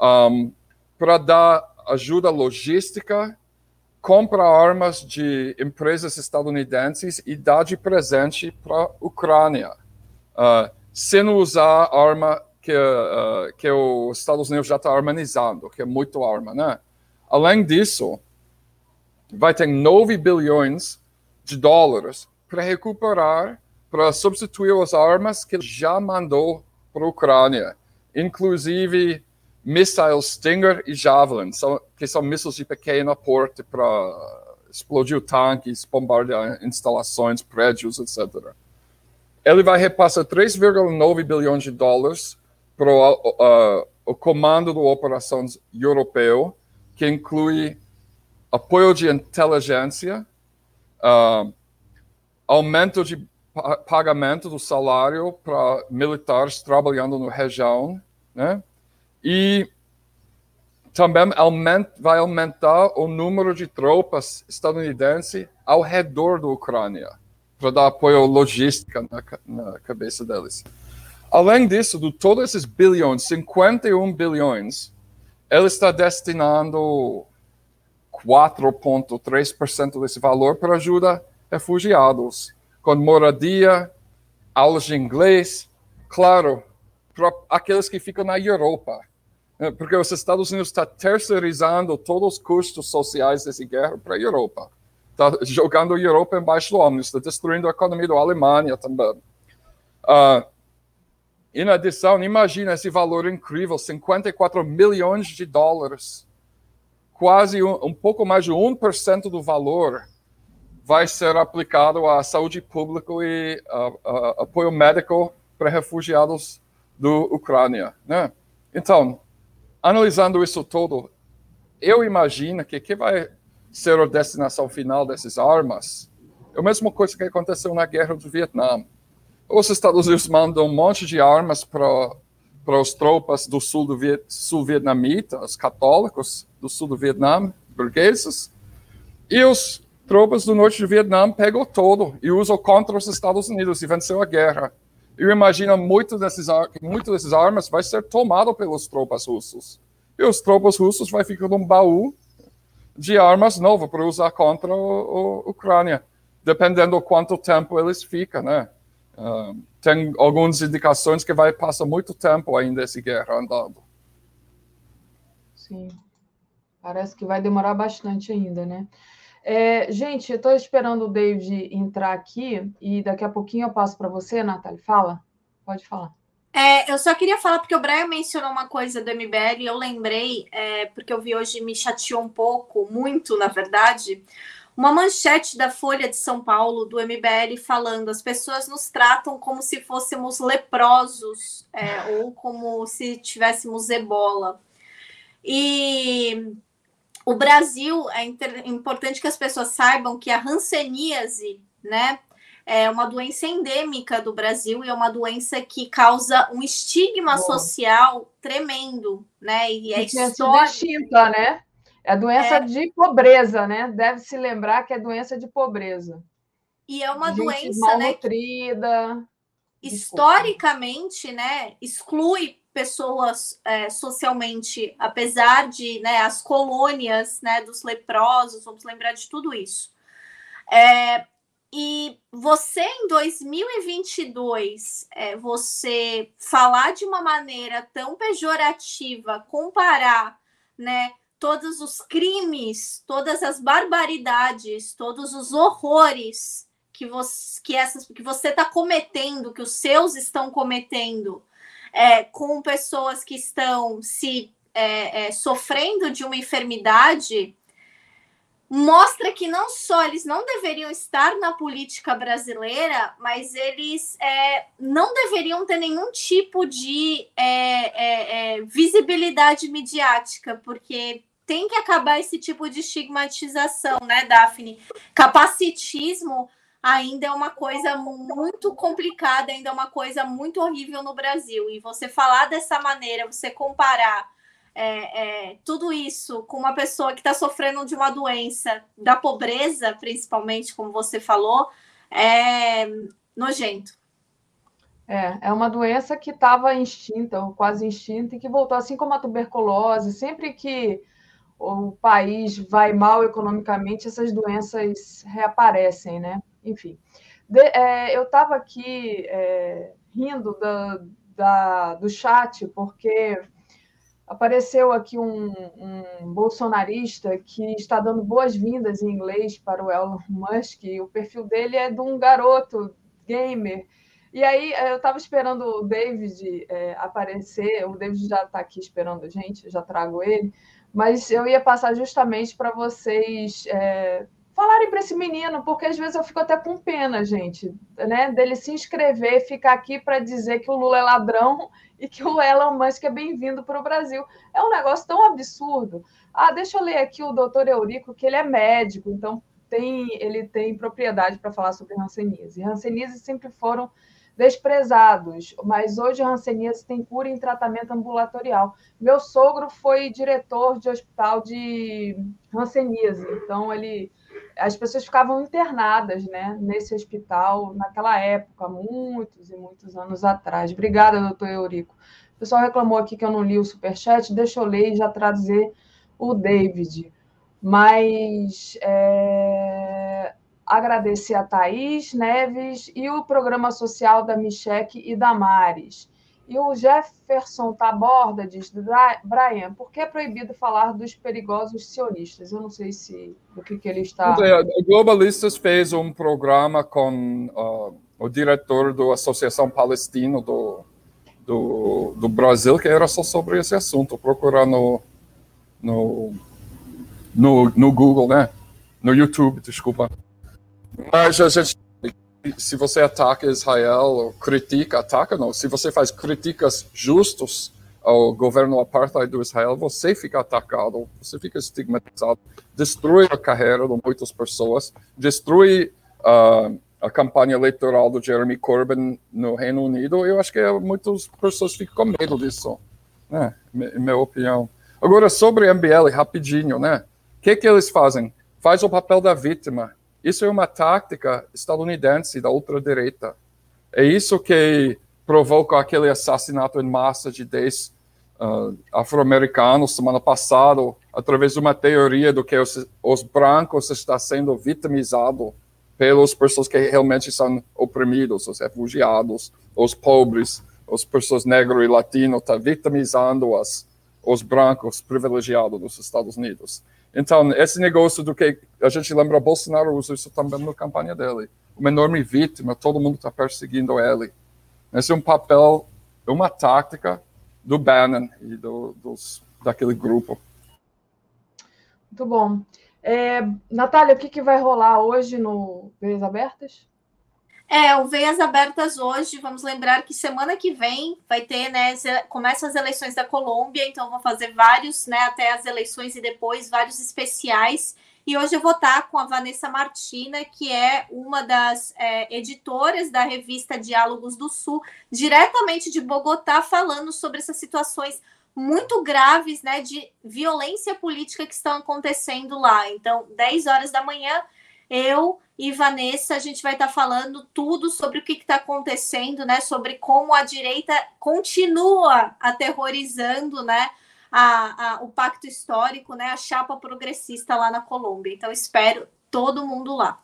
um, para dar ajuda logística, compra armas de empresas estadunidenses e dar de presente para a Ucrânia, uh, sem usar arma que, uh, que os Estados Unidos já está armanizando, que é muito arma, né? Além disso, vai ter 9 bilhões de dólares para recuperar, para substituir as armas que já mandou para a Ucrânia, inclusive mísseis Stinger e Javelin, que são mísseis de pequeno porte para explodir tanques, bombardear instalações, prédios, etc. Ele vai repassar 3,9 bilhões de dólares para o, uh, o comando de operações europeu, que inclui apoio de inteligência, uh, aumento de pagamento do salário para militares trabalhando na região, né? E também aumenta, vai aumentar o número de tropas estadunidenses ao redor da Ucrânia, para dar apoio logístico na, na cabeça deles. Além disso, de todos esses bilhões, 51 bilhões, ele está destinando 4,3% desse valor para ajuda a refugiados, com moradia, aulas de inglês, claro, para aqueles que ficam na Europa. É, porque os Estados Unidos está terceirizando todos os custos sociais dessa guerra para a Europa. Está jogando a Europa embaixo do ônibus, está destruindo a economia da Alemanha também. Uh, em adição, imagina esse valor incrível, 54 milhões de dólares. Quase um, um pouco mais de 1% do valor vai ser aplicado à saúde pública e apoio médico para refugiados do Ucrânia. Né? Então, analisando isso todo, eu imagino que que vai ser a destinação final dessas armas é a mesma coisa que aconteceu na guerra do Vietnã. Os Estados Unidos mandam um monte de armas para para as tropas do sul do Viet, sul vietnamita, os católicos do sul do Vietnã, burgueses, e os tropas do norte do Vietnã pegam todo e usam contra os Estados Unidos e venceu a guerra. Eu imagino muito desses, armas vai ser tomado pelas tropas russas. E os tropas russas vai ficar num baú de armas novo para usar contra a Ucrânia, dependendo do quanto tempo eles ficam, né? Uh, tem algumas indicações que vai passar muito tempo ainda essa guerra andando. Sim, parece que vai demorar bastante ainda, né? É, gente, eu estou esperando o David entrar aqui e daqui a pouquinho eu passo para você, Natália. Fala, pode falar. É, eu só queria falar, porque o Brian mencionou uma coisa do MBL, e eu lembrei, é, porque eu vi hoje, me chateou um pouco, muito, na verdade, uma manchete da Folha de São Paulo, do MBL, falando: as pessoas nos tratam como se fôssemos leprosos, é, ou como se tivéssemos ebola. E o Brasil, é importante que as pessoas saibam que a hanseníase, né, é uma doença endêmica do Brasil e é uma doença que causa um estigma social tremendo, né? E é extinta, né? É doença é... de pobreza, né? Deve se lembrar que é doença de pobreza. E é uma Gente doença, né? Nutrida. Historicamente, né? Exclui pessoas é, socialmente, apesar de né, as colônias né, dos leprosos, vamos lembrar de tudo isso. É, e você em 2022, é, você falar de uma maneira tão pejorativa, comparar, né, todos os crimes, todas as barbaridades, todos os horrores que você que que você está cometendo, que os seus estão cometendo, é, com pessoas que estão se é, é, sofrendo de uma enfermidade mostra que não só eles não deveriam estar na política brasileira, mas eles é, não deveriam ter nenhum tipo de é, é, é, visibilidade midiática, porque tem que acabar esse tipo de estigmatização, né, Daphne? Capacitismo ainda é uma coisa muito complicada, ainda é uma coisa muito horrível no Brasil. E você falar dessa maneira, você comparar é, é, tudo isso com uma pessoa que está sofrendo de uma doença, da pobreza, principalmente, como você falou, é nojento. É, é uma doença que estava extinta, ou quase extinta, e que voltou, assim como a tuberculose. Sempre que o país vai mal economicamente, essas doenças reaparecem, né? Enfim, de, é, eu estava aqui é, rindo da, da, do chat, porque apareceu aqui um, um, bolsonarista que está dando boas-vindas em inglês para o Elon Musk. o perfil dele é de um garoto gamer. E aí eu estava esperando o David é, aparecer. O David já está aqui esperando a gente, já trago ele. Mas eu ia passar justamente para vocês é, falarem para esse menino, porque às vezes eu fico até com pena, gente, né? Dele se inscrever, ficar aqui para dizer que o Lula é ladrão e que o Elon Musk é bem-vindo para o Brasil. É um negócio tão absurdo. Ah, deixa eu ler aqui o doutor Eurico, que ele é médico, então tem, ele tem propriedade para falar sobre Hanseníase. Hanseníase sempre foram desprezados, mas hoje hanseníase tem cura em tratamento ambulatorial. Meu sogro foi diretor de hospital de hanseníase, então ele as pessoas ficavam internadas né, nesse hospital naquela época, muitos e muitos anos atrás. Obrigada, doutor Eurico. O pessoal reclamou aqui que eu não li o superchat, deixa eu ler e já trazer o David. Mas é, agradecer a Thaís Neves e o programa social da Micheque e da Mares. E o Jefferson Taborda diz, Brian, por que é proibido falar dos perigosos sionistas? Eu não sei se do que, que ele está. O Globalistas fez um programa com uh, o diretor da Associação Palestina do, do, do, Brasil, que era só sobre esse assunto. Procurar no, no, no, no Google, né? No YouTube, desculpa. Mas a gente se você ataca Israel, ou critica, ataca não, se você faz críticas justas ao governo apartheid do Israel, você fica atacado, você fica estigmatizado, destrói a carreira de muitas pessoas, destrói uh, a campanha eleitoral do Jeremy Corbyn no Reino Unido. Eu acho que muitas pessoas ficam com medo disso, né? Minha opinião. Agora sobre MBL, rapidinho, né? O que que eles fazem? Faz o papel da vítima isso é uma tática estadunidense da ultradireita. É isso que provoca aquele assassinato em massa de 10 uh, afro-americanos semana passada, através de uma teoria do que os, os brancos estão sendo vitimizados pelas pessoas que realmente são oprimidos, os refugiados, os pobres, as pessoas negras e latinas, estão vitimizando as, os brancos privilegiados dos Estados Unidos. Então, esse negócio do que a gente lembra, Bolsonaro usa isso também na campanha dele. Uma enorme vítima, todo mundo está perseguindo ele. Esse é um papel, uma tática do Bannon e do, dos, daquele grupo. Muito bom. É, Natália, o que, que vai rolar hoje no Veias Abertas? É, o Veias Abertas hoje, vamos lembrar que semana que vem vai ter, né, começa as eleições da Colômbia, então vou fazer vários, né, até as eleições e depois vários especiais. E hoje eu vou estar com a Vanessa Martina, que é uma das é, editoras da revista Diálogos do Sul, diretamente de Bogotá, falando sobre essas situações muito graves, né, de violência política que estão acontecendo lá. Então, 10 horas da manhã, eu e Vanessa, a gente vai estar tá falando tudo sobre o que está acontecendo, né? Sobre como a direita continua aterrorizando, né? A, a, o pacto histórico, né? A chapa progressista lá na Colômbia. Então, espero todo mundo lá.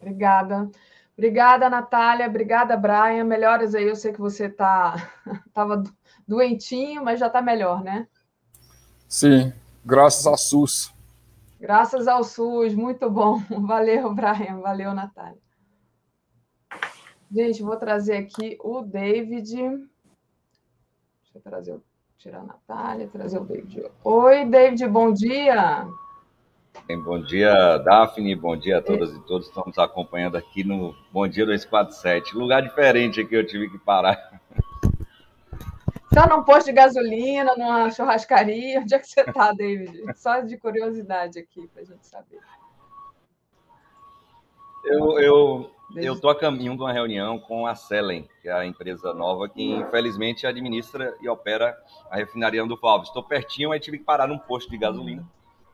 Obrigada. Obrigada, Natália. Obrigada, Brian. Melhoras aí. Eu sei que você tá [LAUGHS] estava doentinho, mas já está melhor, né? Sim, graças a SUS. Graças ao SUS, muito bom. [LAUGHS] Valeu, Brian. Valeu, Natália. Gente, vou trazer aqui o David. Deixa eu trazer, tirar a Natália, trazer o David. Oi, David, bom dia. Bom dia, Daphne. Bom dia a todas e todos. Estamos acompanhando aqui no Bom Dia 247. Lugar diferente aqui, eu tive que parar. Está num posto de gasolina, numa churrascaria? Onde é que você está, David? Só de curiosidade aqui, para a gente saber. Eu, eu, eu tô a caminho de uma reunião com a Selen, que é a empresa nova que infelizmente administra e opera a refinaria do Alves. Estou pertinho, mas tive que parar num posto de gasolina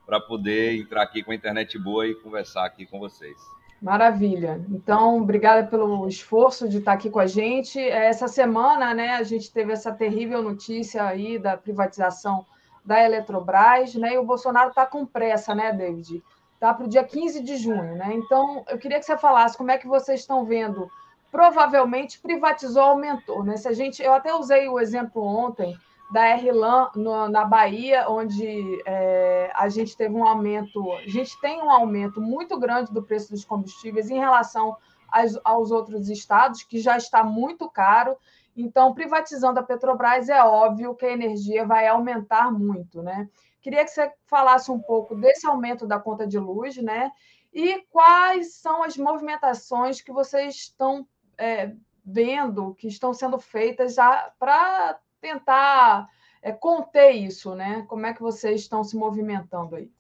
para poder entrar aqui com a internet boa e conversar aqui com vocês. Maravilha. Então, obrigada pelo esforço de estar aqui com a gente. Essa semana, né, a gente teve essa terrível notícia aí da privatização da Eletrobras, né? E o Bolsonaro está com pressa, né, David? Tá para o dia 15 de junho, né? Então, eu queria que você falasse como é que vocês estão vendo. Provavelmente privatizou, aumentou, né? Se a gente, eu até usei o exemplo ontem da RLAN na Bahia, onde é, a gente teve um aumento, a gente tem um aumento muito grande do preço dos combustíveis em relação aos, aos outros estados, que já está muito caro. Então, privatizando a Petrobras, é óbvio que a energia vai aumentar muito, né? Queria que você falasse um pouco desse aumento da conta de luz, né? E quais são as movimentações que vocês estão é, vendo, que estão sendo feitas já para tentar é, conter isso, né? Como é que vocês estão se movimentando aí?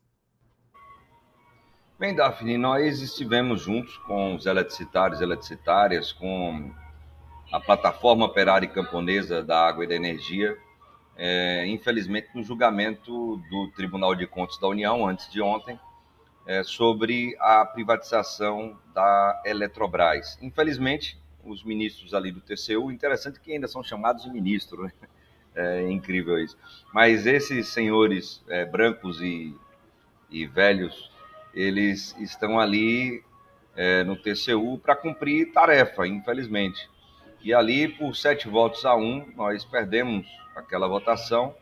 Bem, Daphne, nós estivemos juntos com os eletricitários e eletricitárias, com a plataforma operária camponesa da água e da energia, é, infelizmente no julgamento do Tribunal de Contas da União, antes de ontem, é, sobre a privatização da Eletrobras. Infelizmente, os ministros ali do TCU, interessante que ainda são chamados de ministro, né? [LAUGHS] É incrível isso. Mas esses senhores é, brancos e, e velhos, eles estão ali é, no TCU para cumprir tarefa, infelizmente. E ali, por sete votos a um, nós perdemos aquela votação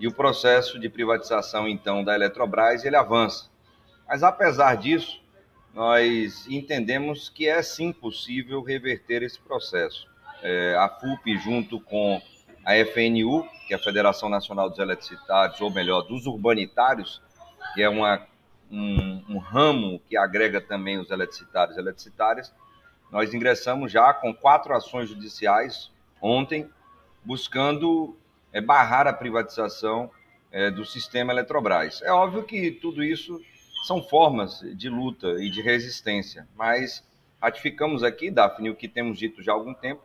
e o processo de privatização, então, da Eletrobras, ele avança. Mas, apesar disso, nós entendemos que é sim possível reverter esse processo. É, a FUP, junto com a FNU, que é a Federação Nacional dos Eletricitários, ou melhor, dos Urbanitários, que é uma, um, um ramo que agrega também os eletricitários e eletricitárias, nós ingressamos já com quatro ações judiciais ontem, buscando é, barrar a privatização é, do sistema Eletrobras. É óbvio que tudo isso são formas de luta e de resistência, mas ratificamos aqui, Daphne, o que temos dito já há algum tempo,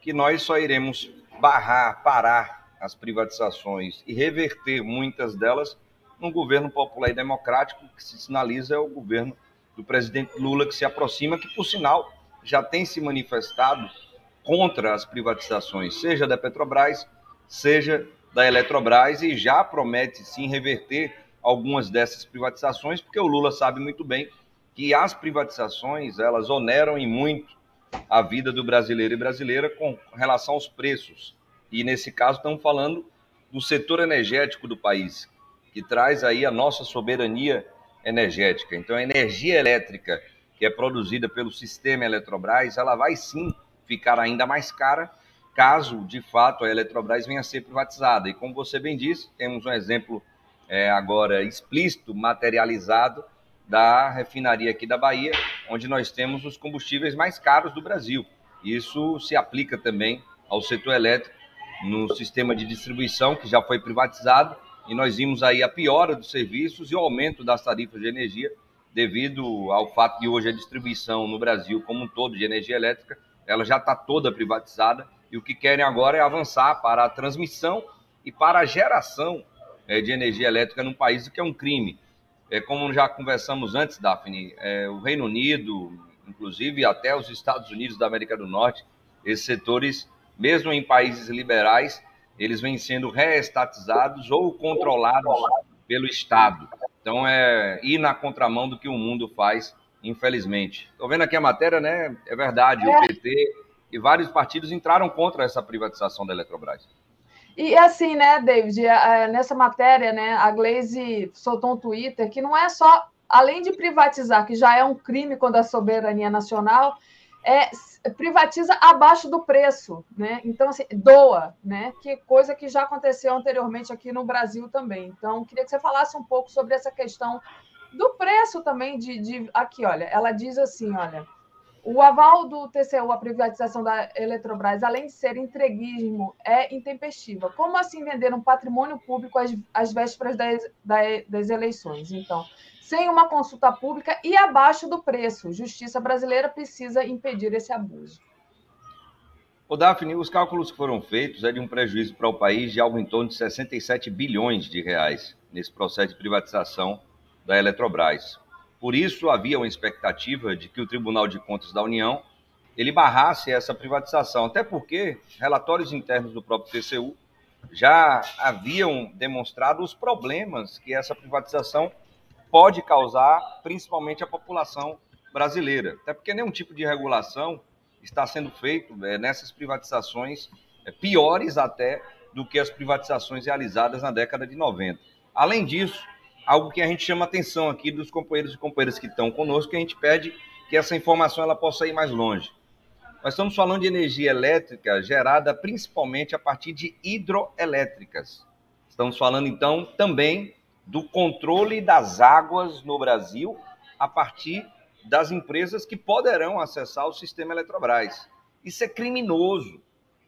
que nós só iremos barrar, parar as privatizações e reverter muitas delas num governo popular e democrático que se sinaliza é o governo do presidente Lula, que se aproxima, que, por sinal, já tem se manifestado contra as privatizações, seja da Petrobras, seja da Eletrobras, e já promete sim reverter algumas dessas privatizações, porque o Lula sabe muito bem que as privatizações elas oneram em muito a vida do brasileiro e brasileira com relação aos preços. E nesse caso estamos falando do setor energético do país, que traz aí a nossa soberania energética. Então a energia elétrica que é produzida pelo sistema Eletrobras, ela vai sim ficar ainda mais cara caso, de fato, a Eletrobras venha a ser privatizada. E como você bem disse, temos um exemplo é, agora explícito, materializado, da refinaria aqui da Bahia, onde nós temos os combustíveis mais caros do Brasil. Isso se aplica também ao setor elétrico, no sistema de distribuição, que já foi privatizado, e nós vimos aí a piora dos serviços e o aumento das tarifas de energia, devido ao fato de hoje a distribuição no Brasil como um todo de energia elétrica, ela já está toda privatizada, e o que querem agora é avançar para a transmissão e para a geração de energia elétrica num país, que é um crime. É, como já conversamos antes, Daphne, é, o Reino Unido, inclusive até os Estados Unidos da América do Norte, esses setores, mesmo em países liberais, eles vêm sendo reestatizados ou controlados pelo Estado. Então, é ir na contramão do que o mundo faz, infelizmente. Estou vendo aqui a matéria, né? É verdade, o PT e vários partidos entraram contra essa privatização da Eletrobras. E assim, né, David, nessa matéria, né, a Glaze soltou um Twitter que não é só, além de privatizar, que já é um crime contra a soberania nacional, é, privatiza abaixo do preço, né? Então, assim, doa, né? Que coisa que já aconteceu anteriormente aqui no Brasil também. Então, queria que você falasse um pouco sobre essa questão do preço também de, de aqui, olha, ela diz assim, olha, o aval do TCU à privatização da Eletrobras, além de ser entreguismo, é intempestiva. Como assim vender um patrimônio público às, às vésperas das, das eleições? Então, sem uma consulta pública e abaixo do preço. Justiça brasileira precisa impedir esse abuso. O Daphne, os cálculos que foram feitos é de um prejuízo para o país de algo em torno de 67 bilhões de reais nesse processo de privatização da Eletrobras. Por isso, havia uma expectativa de que o Tribunal de Contas da União ele barrasse essa privatização, até porque relatórios internos do próprio TCU já haviam demonstrado os problemas que essa privatização pode causar, principalmente à população brasileira. Até porque nenhum tipo de regulação está sendo feito é, nessas privatizações, é, piores até do que as privatizações realizadas na década de 90. Além disso, algo que a gente chama atenção aqui dos companheiros e companheiras que estão conosco, que a gente pede que essa informação ela possa ir mais longe. Nós estamos falando de energia elétrica gerada principalmente a partir de hidroelétricas. Estamos falando então também do controle das águas no Brasil a partir das empresas que poderão acessar o sistema Eletrobras. Isso é criminoso.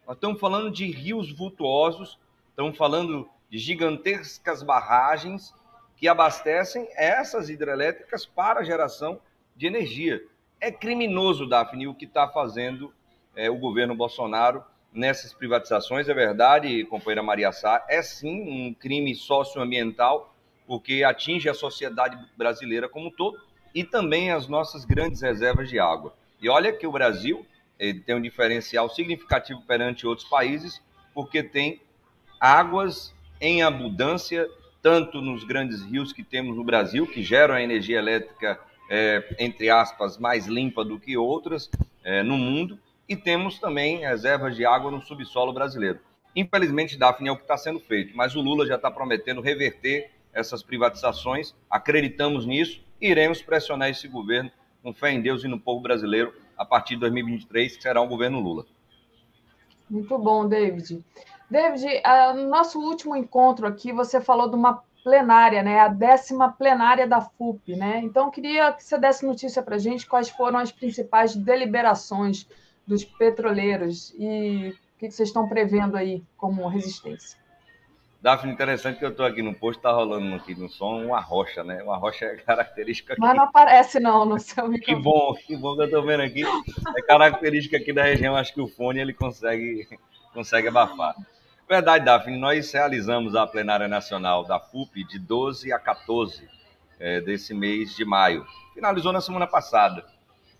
Nós estamos falando de rios vultuosos, estamos falando de gigantescas barragens que abastecem essas hidrelétricas para geração de energia. É criminoso, Daphne, o que está fazendo é, o governo Bolsonaro nessas privatizações. É verdade, companheira Maria Sá, é sim um crime socioambiental, porque atinge a sociedade brasileira como um todo e também as nossas grandes reservas de água. E olha que o Brasil tem um diferencial significativo perante outros países, porque tem águas em abundância tanto nos grandes rios que temos no Brasil, que geram a energia elétrica, é, entre aspas, mais limpa do que outras é, no mundo, e temos também reservas de água no subsolo brasileiro. Infelizmente, Daphne, é o que está sendo feito, mas o Lula já está prometendo reverter essas privatizações, acreditamos nisso e iremos pressionar esse governo com fé em Deus e no povo brasileiro a partir de 2023, que será um governo Lula. Muito bom, David. David, uh, no nosso último encontro aqui, você falou de uma plenária, né? A décima plenária da FUP, né? Então, queria que você desse notícia para a gente quais foram as principais deliberações dos petroleiros e o que vocês estão prevendo aí como resistência? Daphne, interessante que eu estou aqui no posto, está rolando aqui no som uma rocha, né? Uma rocha é característica aqui. Mas não aparece não no seu microfone. Que bom, que bom que eu estou vendo aqui. É característica aqui da região, acho que o fone ele consegue, consegue abafar. Verdade, Daphne, nós realizamos a plenária nacional da FUP de 12 a 14 é, desse mês de maio. Finalizou na semana passada.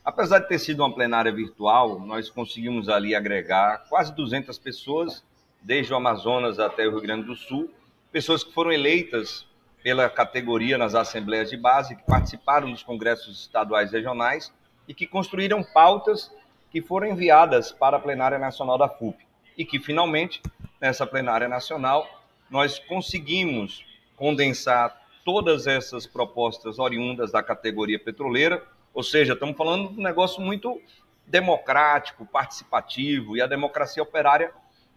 Apesar de ter sido uma plenária virtual, nós conseguimos ali agregar quase 200 pessoas, desde o Amazonas até o Rio Grande do Sul, pessoas que foram eleitas pela categoria nas assembleias de base, que participaram dos congressos estaduais e regionais e que construíram pautas que foram enviadas para a plenária nacional da FUP e que finalmente nessa plenária nacional nós conseguimos condensar todas essas propostas oriundas da categoria petroleira ou seja, estamos falando de um negócio muito democrático, participativo, e a democracia operária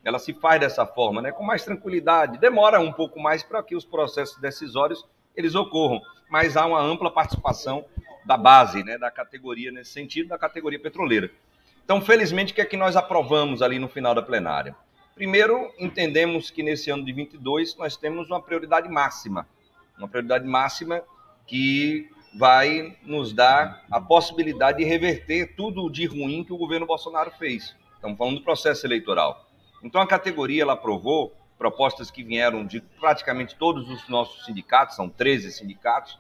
ela se faz dessa forma, né? com mais tranquilidade. Demora um pouco mais para que os processos decisórios eles ocorram, mas há uma ampla participação da base, né? da categoria nesse sentido, da categoria petroleira. Então, felizmente, o que é que nós aprovamos ali no final da plenária? Primeiro, entendemos que nesse ano de 22 nós temos uma prioridade máxima, uma prioridade máxima que vai nos dar a possibilidade de reverter tudo de ruim que o governo Bolsonaro fez. Estamos falando do processo eleitoral. Então a categoria ela aprovou propostas que vieram de praticamente todos os nossos sindicatos, são 13 sindicatos,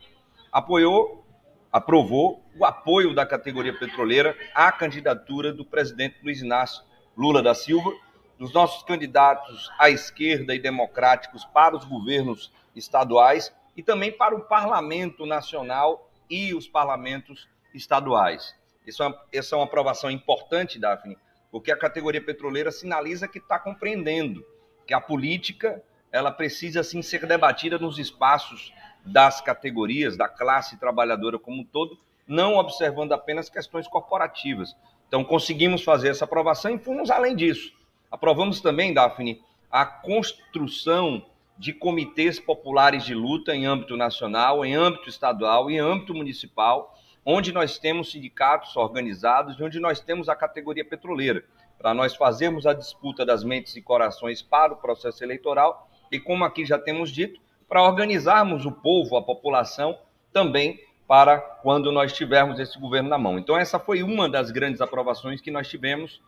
apoiou, aprovou o apoio da categoria petroleira à candidatura do presidente Luiz Inácio Lula da Silva, dos nossos candidatos à esquerda e democráticos para os governos estaduais e também para o Parlamento Nacional e os parlamentos estaduais. Isso é uma, essa é uma aprovação importante, Daphne, porque a categoria petroleira sinaliza que está compreendendo que a política ela precisa sim ser debatida nos espaços das categorias, da classe trabalhadora como um todo, não observando apenas questões corporativas. Então, conseguimos fazer essa aprovação e fomos além disso. Aprovamos também, Daphne, a construção de comitês populares de luta em âmbito nacional, em âmbito estadual e em âmbito municipal, onde nós temos sindicatos organizados e onde nós temos a categoria petroleira, para nós fazermos a disputa das mentes e corações para o processo eleitoral e, como aqui já temos dito, para organizarmos o povo, a população, também para quando nós tivermos esse governo na mão. Então, essa foi uma das grandes aprovações que nós tivemos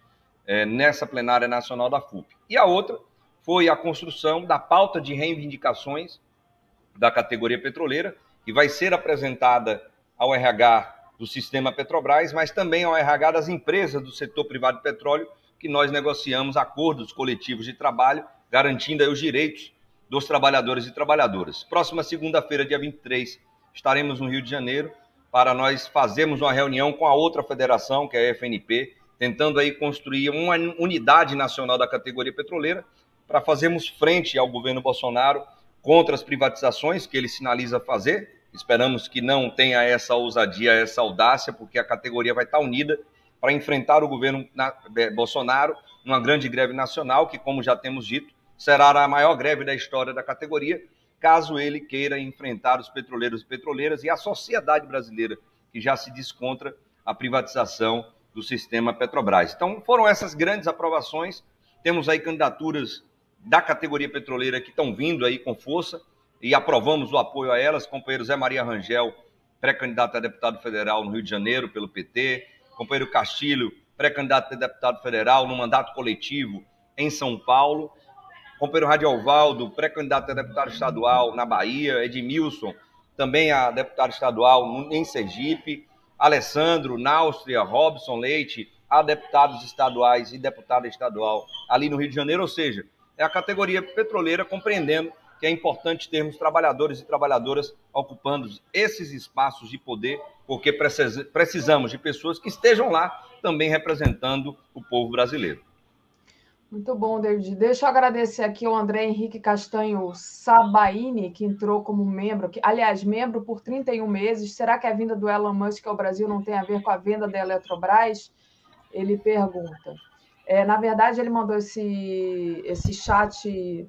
é, nessa plenária nacional da FUP. E a outra foi a construção da pauta de reivindicações da categoria petroleira, que vai ser apresentada ao RH do sistema Petrobras, mas também ao RH das empresas do setor privado de petróleo, que nós negociamos acordos coletivos de trabalho, garantindo os direitos dos trabalhadores e trabalhadoras. Próxima segunda-feira, dia 23, estaremos no Rio de Janeiro para nós fazermos uma reunião com a outra federação, que é a FNP, tentando aí construir uma unidade nacional da categoria petroleira para fazermos frente ao governo Bolsonaro contra as privatizações que ele sinaliza fazer. Esperamos que não tenha essa ousadia, essa audácia, porque a categoria vai estar unida para enfrentar o governo eh, Bolsonaro numa grande greve nacional, que, como já temos dito, será a maior greve da história da categoria, caso ele queira enfrentar os petroleiros e petroleiras e a sociedade brasileira, que já se descontra a privatização do sistema Petrobras. Então, foram essas grandes aprovações. Temos aí candidaturas da categoria petroleira que estão vindo aí com força e aprovamos o apoio a elas. Companheiro Zé Maria Rangel, pré-candidato a deputado federal no Rio de Janeiro pelo PT. Companheiro Castilho, pré-candidato a deputado federal no mandato coletivo em São Paulo. Companheiro Radiovaldo, pré-candidato a deputado estadual na Bahia. Edmilson, também a deputado estadual em Sergipe. Alessandro, na Áustria, Robson Leite, a deputados estaduais e deputada estadual ali no Rio de Janeiro. Ou seja, é a categoria petroleira compreendendo que é importante termos trabalhadores e trabalhadoras ocupando esses espaços de poder, porque precisamos de pessoas que estejam lá também representando o povo brasileiro. Muito bom, David. Deixa eu agradecer aqui ao André Henrique Castanho Sabaini, que entrou como membro, que, aliás, membro por 31 meses. Será que a vinda do Elon Musk ao Brasil não tem a ver com a venda da Eletrobras? Ele pergunta. É, na verdade, ele mandou esse, esse chat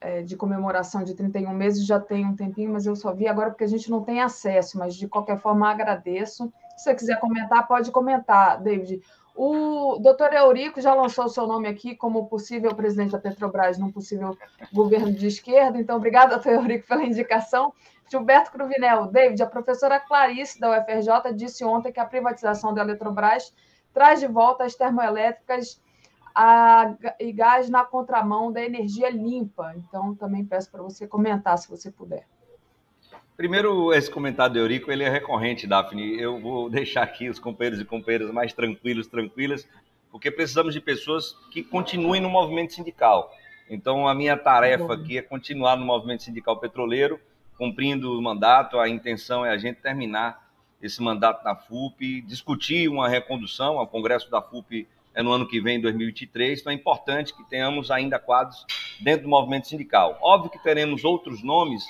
é, de comemoração de 31 meses já tem um tempinho, mas eu só vi agora porque a gente não tem acesso. Mas, de qualquer forma, agradeço. Se você quiser comentar, pode comentar, David. O doutor Eurico já lançou o seu nome aqui como possível presidente da Petrobras num possível governo de esquerda. Então, obrigado, doutor Eurico, pela indicação. Gilberto Cruvinel, David, a professora Clarice da UFRJ disse ontem que a privatização da Eletrobras traz de volta as termoelétricas a, e gás na contramão da energia limpa. Então, também peço para você comentar, se você puder. Primeiro, esse comentário do Eurico, ele é recorrente, Daphne. Eu vou deixar aqui os companheiros e companheiras mais tranquilos, tranquilas, porque precisamos de pessoas que continuem no movimento sindical. Então, a minha tarefa aqui é continuar no movimento sindical petroleiro, cumprindo o mandato. A intenção é a gente terminar esse mandato na FUP, discutir uma recondução. O Congresso da FUP é no ano que vem, 2023. Então, é importante que tenhamos ainda quadros dentro do movimento sindical. Óbvio que teremos outros nomes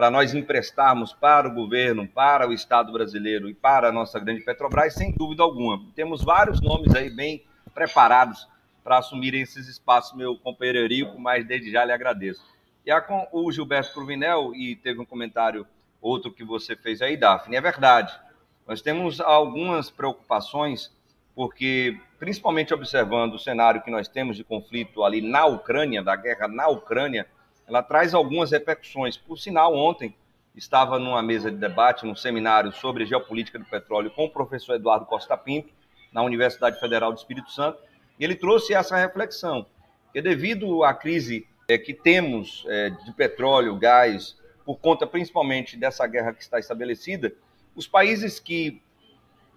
para nós emprestarmos para o governo, para o Estado brasileiro e para a nossa grande Petrobras, sem dúvida alguma. Temos vários nomes aí bem preparados para assumirem esses espaços, meu companheiro Eurico, mas desde já lhe agradeço. E a, com o Gilberto Cruvinel, e teve um comentário outro que você fez aí, Daphne, é verdade. Nós temos algumas preocupações, porque, principalmente observando o cenário que nós temos de conflito ali na Ucrânia, da guerra na Ucrânia, ela traz algumas repercussões. Por sinal, ontem estava numa mesa de debate, num seminário sobre geopolítica do petróleo com o professor Eduardo Costa Pinto, na Universidade Federal do Espírito Santo, e ele trouxe essa reflexão, que devido à crise é, que temos é, de petróleo, gás, por conta principalmente dessa guerra que está estabelecida, os países que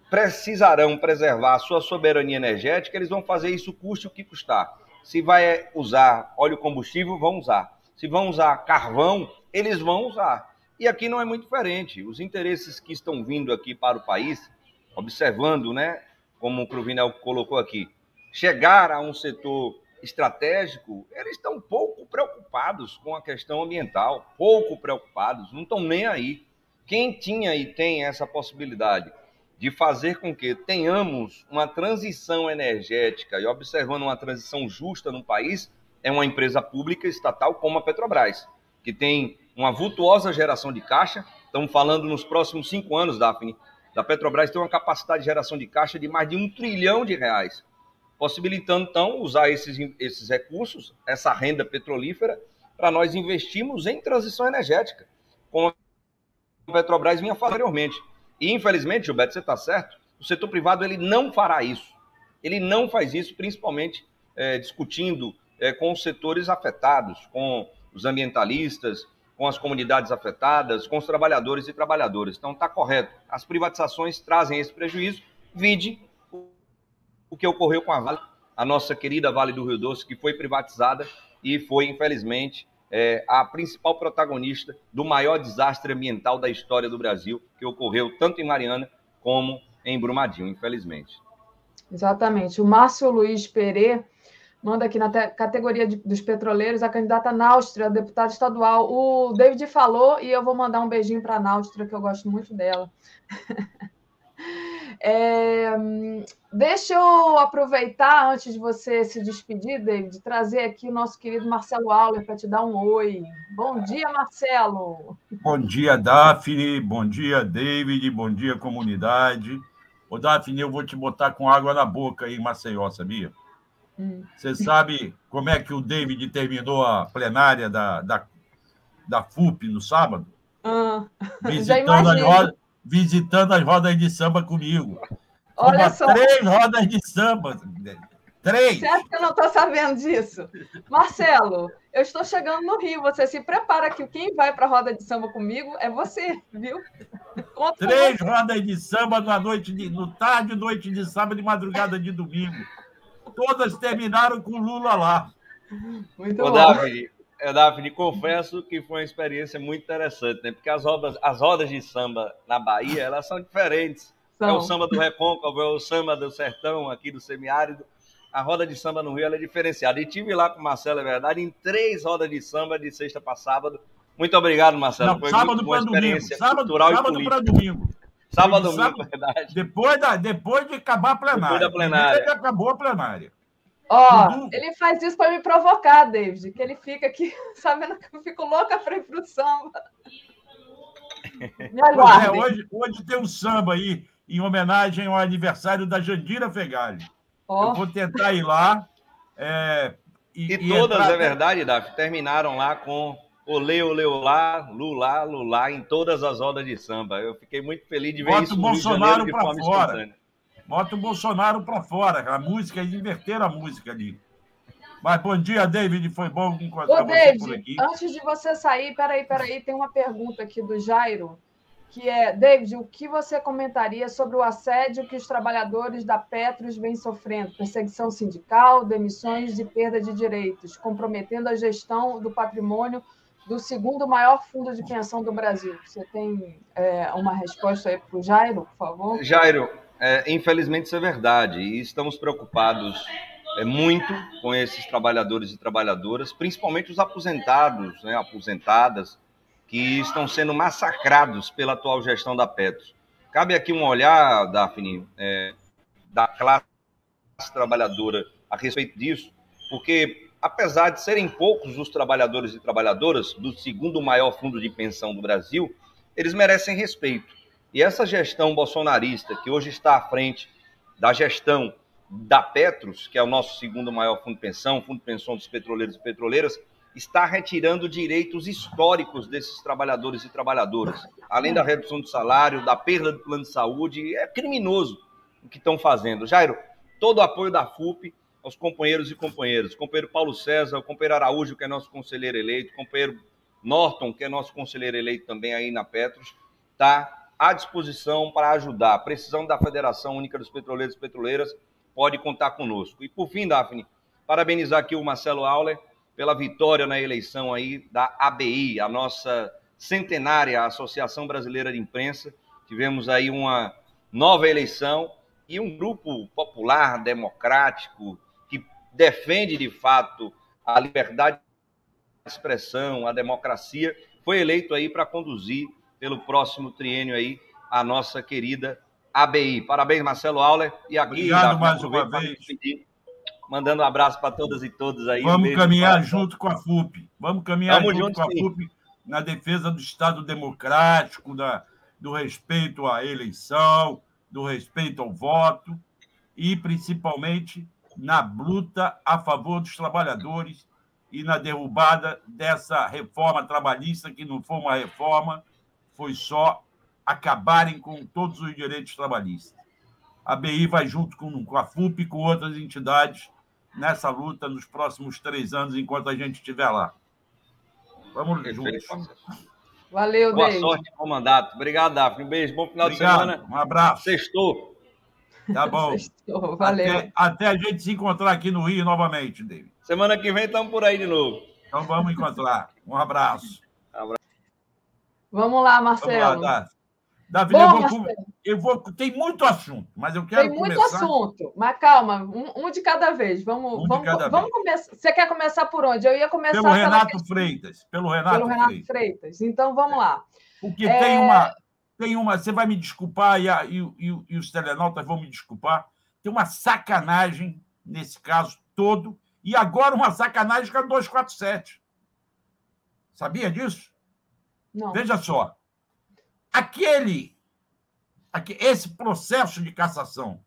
precisarão preservar a sua soberania energética, eles vão fazer isso custe o que custar. Se vai usar óleo combustível, vão usar se vão usar carvão, eles vão usar. E aqui não é muito diferente. Os interesses que estão vindo aqui para o país, observando, né, como o Cruvinel colocou aqui, chegar a um setor estratégico, eles estão pouco preocupados com a questão ambiental, pouco preocupados, não estão nem aí. Quem tinha e tem essa possibilidade de fazer com que tenhamos uma transição energética e observando uma transição justa no país, é uma empresa pública estatal como a Petrobras, que tem uma vultuosa geração de caixa. Estamos falando nos próximos cinco anos, Daphne, da Petrobras ter uma capacidade de geração de caixa de mais de um trilhão de reais, possibilitando então usar esses, esses recursos, essa renda petrolífera, para nós investirmos em transição energética, como a Petrobras vinha falando anteriormente. E infelizmente, Gilberto, você está certo, o setor privado ele não fará isso. Ele não faz isso, principalmente é, discutindo é, com os setores afetados, com os ambientalistas, com as comunidades afetadas, com os trabalhadores e trabalhadoras. Então, está correto. As privatizações trazem esse prejuízo. Vide o que ocorreu com a Vale, a nossa querida Vale do Rio Doce, que foi privatizada e foi, infelizmente, é, a principal protagonista do maior desastre ambiental da história do Brasil, que ocorreu tanto em Mariana como em Brumadinho, infelizmente. Exatamente. O Márcio Luiz Pereira manda aqui na categoria de, dos petroleiros a candidata Náustria, deputada estadual. O David falou e eu vou mandar um beijinho para a Náustria, que eu gosto muito dela. [LAUGHS] é, deixa eu aproveitar, antes de você se despedir, David, trazer aqui o nosso querido Marcelo Auler para te dar um oi. Bom dia, Marcelo. Bom dia, Daphne. Bom dia, David. Bom dia, comunidade. Ô, Daphne, eu vou te botar com água na boca aí Maceió, sabia? Você sabe como é que o David terminou a plenária da, da, da FUP no sábado? Ah, [LAUGHS] visitando, as rodas, visitando as rodas de samba comigo. Olha só. Três rodas de samba. Três! Você acha que eu não estou sabendo disso? Marcelo, eu estou chegando no Rio. Você se prepara que quem vai para a roda de samba comigo é você, viu? Conta Três rodas de samba na noite de, no tarde, noite de sábado e madrugada de domingo todas terminaram com Lula lá. Muito Ô, bom. Davi, É, Daphne, confesso que foi uma experiência muito interessante, né? Porque as rodas, as rodas de samba na Bahia, elas são diferentes. São. É o samba do Recôncavo, é o samba do Sertão, aqui do Semiárido. A roda de samba no Rio é diferenciada. E tive lá com o Marcelo, é verdade, em três rodas de samba de sexta para sábado. Muito obrigado, Marcelo. Não, foi sábado para domingo. Sábado, sábado para domingo. Sábado, domingo, sábado, verdade. Depois, da, depois de acabar a plenária. Depois da plenária. Depois acabou a plenária. Ó, oh, ele faz isso para me provocar, David, que ele fica aqui [LAUGHS] sabendo que eu fico louca para ir pro samba. Me é, hoje, hoje tem um samba aí em homenagem ao aniversário da Jandira Fegali. Oh. Eu vou tentar ir lá. É, e, e, todas, entrar... é verdade, Davi, terminaram lá com Olê, olê, olá, lulá, lulá, em todas as rodas de samba. Eu fiquei muito feliz de ver Bota isso o Bolsonaro para fora. Espontânea. Bota o Bolsonaro para fora. A música, inverteram a música ali. Mas bom dia, David. Foi bom encontrar Ô, você David, por aqui. Antes de você sair, peraí, peraí, tem uma pergunta aqui do Jairo, que é, David, o que você comentaria sobre o assédio que os trabalhadores da Petros vêm sofrendo? Perseguição sindical, demissões e perda de direitos, comprometendo a gestão do patrimônio do segundo maior fundo de pensão do Brasil. Você tem é, uma resposta aí para o Jairo, por favor? Jairo, é, infelizmente isso é verdade e estamos preocupados é, muito com esses trabalhadores e trabalhadoras, principalmente os aposentados, né, aposentadas, que estão sendo massacrados pela atual gestão da Petros. Cabe aqui um olhar, Daphne, é, da classe trabalhadora a respeito disso, porque apesar de serem poucos os trabalhadores e trabalhadoras do segundo maior fundo de pensão do Brasil, eles merecem respeito. E essa gestão bolsonarista, que hoje está à frente da gestão da Petros, que é o nosso segundo maior fundo de pensão, fundo de pensão dos petroleiros e petroleiras, está retirando direitos históricos desses trabalhadores e trabalhadoras. Além da redução do salário, da perda do plano de saúde, é criminoso o que estão fazendo. Jairo, todo o apoio da FUP, aos companheiros e companheiras. Companheiro Paulo César, companheiro Araújo, que é nosso conselheiro eleito, companheiro Norton, que é nosso conselheiro eleito também aí na Petros, está à disposição para ajudar. Precisando da Federação Única dos Petroleiros e Petroleiras, pode contar conosco. E por fim, Daphne, parabenizar aqui o Marcelo Auler pela vitória na eleição aí da ABI, a nossa centenária Associação Brasileira de Imprensa. Tivemos aí uma nova eleição e um grupo popular, democrático, defende de fato a liberdade de expressão, a democracia, foi eleito aí para conduzir pelo próximo triênio aí a nossa querida ABI. Parabéns, Marcelo Auler. E aqui, Obrigado mais uma vez. Pedir, mandando um abraço para todas e todos aí. Vamos caminhar junto com a FUP. Vamos caminhar Vamos junto, junto, com a. FUP na defesa do Estado democrático, da, do respeito à eleição, do respeito ao voto e, principalmente, na luta a favor dos trabalhadores e na derrubada dessa reforma trabalhista, que não foi uma reforma, foi só acabarem com todos os direitos trabalhistas. A BI vai junto com, com a FUP e com outras entidades nessa luta nos próximos três anos, enquanto a gente estiver lá. Vamos juntos. Valeu, Boa sorte com o mandato. Obrigado, Daphne. Um beijo, bom final Obrigado. de semana. Um abraço. Sextou. Tá [LAUGHS] bom. Valeu. Até, até, a gente se encontrar aqui no Rio novamente, David. Semana que vem estamos por aí de novo. Então vamos encontrar. Um abraço. Vamos lá, Marcelo. Vamos lá, Davi, Bom, eu, vou, Marcelo. eu vou. Tem muito assunto, mas eu quero. Tem muito começar... assunto, mas calma, um, um, de cada vez. Vamos, um vamos, cada vamos vez. começar. Você quer começar por onde? Eu ia começar pelo Renato Freitas. Pelo Renato, pelo Renato Freitas. Freitas. Então vamos lá. Porque é... tem uma tem uma, você vai me desculpar e, a, e, e, e os telenautas vão me desculpar. Tem uma sacanagem nesse caso todo, e agora uma sacanagem com a 247. Sabia disso? Não. Veja só. Aquele, esse processo de cassação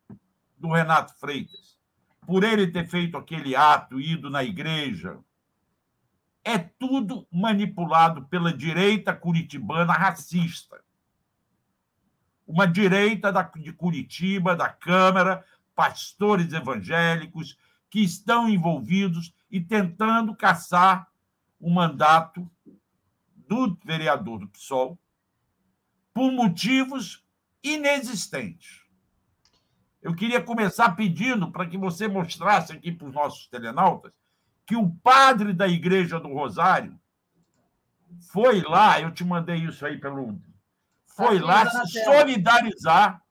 do Renato Freitas, por ele ter feito aquele ato, ido na igreja, é tudo manipulado pela direita curitibana racista uma direita da, de Curitiba, da Câmara, pastores evangélicos que estão envolvidos e tentando caçar o mandato do vereador do PSOL por motivos inexistentes. Eu queria começar pedindo para que você mostrasse aqui para os nossos telenautas que o padre da Igreja do Rosário foi lá, eu te mandei isso aí pelo. Foi lá se solidarizar,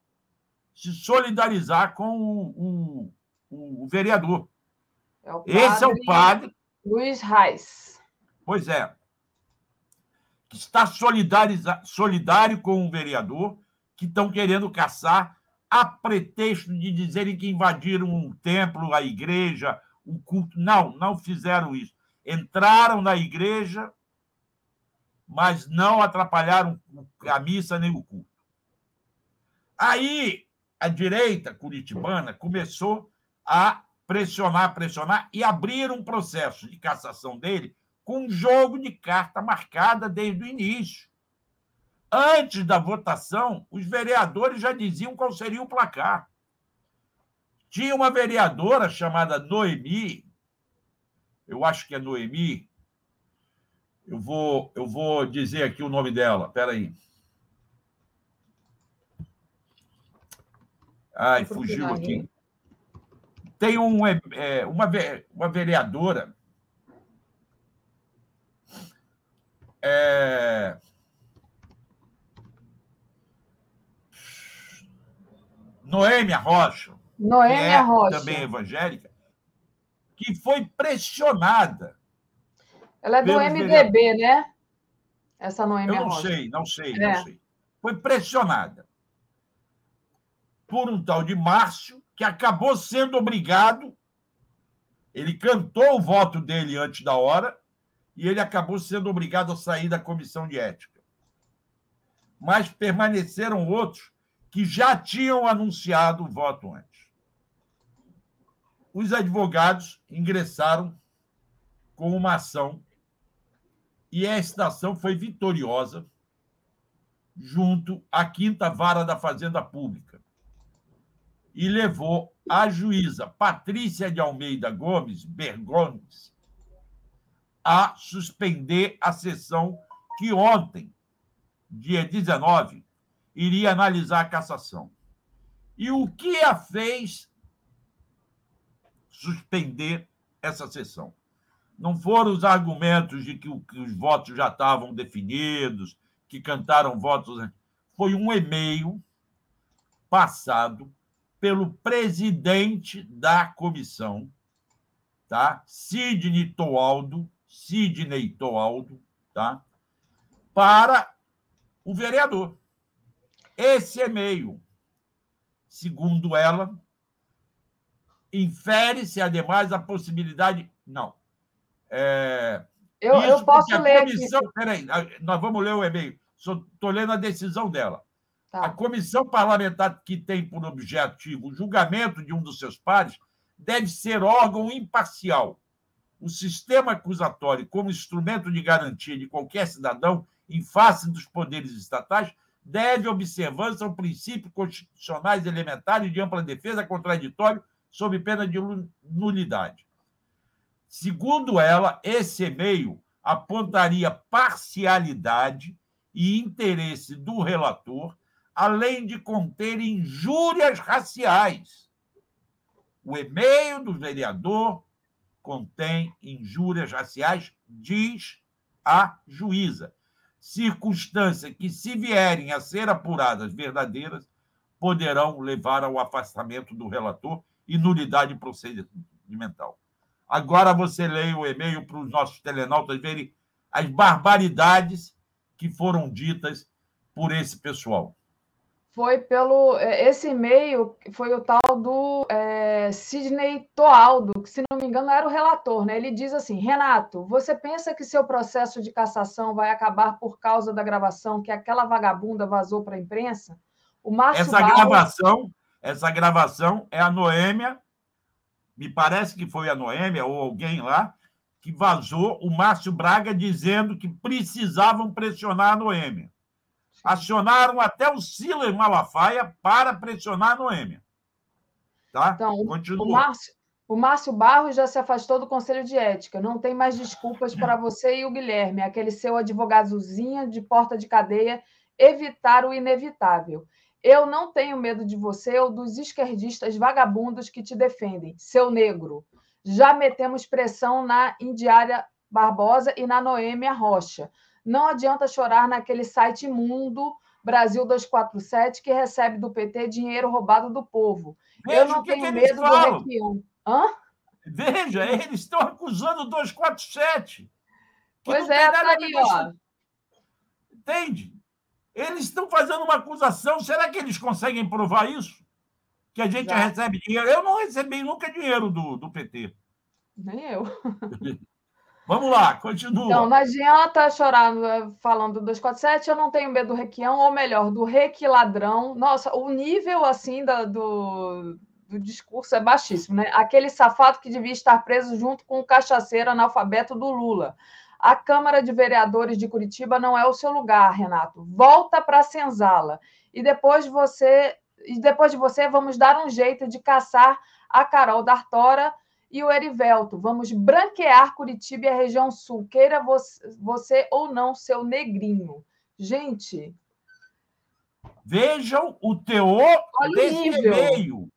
se solidarizar com o, o, o vereador. É o Esse é o padre. Luiz Reis. Pois é. Que está solidário com o vereador que estão querendo caçar a pretexto de dizerem que invadiram um templo, a igreja, o culto. Não, não fizeram isso. Entraram na igreja, mas não atrapalharam a missa nem o culto. Aí a direita curitibana começou a pressionar, pressionar e abrir um processo de cassação dele com um jogo de carta marcada desde o início. Antes da votação, os vereadores já diziam qual seria o placar. Tinha uma vereadora chamada Noemi, eu acho que é Noemi, eu vou, eu vou dizer aqui o nome dela, espera aí. Ai, fugiu aqui. Tem um, é, é uma, uma vereadora. É, Noêmia Rocha. Noêmia é Rocha. Também evangélica, que foi pressionada. Ela é do MDB, né? Essa Noêmia Eu não Rocha. sei, não sei, é. não sei. Foi pressionada por um tal de Márcio, que acabou sendo obrigado. Ele cantou o voto dele antes da hora e ele acabou sendo obrigado a sair da comissão de ética. Mas permaneceram outros que já tinham anunciado o voto antes. Os advogados ingressaram com uma ação e esta ação foi vitoriosa junto à quinta vara da Fazenda Pública e levou a juíza Patrícia de Almeida Gomes Bergones a suspender a sessão que ontem, dia 19, iria analisar a cassação. E o que a fez suspender essa sessão? Não foram os argumentos de que, que os votos já estavam definidos, que cantaram votos. Foi um e-mail passado pelo presidente da comissão, tá? Sidney Toaldo, Sidney Toaldo, tá? Para o vereador. Esse e-mail, segundo ela, infere-se, ademais, a possibilidade. Não. É, eu, eu posso ler. Comissão, aqui. Peraí, nós vamos ler o e-mail. Estou lendo a decisão dela. Tá. A comissão parlamentar que tem por objetivo o julgamento de um dos seus pares deve ser órgão imparcial. O sistema acusatório, como instrumento de garantia de qualquer cidadão em face dos poderes estatais, deve observância ao princípio constitucionais elementares de ampla defesa contraditório sob pena de nulidade. Segundo ela, esse e-mail apontaria parcialidade e interesse do relator além de conter injúrias raciais. O e-mail do vereador contém injúrias raciais, diz a juíza. Circunstância que, se vierem a ser apuradas verdadeiras, poderão levar ao afastamento do relator e nulidade procedimental. Agora você leia o e-mail para os nossos telenautas verem as barbaridades que foram ditas por esse pessoal foi pelo. É, esse e-mail foi o tal do é, Sidney Toaldo, que, se não me engano, era o relator, né? Ele diz assim: Renato, você pensa que seu processo de cassação vai acabar por causa da gravação que aquela vagabunda vazou para a imprensa? O Márcio essa Barros... gravação, essa gravação é a Noêmia, me parece que foi a Noêmia ou alguém lá, que vazou o Márcio Braga dizendo que precisavam pressionar a Noêmia acionaram até o Silas Malafaia para pressionar a Noêmia. Tá? Então, Continua. O Márcio, o Márcio Barros já se afastou do Conselho de Ética. Não tem mais desculpas para [LAUGHS] você e o Guilherme, aquele seu advogadozinha de porta de cadeia, evitar o inevitável. Eu não tenho medo de você ou dos esquerdistas vagabundos que te defendem, seu negro. Já metemos pressão na Indiária Barbosa e na Noêmia Rocha. Não adianta chorar naquele site imundo Brasil 247 que recebe do PT dinheiro roubado do povo. Veja Eu não tenho que medo do Requião. Hã? Veja, eles estão acusando o 247. Pois é, tá aí, ó. Entende? Eles estão fazendo uma acusação. Será que eles conseguem provar isso? Que a gente Já. recebe dinheiro? Eu não recebi nunca dinheiro do, do PT. Nem eu. [LAUGHS] Vamos lá, continua. Então, não adianta chorar falando do 247, eu não tenho medo do requião, ou melhor, do requiladrão. Nossa, o nível assim da, do, do discurso é baixíssimo, né? Aquele safado que devia estar preso junto com o cachaceiro analfabeto do Lula. A Câmara de Vereadores de Curitiba não é o seu lugar, Renato. Volta para a senzala. E depois você, e depois de você, vamos dar um jeito de caçar a Carol D'Artora e o Erivelto. Vamos branquear Curitiba e a região sul, queira você, você ou não, seu negrinho. Gente. Vejam o teor Olha desse e-mail.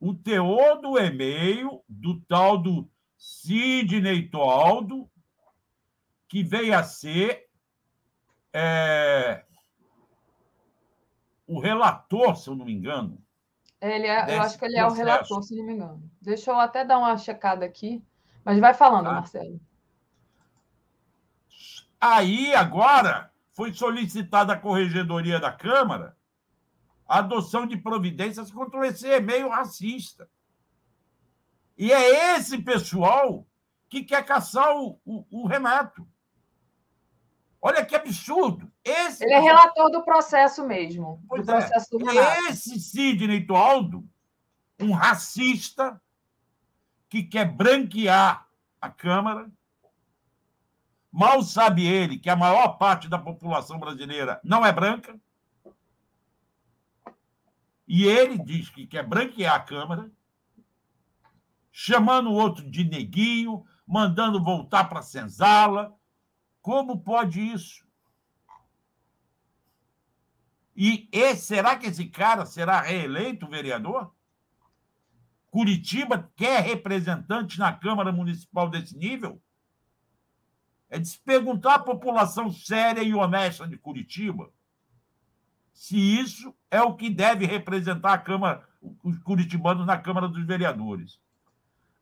O teor do e-mail do tal do Sidney Toaldo, que veio a ser é, o relator, se eu não me engano, ele é, eu acho que ele é o relator, se não me engano. Deixa eu até dar uma checada aqui, mas vai falando, tá. Marcelo. Aí, agora, foi solicitada a Corregedoria da Câmara a adoção de providências contra esse e-mail racista. E é esse pessoal que quer caçar o, o, o Renato. Olha que absurdo. Esse Ele é relator do processo mesmo. Pois do é. processo é. do Renato. Esse Sidney Toaldo, um racista que quer branquear a Câmara. Mal sabe ele que a maior parte da população brasileira não é branca. E ele diz que quer branquear a Câmara, chamando o outro de neguinho, mandando voltar para a senzala como pode isso? E esse, será que esse cara será reeleito vereador? Curitiba quer representante na Câmara Municipal desse nível? É de se perguntar à população séria e honesta de Curitiba se isso é o que deve representar a Câmara, os curitibanos na Câmara dos Vereadores.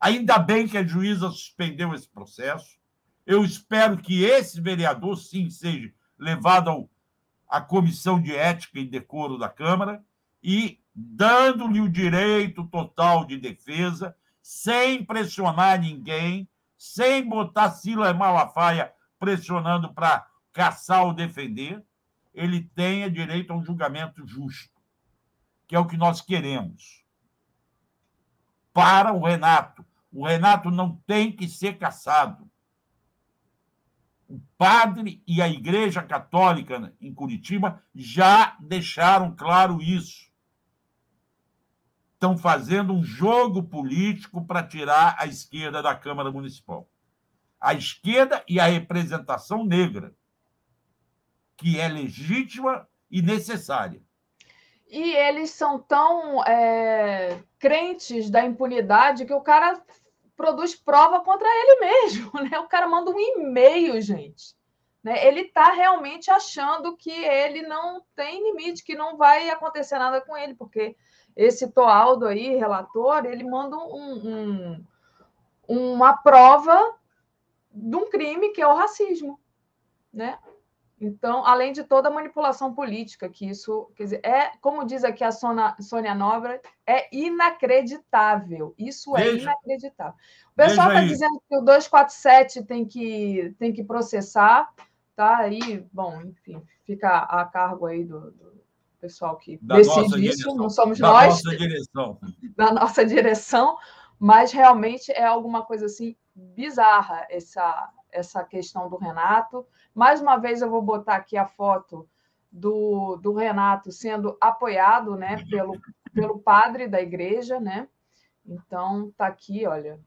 Ainda bem que a juíza suspendeu esse processo. Eu espero que esse vereador, sim, seja levado ao, à Comissão de Ética e Decoro da Câmara e dando-lhe o direito total de defesa, sem pressionar ninguém, sem botar Silas Malafaia pressionando para caçar ou defender, ele tenha direito a um julgamento justo, que é o que nós queremos. Para o Renato. O Renato não tem que ser caçado o padre e a Igreja Católica em Curitiba já deixaram claro isso. Estão fazendo um jogo político para tirar a esquerda da Câmara Municipal. A esquerda e a representação negra, que é legítima e necessária. E eles são tão é, crentes da impunidade que o cara produz prova contra ele mesmo, [LAUGHS] né? O cara manda um e-mail, gente. Né? Ele está realmente achando que ele não tem limite, que não vai acontecer nada com ele, porque esse Toaldo aí, relator, ele manda um, um, uma prova de um crime que é o racismo, né? Então, além de toda a manipulação política, que isso, quer dizer, é, como diz aqui a Sônia, Sônia Nobra, é inacreditável. Isso é Veja. inacreditável. O pessoal está dizendo que o 247 tem que, tem que processar, tá? Aí, bom, enfim, fica a cargo aí do, do pessoal que da decide isso, direção. não somos da nós. Nossa direção. [LAUGHS] Da nossa direção, mas realmente é alguma coisa assim bizarra essa, essa questão do Renato. Mais uma vez, eu vou botar aqui a foto do, do Renato sendo apoiado né, pelo, pelo padre da igreja, né? Então, tá aqui, olha,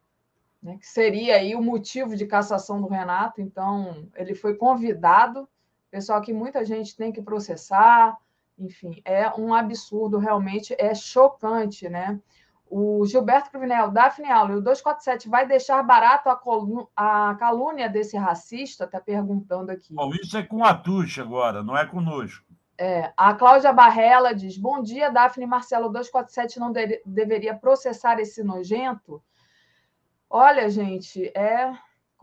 né, que seria aí o motivo de cassação do Renato. Então, ele foi convidado, pessoal que muita gente tem que processar, enfim, é um absurdo, realmente é chocante, né? O Gilberto Cruvinel, Daphne Aula, o 247 vai deixar barato a, a calúnia desse racista? Está perguntando aqui. Bom, isso é com a Tuxa agora, não é conosco. É, a Cláudia Barrela diz: Bom dia, Daphne Marcelo 247 não de deveria processar esse nojento? Olha, gente, é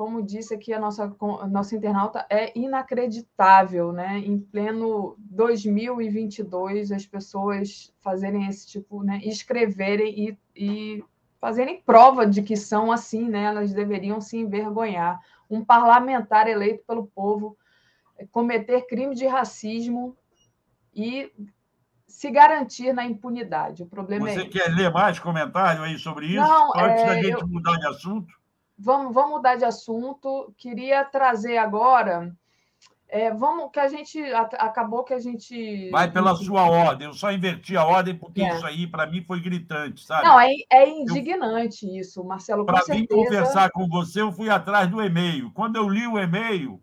como disse aqui a nossa, a nossa internauta, é inacreditável, né? Em pleno 2022, as pessoas fazerem esse tipo, né? Escreverem e, e fazerem prova de que são assim, né? Elas deveriam se envergonhar. Um parlamentar eleito pelo povo cometer crime de racismo e se garantir na impunidade. O problema Você é. Quer ler mais comentário aí sobre isso? Não, Antes é, da gente eu... mudar de assunto? Vamos, vamos mudar de assunto. Queria trazer agora. É, vamos que a gente acabou que a gente vai pela sua ordem. Eu só inverti a ordem porque é. isso aí para mim foi gritante, sabe? Não, é, é indignante eu, isso, Marcelo. Para vir conversar com você, eu fui atrás do e-mail. Quando eu li o e-mail,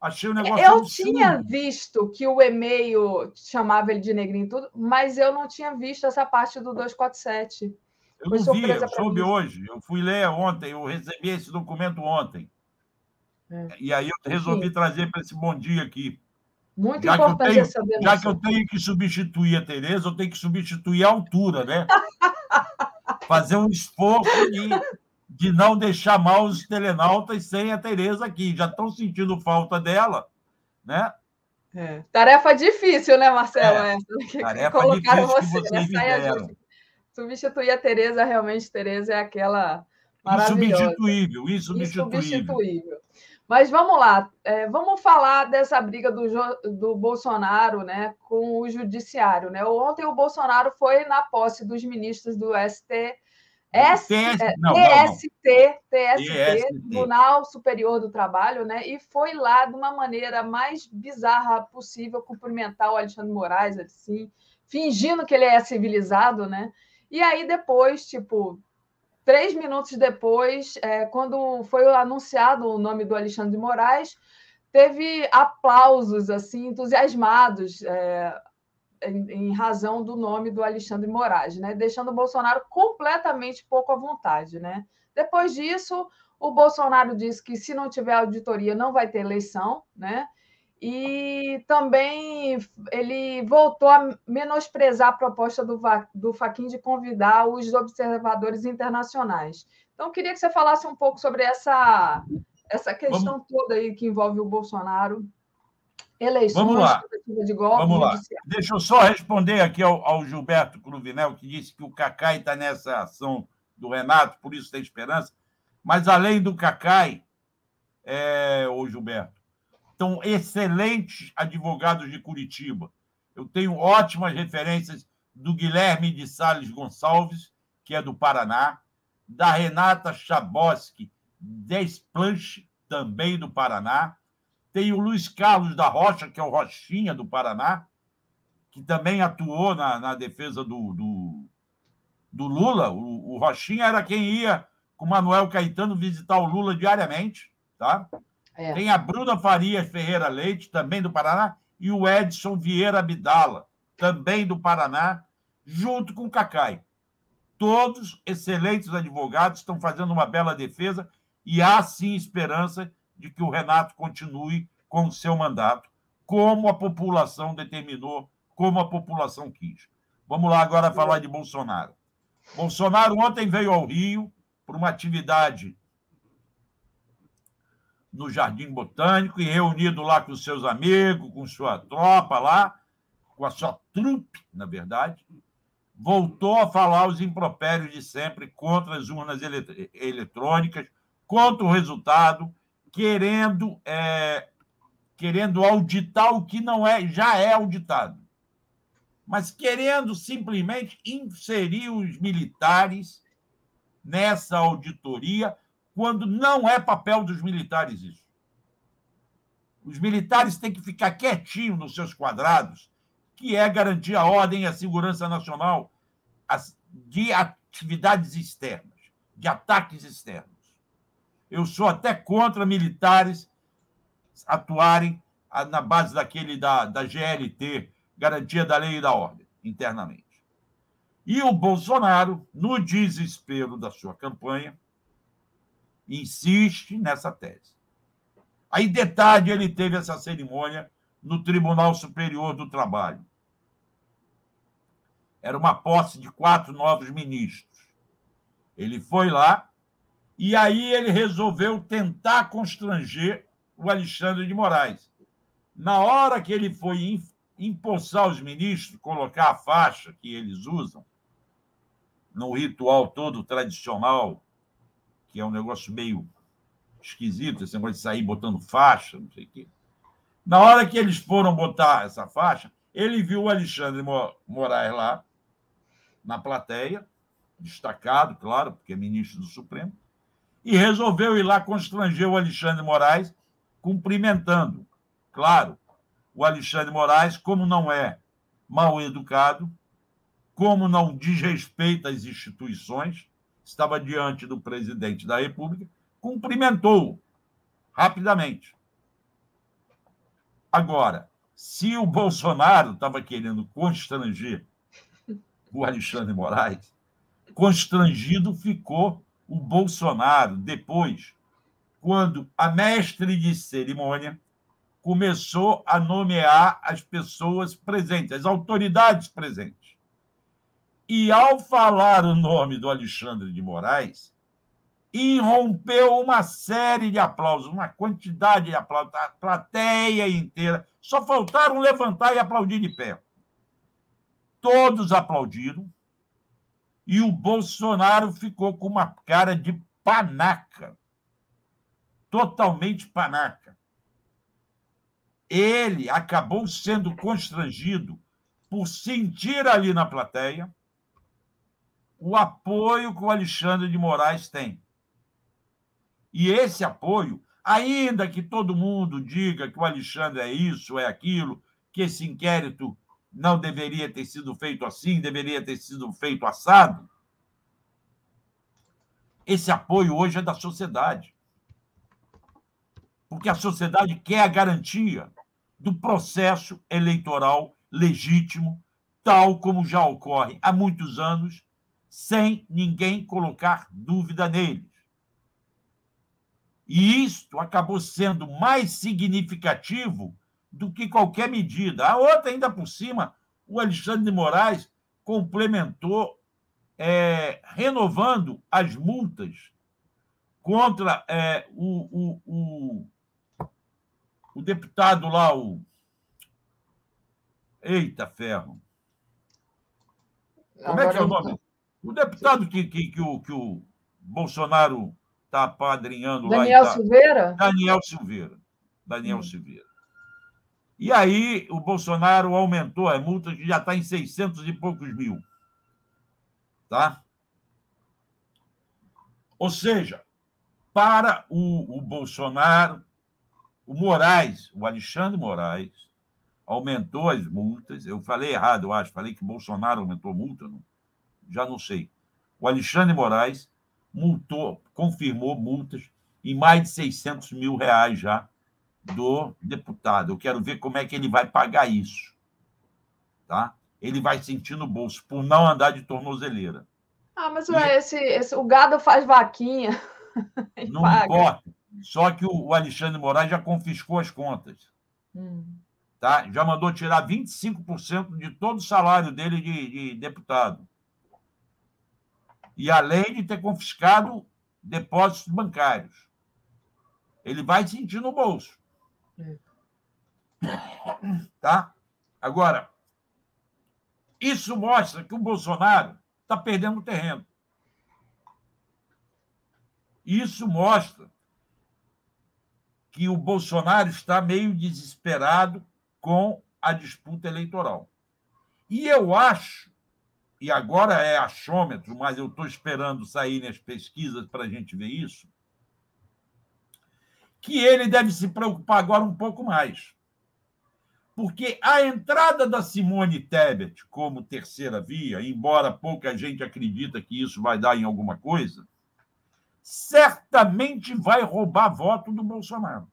achei o negócio. Eu absurdo. tinha visto que o e-mail chamava ele de negrinho e tudo, mas eu não tinha visto essa parte do 247. Eu não vi, eu soube mim. hoje. Eu fui ler ontem, eu recebi esse documento ontem. É. E aí eu resolvi Sim. trazer para esse bom dia aqui. Muito já importante tenho, essa denúncia. Já que eu tenho que substituir a Tereza, eu tenho que substituir a altura, né? [LAUGHS] Fazer um esforço de, de não deixar mal os telenautas sem a Tereza aqui. Já estão sentindo falta dela, né? É. Tarefa difícil, né, Marcelo? É. Essa, [LAUGHS] tarefa difícil você, que vocês me deram substituir a Tereza, realmente, Tereza é aquela maravilhosa. Insubstituível, insubstituível. insubstituível. Mas vamos lá, é, vamos falar dessa briga do, do Bolsonaro né, com o judiciário. Né? Ontem o Bolsonaro foi na posse dos ministros do ST, S, TS, é, não, TST, TST, TST, Tribunal Superior do Trabalho, né? E foi lá de uma maneira mais bizarra possível cumprimentar o Alexandre Moraes, assim, fingindo que ele é civilizado, né? E aí depois, tipo, três minutos depois, é, quando foi anunciado o nome do Alexandre de Moraes, teve aplausos assim entusiasmados é, em, em, razão do nome do Alexandre de Moraes, né? Deixando o Bolsonaro completamente pouco à vontade, né? Depois disso, o Bolsonaro disse que se não tiver auditoria não vai ter eleição, né? E também ele voltou a menosprezar a proposta do, do Faquin de convidar os observadores internacionais. Então, queria que você falasse um pouco sobre essa, essa questão Vamos... toda aí que envolve o Bolsonaro. Eleições, Vamos lá. de golpe. Vamos lá. Deixa eu só responder aqui ao, ao Gilberto Cruvinel, que disse que o Cacai está nessa ação do Renato, por isso tem esperança. Mas, além do Cacai, é, ô Gilberto, estão excelentes advogados de Curitiba. Eu tenho ótimas referências do Guilherme de Sales Gonçalves, que é do Paraná, da Renata Chaboski Desplanche, também do Paraná. Tem o Luiz Carlos da Rocha, que é o Rochinha do Paraná, que também atuou na, na defesa do, do, do Lula. O, o Rochinha era quem ia com Manuel Caetano visitar o Lula diariamente, tá? É. Tem a Bruna Farias Ferreira Leite, também do Paraná, e o Edson Vieira Abdala, também do Paraná, junto com o Cacai. Todos excelentes advogados, estão fazendo uma bela defesa e há sim esperança de que o Renato continue com o seu mandato, como a população determinou, como a população quis. Vamos lá agora falar de Bolsonaro. Bolsonaro ontem veio ao Rio por uma atividade no Jardim Botânico e reunido lá com seus amigos, com sua tropa lá, com a sua trupe, na verdade, voltou a falar os impropérios de sempre contra as urnas eletrônicas, contra o resultado, querendo é, querendo auditar o que não é já é auditado, mas querendo simplesmente inserir os militares nessa auditoria quando não é papel dos militares isso. Os militares têm que ficar quietinhos nos seus quadrados, que é garantir a ordem e a segurança nacional de atividades externas, de ataques externos. Eu sou até contra militares atuarem na base daquele da, da GLT, garantia da lei e da ordem, internamente. E o Bolsonaro, no desespero da sua campanha, insiste nessa tese. Aí, de tarde, ele teve essa cerimônia no Tribunal Superior do Trabalho. Era uma posse de quatro novos ministros. Ele foi lá e aí ele resolveu tentar constranger o Alexandre de Moraes. Na hora que ele foi empossar os ministros, colocar a faixa que eles usam, no ritual todo tradicional, que é um negócio meio esquisito, esse negócio de sair botando faixa, não sei o quê. Na hora que eles foram botar essa faixa, ele viu o Alexandre Moraes lá, na plateia, destacado, claro, porque é ministro do Supremo, e resolveu ir lá constranger o Alexandre Moraes, cumprimentando. Claro, o Alexandre Moraes, como não é mal educado, como não desrespeita as instituições, estava diante do presidente da República, cumprimentou rapidamente. Agora, se o Bolsonaro estava querendo constranger o Alexandre Moraes, constrangido ficou o Bolsonaro depois, quando a mestre de cerimônia começou a nomear as pessoas presentes, as autoridades presentes. E ao falar o nome do Alexandre de Moraes, irrompeu uma série de aplausos, uma quantidade de aplausos, a plateia inteira. Só faltaram levantar e aplaudir de pé. Todos aplaudiram e o Bolsonaro ficou com uma cara de panaca. Totalmente panaca. Ele acabou sendo constrangido por sentir ali na plateia o apoio que o Alexandre de Moraes tem. E esse apoio, ainda que todo mundo diga que o Alexandre é isso, é aquilo, que esse inquérito não deveria ter sido feito assim, deveria ter sido feito assado. Esse apoio hoje é da sociedade. Porque a sociedade quer a garantia do processo eleitoral legítimo, tal como já ocorre há muitos anos, sem ninguém colocar dúvida neles. E isto acabou sendo mais significativo do que qualquer medida. A outra, ainda por cima, o Alexandre de Moraes complementou, é, renovando as multas contra é, o, o, o, o, deputado lá, o. Eita ferro! Como é que é o nome? O deputado que, que, que, o, que o Bolsonaro está apadrinhando Daniel lá. Daniel Silveira? Daniel Silveira. Daniel hum. Silveira. E aí o Bolsonaro aumentou a multa, que já está em 600 e poucos mil. Tá? Ou seja, para o, o Bolsonaro, o Moraes, o Alexandre Moraes, aumentou as multas. Eu falei errado, eu acho. Falei que o Bolsonaro aumentou a multa. Não? Já não sei. O Alexandre Moraes multou, confirmou multas em mais de 600 mil reais já do deputado. Eu quero ver como é que ele vai pagar isso. Tá? Ele vai sentir no bolso por não andar de tornozeleira. Ah, mas ué, esse, esse, o gado faz vaquinha. [LAUGHS] não paga. importa. Só que o Alexandre Moraes já confiscou as contas. Hum. Tá? Já mandou tirar 25% de todo o salário dele de, de deputado. E além de ter confiscado depósitos bancários. Ele vai sentir no bolso. Tá? Agora, isso mostra que o Bolsonaro está perdendo terreno. Isso mostra que o Bolsonaro está meio desesperado com a disputa eleitoral. E eu acho, e agora é achômetro, mas eu estou esperando sair as pesquisas para a gente ver isso, que ele deve se preocupar agora um pouco mais. Porque a entrada da Simone Tebet como terceira via, embora pouca gente acredita que isso vai dar em alguma coisa, certamente vai roubar voto do Bolsonaro.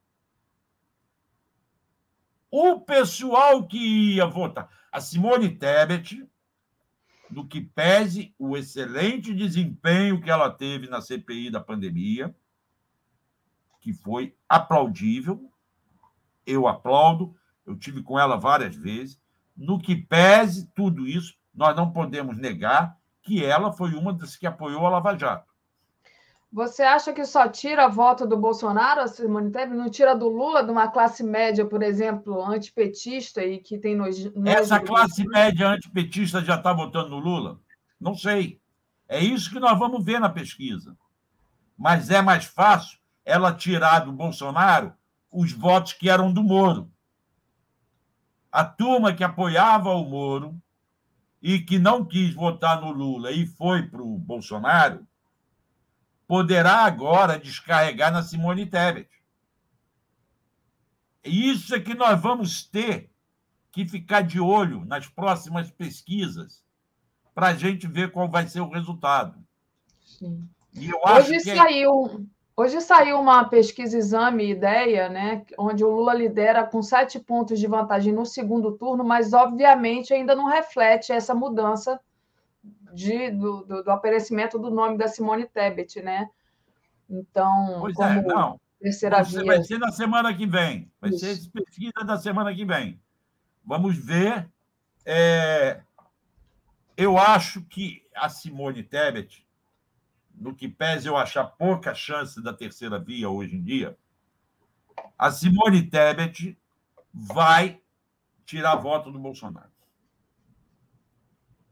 O pessoal que ia votar, a Simone Tebet no que pese o excelente desempenho que ela teve na CPI da pandemia, que foi aplaudível, eu aplaudo, eu tive com ela várias vezes. No que pese tudo isso, nós não podemos negar que ela foi uma das que apoiou a Lava Jato. Você acha que só tira voto do Bolsonaro, a Simone Tebet, não tira do Lula, de uma classe média, por exemplo, antipetista e que tem nojo... Essa classe média antipetista já está votando no Lula? Não sei. É isso que nós vamos ver na pesquisa. Mas é mais fácil ela tirar do Bolsonaro os votos que eram do Moro. A turma que apoiava o Moro e que não quis votar no Lula e foi para o Bolsonaro poderá agora descarregar na Simone Tebet. Isso é que nós vamos ter que ficar de olho nas próximas pesquisas para a gente ver qual vai ser o resultado. Sim. E Hoje que... É saiu, Hoje saiu uma pesquisa exame ideia, né, onde o Lula lidera com sete pontos de vantagem no segundo turno, mas obviamente ainda não reflete essa mudança de, do, do, do aparecimento do nome da Simone Tebet, né? Então, pois é, como é, não. terceira Você via... Vai ser na semana que vem. Vai Isso. ser pesquisa da semana que vem. Vamos ver. É... Eu acho que a Simone Tebet no que pese eu achar pouca chance da terceira via hoje em dia, a Simone Tebet vai tirar voto do Bolsonaro.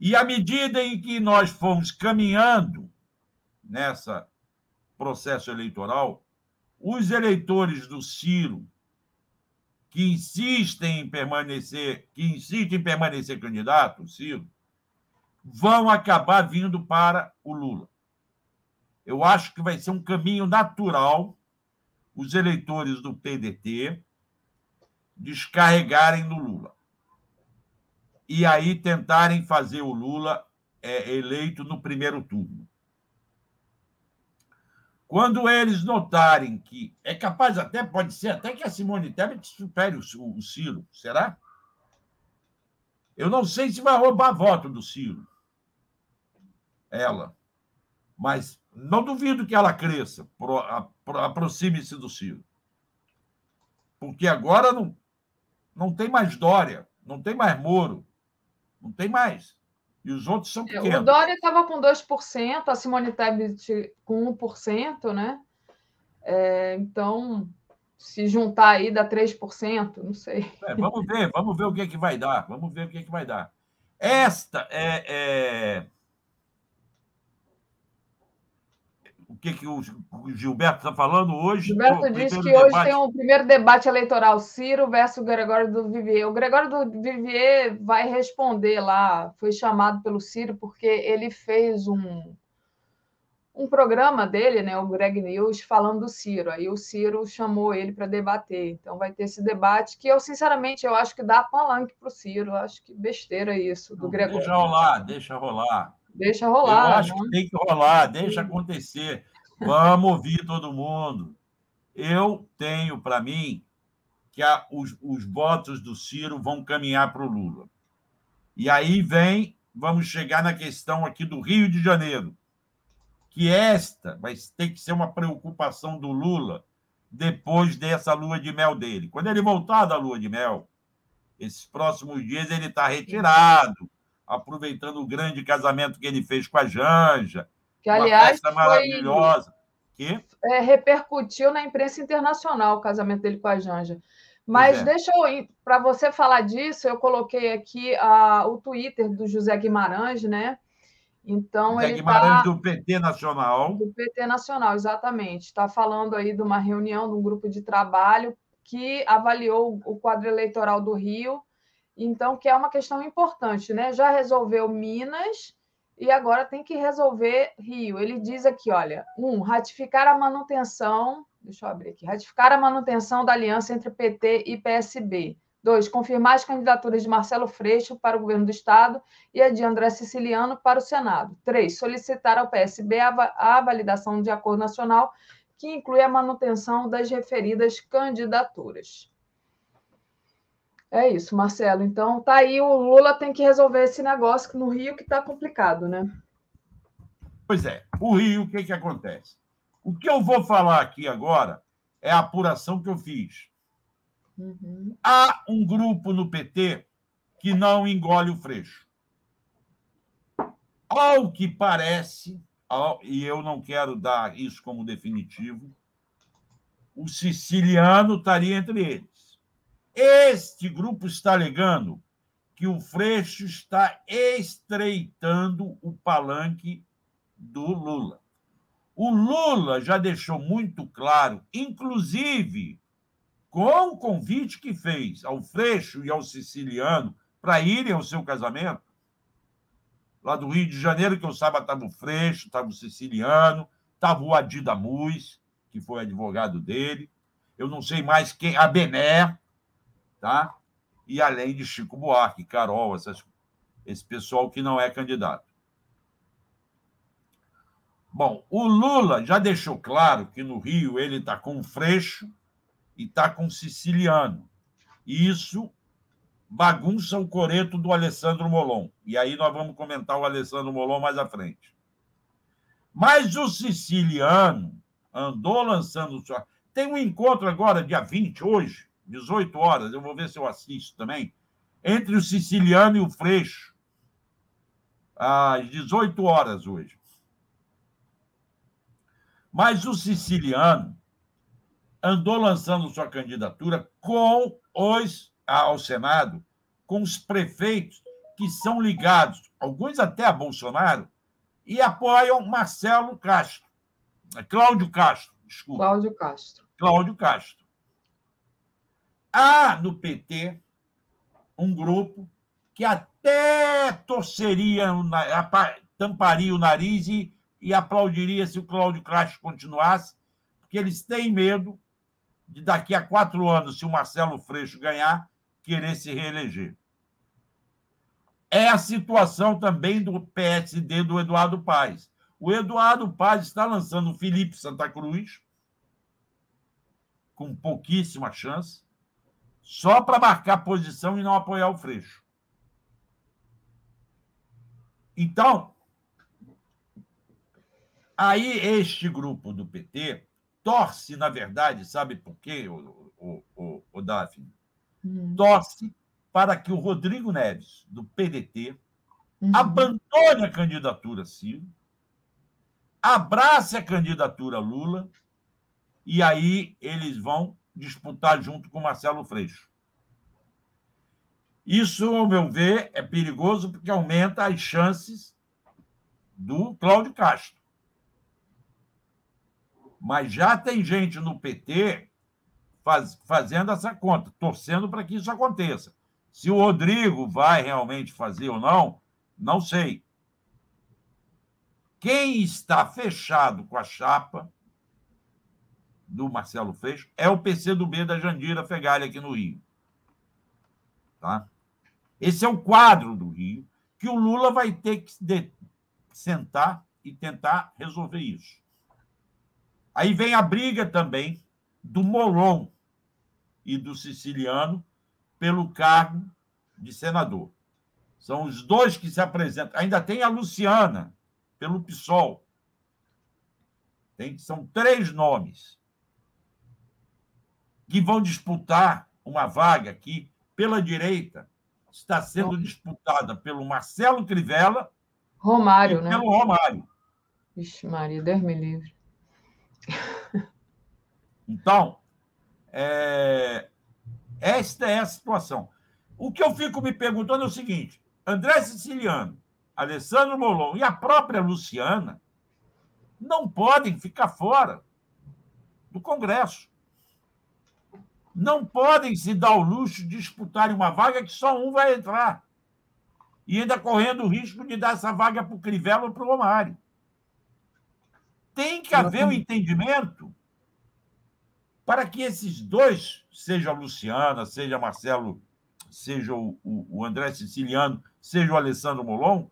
E à medida em que nós fomos caminhando nessa processo eleitoral, os eleitores do Ciro que insistem em permanecer, que insistem em permanecer candidato, Ciro, vão acabar vindo para o Lula. Eu acho que vai ser um caminho natural os eleitores do PDT descarregarem no Lula. E aí tentarem fazer o Lula é, eleito no primeiro turno. Quando eles notarem que é capaz até, pode ser até que a Simone Tebet supere o, o Ciro, será? Eu não sei se vai roubar voto do Ciro. Ela. Mas não duvido que ela cresça, aproxime-se do Ciro. Porque agora não, não tem mais Dória, não tem mais Moro, não tem mais. E os outros são é, pequenos. O Dória estava com 2%, a Simone Tebet com 1%, né? É, então, se juntar aí dá 3%, não sei. É, vamos ver, vamos ver o que, é que vai dar. Vamos ver o que, é que vai dar. Esta é, é o que, que o Gilberto está falando hoje? Gilberto disse que debate... hoje tem o um primeiro debate eleitoral, Ciro versus Gregório do Vivier. O Gregório do Vivier vai responder lá, foi chamado pelo Ciro porque ele fez um, um programa dele, né, o Greg News, falando do Ciro. Aí o Ciro chamou ele para debater. Então vai ter esse debate que eu, sinceramente, eu acho que dá palanque para o Ciro. Eu acho que besteira isso do Não, Gregório. Deixa rolar, deixa rolar. Deixa rolar. Eu acho né? que tem que rolar, deixa acontecer. Vamos ouvir todo mundo. Eu tenho para mim que a, os, os votos do Ciro vão caminhar para o Lula. E aí vem, vamos chegar na questão aqui do Rio de Janeiro, que esta vai ter que ser uma preocupação do Lula depois dessa lua de mel dele. Quando ele voltar da lua de mel, esses próximos dias ele está retirado, aproveitando o grande casamento que ele fez com a Janja. Que, aliás, uma maravilhosa. Que? É, repercutiu na imprensa internacional o casamento dele com a Janja. Mas é. deixa eu, para você falar disso, eu coloquei aqui a, o Twitter do José Guimarães, né? Então José ele Guimarães tá, do PT Nacional. Do PT Nacional, exatamente. Está falando aí de uma reunião, de um grupo de trabalho que avaliou o quadro eleitoral do Rio então, que é uma questão importante, né? Já resolveu Minas e agora tem que resolver Rio. Ele diz aqui, olha, um, ratificar a manutenção, deixa eu abrir aqui, ratificar a manutenção da aliança entre PT e PSB. Dois, confirmar as candidaturas de Marcelo Freixo para o governo do Estado e a de André Siciliano para o Senado. Três, solicitar ao PSB a validação de acordo nacional que inclui a manutenção das referidas candidaturas. É isso, Marcelo. Então tá aí, o Lula tem que resolver esse negócio no Rio que está complicado, né? Pois é, o Rio, o que, que acontece? O que eu vou falar aqui agora é a apuração que eu fiz. Uhum. Há um grupo no PT que não engole o freixo. Ao que parece, e eu não quero dar isso como definitivo, o siciliano estaria entre eles. Este grupo está alegando que o Freixo está estreitando o palanque do Lula. O Lula já deixou muito claro, inclusive com o convite que fez ao Freixo e ao siciliano para irem ao seu casamento, lá do Rio de Janeiro, que eu saiba, estava o Freixo, estava o siciliano, estava o Adida Muz, que foi advogado dele, eu não sei mais quem, a Bené, tá? E além de Chico Buarque, Carol, essas, esse pessoal que não é candidato. Bom, o Lula já deixou claro que no Rio ele está com o Freixo e está com o Siciliano. E isso bagunça o coreto do Alessandro Molon. E aí nós vamos comentar o Alessandro Molon mais à frente. Mas o Siciliano andou lançando. Tem um encontro agora, dia 20, hoje, 18 horas, eu vou ver se eu assisto também, entre o siciliano e o Freixo, às 18 horas hoje. Mas o siciliano andou lançando sua candidatura com os ao Senado, com os prefeitos que são ligados, alguns até a Bolsonaro, e apoiam Marcelo Castro, Cláudio Castro, desculpa. Cláudio Castro. Cláudio Castro. Há no PT um grupo que até torceria, tamparia o nariz e, e aplaudiria se o Cláudio Castro continuasse, porque eles têm medo de daqui a quatro anos, se o Marcelo Freixo ganhar, querer se reeleger. É a situação também do PSD do Eduardo Paes. O Eduardo Paes está lançando o Felipe Santa Cruz, com pouquíssima chance só para marcar posição e não apoiar o Freixo. Então, aí este grupo do PT torce, na verdade, sabe por quê, o, o, o, o Daphne? Hum. Torce para que o Rodrigo Neves, do PDT, uhum. abandone a candidatura Ciro, abrace a candidatura Lula, e aí eles vão disputar junto com Marcelo Freixo. Isso, ao meu ver, é perigoso porque aumenta as chances do Cláudio Castro. Mas já tem gente no PT faz, fazendo essa conta, torcendo para que isso aconteça. Se o Rodrigo vai realmente fazer ou não, não sei. Quem está fechado com a chapa do Marcelo Freixo é o PCdoB da Jandira Fegali aqui no Rio. Tá? Esse é o quadro do Rio que o Lula vai ter que sentar e tentar resolver isso. Aí vem a briga também do Molon e do Siciliano pelo cargo de senador. São os dois que se apresentam. Ainda tem a Luciana, pelo PSOL. Tem, são três nomes que vão disputar uma vaga aqui pela direita está sendo disputada pelo Marcelo Crivella Romário, e né? pelo Romário. Vixe, Maria, Deus me livre. Então, é... esta é a situação. O que eu fico me perguntando é o seguinte: André Siciliano, Alessandro Molon e a própria Luciana não podem ficar fora do Congresso não podem se dar o luxo de disputarem uma vaga que só um vai entrar. E ainda correndo o risco de dar essa vaga para o Crivella ou para o Romário. Tem que haver um entendimento para que esses dois, seja a Luciana, seja Marcelo, seja o, o André Siciliano, seja o Alessandro Molon,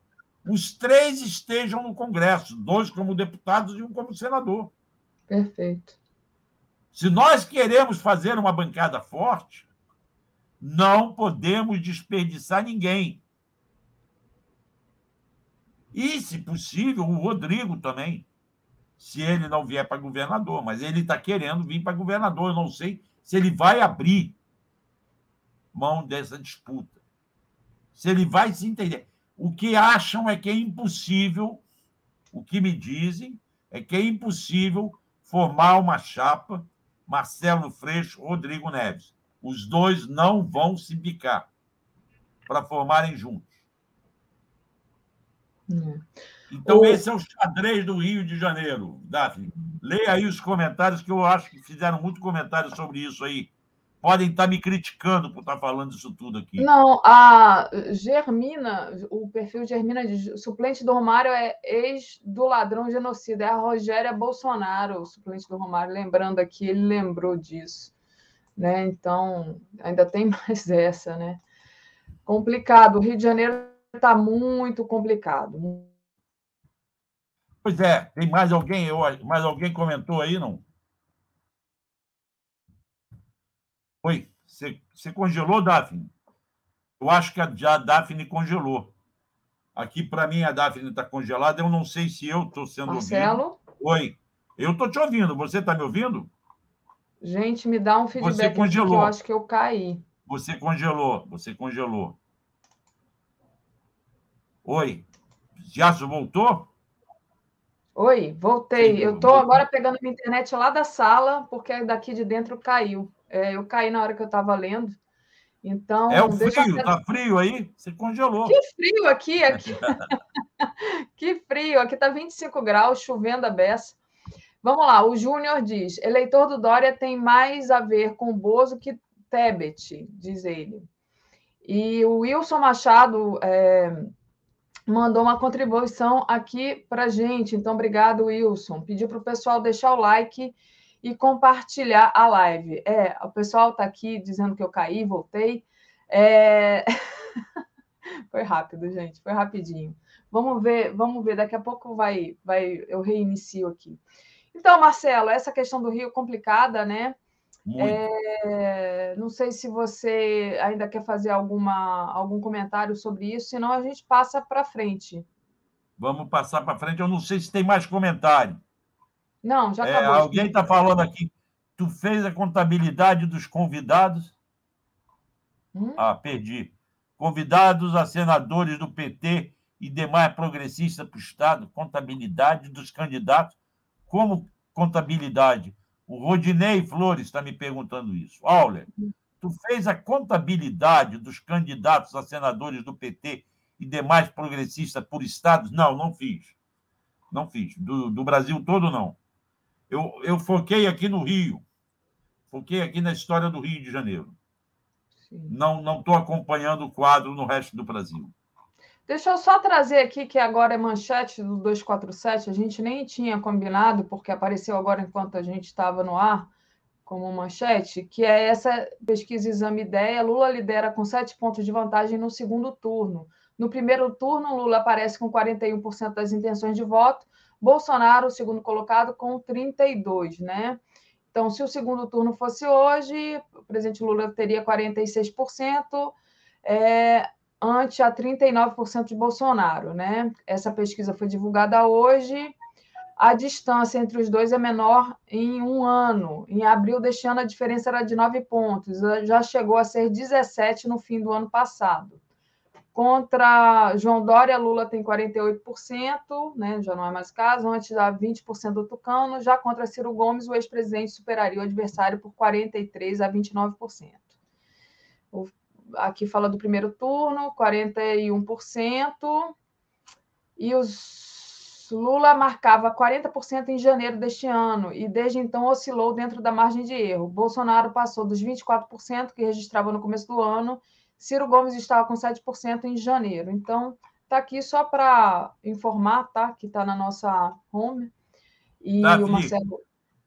os três estejam no Congresso, dois como deputados e um como senador. Perfeito. Se nós queremos fazer uma bancada forte, Não podemos desperdiçar ninguém. E, se possível, o Rodrigo também, se ele não vier para governador, mas ele está querendo vir para governador. Eu não sei se ele vai abrir mão dessa disputa. Se ele vai se entender. O que acham é que é impossível, o que me dizem é que é impossível formar uma chapa Marcelo Freixo, Rodrigo Neves. Os dois não vão se bicar para formarem juntos. É. Então, o... esse é o xadrez do Rio de Janeiro, Daphne. Leia aí os comentários, que eu acho que fizeram muito comentário sobre isso aí. Podem estar me criticando por estar falando isso tudo aqui. Não, a Germina, o perfil Germina de suplente do Romário é ex do ladrão genocida, é a Rogéria Bolsonaro, o suplente do Romário. Lembrando aqui, ele lembrou disso. Né? Então, ainda tem [LAUGHS] mais essa, né? Complicado. O Rio de Janeiro está muito complicado. Pois é, tem mais alguém, mais alguém comentou aí, não? Oi, você, você congelou, Daphne? Eu acho que a, já a Daphne congelou. Aqui, para mim, a Daphne está congelada. Eu não sei se eu estou sendo Marcelo? ouvido. Oi, eu estou te ouvindo. Você está me ouvindo? Gente, me dá um feedback. Você congelou. eu acho que eu caí. Você congelou, você congelou. Oi, já voltou? Oi, voltei. Sim, eu estou agora pegando minha internet lá da sala, porque daqui de dentro caiu. É, eu caí na hora que eu estava lendo. Então. É o frio, está eu... frio aí? Você congelou. Que frio aqui, aqui. [LAUGHS] que frio, aqui está 25 graus, chovendo a beça. Vamos lá, o Júnior diz: eleitor do Dória tem mais a ver com Bozo que Tebet, diz ele. E o Wilson Machado é, mandou uma contribuição aqui para gente. Então, obrigado, Wilson. Pediu para o pessoal deixar o like e compartilhar a live. É, o pessoal está aqui dizendo que eu caí, voltei. É... [LAUGHS] foi rápido, gente, foi rapidinho. Vamos ver, vamos ver, daqui a pouco vai, vai, eu reinicio aqui. Então, Marcelo, essa questão do Rio é complicada, né? É, não sei se você ainda quer fazer alguma, algum comentário sobre isso, senão a gente passa para frente. Vamos passar para frente. Eu não sei se tem mais comentário. Não, já é, acabou. É, alguém está falando aqui. Tu fez a contabilidade dos convidados? Hum? Ah, perdi. Convidados a senadores do PT e demais progressistas para o Estado, contabilidade dos candidatos. Como contabilidade? O Rodinei Flores está me perguntando isso. Auler, tu fez a contabilidade dos candidatos a senadores do PT e demais progressistas por estados? Não, não fiz. Não fiz. Do, do Brasil todo, não. Eu, eu foquei aqui no Rio. Foquei aqui na história do Rio de Janeiro. Sim. Não estou acompanhando o quadro no resto do Brasil. Deixa eu só trazer aqui, que agora é manchete do 247, a gente nem tinha combinado, porque apareceu agora enquanto a gente estava no ar, como manchete, que é essa pesquisa Exame Ideia. Lula lidera com sete pontos de vantagem no segundo turno. No primeiro turno, Lula aparece com 41% das intenções de voto, Bolsonaro, o segundo colocado, com 32%, né? Então, se o segundo turno fosse hoje, o presidente Lula teria 46%, é, ante a 39% de Bolsonaro, né? Essa pesquisa foi divulgada hoje. A distância entre os dois é menor em um ano. Em abril deste ano, a diferença era de 9 pontos, já chegou a ser 17 no fim do ano passado. Contra João Dória, Lula tem 48%, né? já não é mais caso, antes da 20% do Tucano. Já contra Ciro Gomes, o ex-presidente superaria o adversário por 43% a 29% aqui fala do primeiro turno, 41%, e os Lula marcava 40% em janeiro deste ano e desde então oscilou dentro da margem de erro. Bolsonaro passou dos 24% que registrava no começo do ano, Ciro Gomes estava com 7% em janeiro. Então, está aqui só para informar, tá? Que está na nossa home. E Davi, o Marcelo,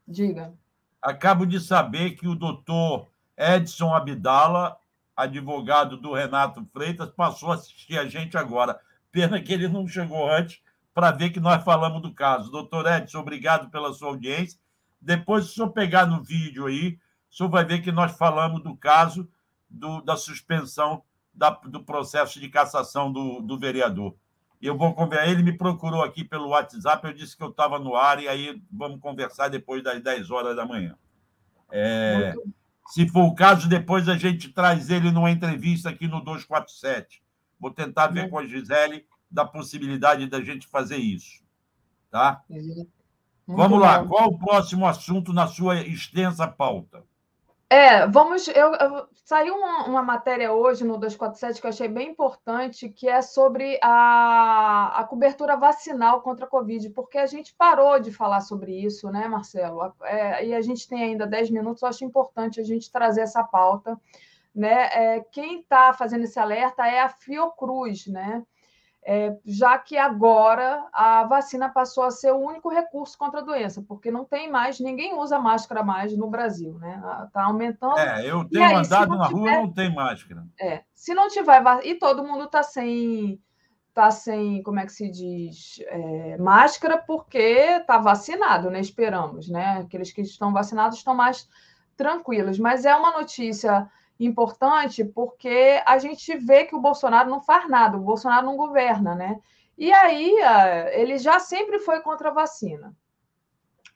diga. Acabo de saber que o doutor Edson Abdala advogado do Renato Freitas, passou a assistir a gente agora. Pena que ele não chegou antes para ver que nós falamos do caso. Doutor Edson, obrigado pela sua audiência. Depois, se o senhor pegar no vídeo aí, o senhor vai ver que nós falamos do caso do, da suspensão da, do processo de cassação do, do vereador. Eu vou conversar. Ele me procurou aqui pelo WhatsApp, eu disse que eu estava no ar, e aí vamos conversar depois das 10 horas da manhã. É, se for o caso, depois a gente traz ele numa entrevista aqui no 247. Vou tentar ver com a Gisele da possibilidade da gente fazer isso. Tá? Vamos lá. Qual o próximo assunto na sua extensa pauta? É, vamos. Eu, eu saiu uma, uma, matéria hoje no 247 que eu achei bem importante, que é sobre a, a cobertura vacinal contra a Covid, porque a gente parou de falar sobre isso, né, Marcelo? É, e a gente tem ainda 10 minutos, eu acho importante a gente trazer essa pauta. Né? É, quem está fazendo esse alerta é a Fiocruz, né? É, já que agora a vacina passou a ser o único recurso contra a doença, porque não tem mais, ninguém usa máscara mais no Brasil, né? Está aumentando. É, eu tenho aí, andado na tiver, rua não tem máscara. É, se não tiver e todo mundo está sem, tá sem, como é que se diz, é, máscara, porque está vacinado, né? Esperamos, né? Aqueles que estão vacinados estão mais tranquilos, mas é uma notícia importante porque a gente vê que o Bolsonaro não faz nada, o Bolsonaro não governa, né? E aí ele já sempre foi contra a vacina.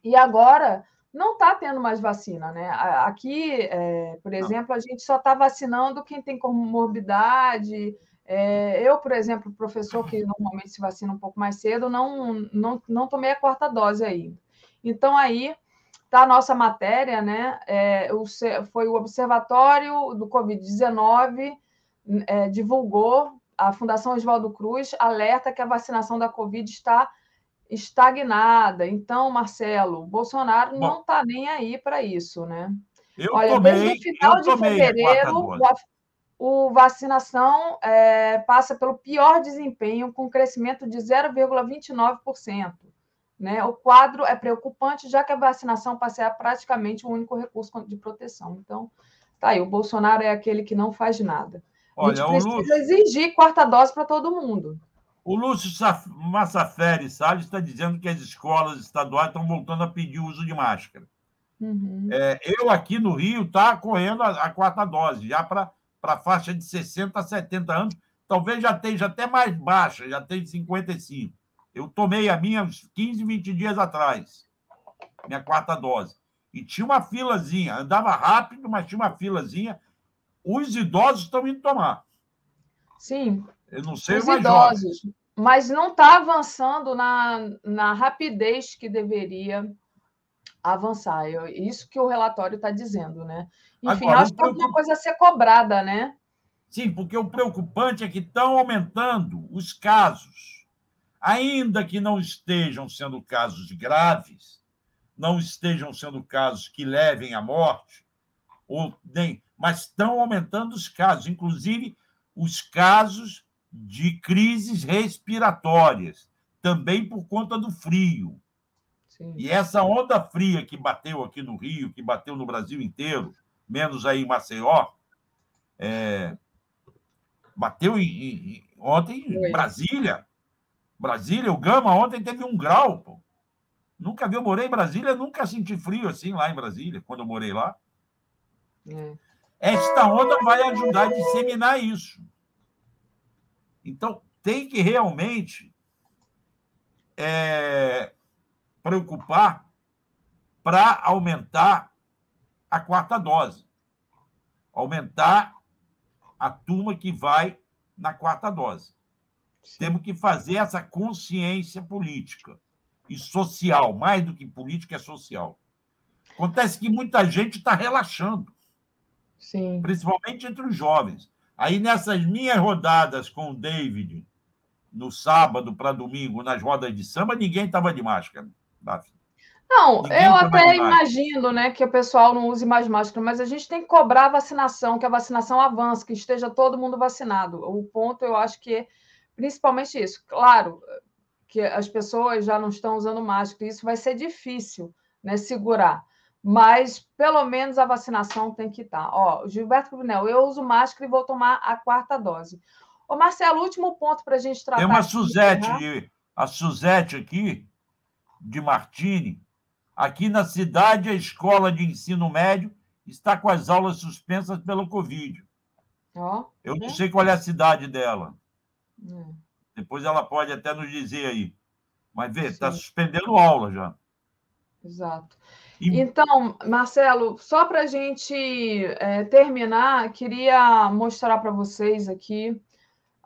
E agora não está tendo mais vacina, né? Aqui, é, por exemplo, a gente só está vacinando quem tem comorbidade. É, eu, por exemplo, professor que normalmente se vacina um pouco mais cedo, não, não, não tomei a quarta dose ainda. Então, aí Tá a nossa matéria, né? É, o, foi o Observatório do Covid-19 é, divulgou, a Fundação Oswaldo Cruz alerta que a vacinação da Covid está estagnada. Então, Marcelo, Bolsonaro Bom, não está nem aí para isso, né? Eu Olha, tomei, desde o final de fevereiro, o vacinação é, passa pelo pior desempenho, com crescimento de 0,29%. Né? O quadro é preocupante, já que a vacinação passa a praticamente o único recurso de proteção. Então, tá aí, o Bolsonaro é aquele que não faz nada. Olha, a gente precisa exigir quarta dose para todo mundo. O Lúcio Massaferi Salles está dizendo que as escolas estaduais estão voltando a pedir o uso de máscara. Uhum. É, eu aqui no Rio está correndo a, a, quarta dose, já para a faixa de 60 a 70 anos, talvez já esteja até mais baixa, já tem 55. Eu tomei a minha uns 15, 20 dias atrás, minha quarta dose. E tinha uma filazinha, andava rápido, mas tinha uma filazinha. Os idosos estão indo tomar. Sim. Eu não sei os mais idosos. Jovens. Mas não está avançando na, na rapidez que deveria avançar. Eu, isso que o relatório está dizendo, né? Enfim, Agora, acho que é uma coisa a ser cobrada, né? Sim, porque o preocupante é que estão aumentando os casos ainda que não estejam sendo casos graves, não estejam sendo casos que levem à morte, ou nem, mas estão aumentando os casos, inclusive os casos de crises respiratórias, também por conta do frio. Sim. E essa onda fria que bateu aqui no Rio, que bateu no Brasil inteiro, menos aí em Maceió, é, bateu em, em, ontem em Brasília, Brasília, o Gama ontem teve um grau, pô. Nunca vi, eu morei em Brasília, nunca senti frio assim lá em Brasília, quando eu morei lá. É. Esta onda vai ajudar a disseminar isso. Então, tem que realmente é, preocupar para aumentar a quarta dose. Aumentar a turma que vai na quarta dose. Temos que fazer essa consciência política e social, mais do que política, é social. Acontece que muita gente está relaxando, Sim. principalmente entre os jovens. Aí, nessas minhas rodadas com o David, no sábado para domingo, nas rodas de samba, ninguém estava de máscara. Não, ninguém eu até imagino né, que o pessoal não use mais máscara, mas a gente tem que cobrar a vacinação, que a vacinação avance, que esteja todo mundo vacinado. O ponto, eu acho que principalmente isso. Claro que as pessoas já não estão usando máscara, isso vai ser difícil né, segurar. Mas pelo menos a vacinação tem que estar. Ó, Gilberto Brunel, eu uso máscara e vou tomar a quarta dose. Ô, Marcelo, último ponto para a gente tratar. Tem uma Suzete, né? a Suzete aqui, de Martini. Aqui na cidade, a escola de ensino médio está com as aulas suspensas pelo Covid. Oh, Eu não sei qual é a cidade dela. É. Depois ela pode até nos dizer aí. Mas vê, está suspendendo aula já. Exato. Então, Marcelo, só para a gente é, terminar, queria mostrar para vocês aqui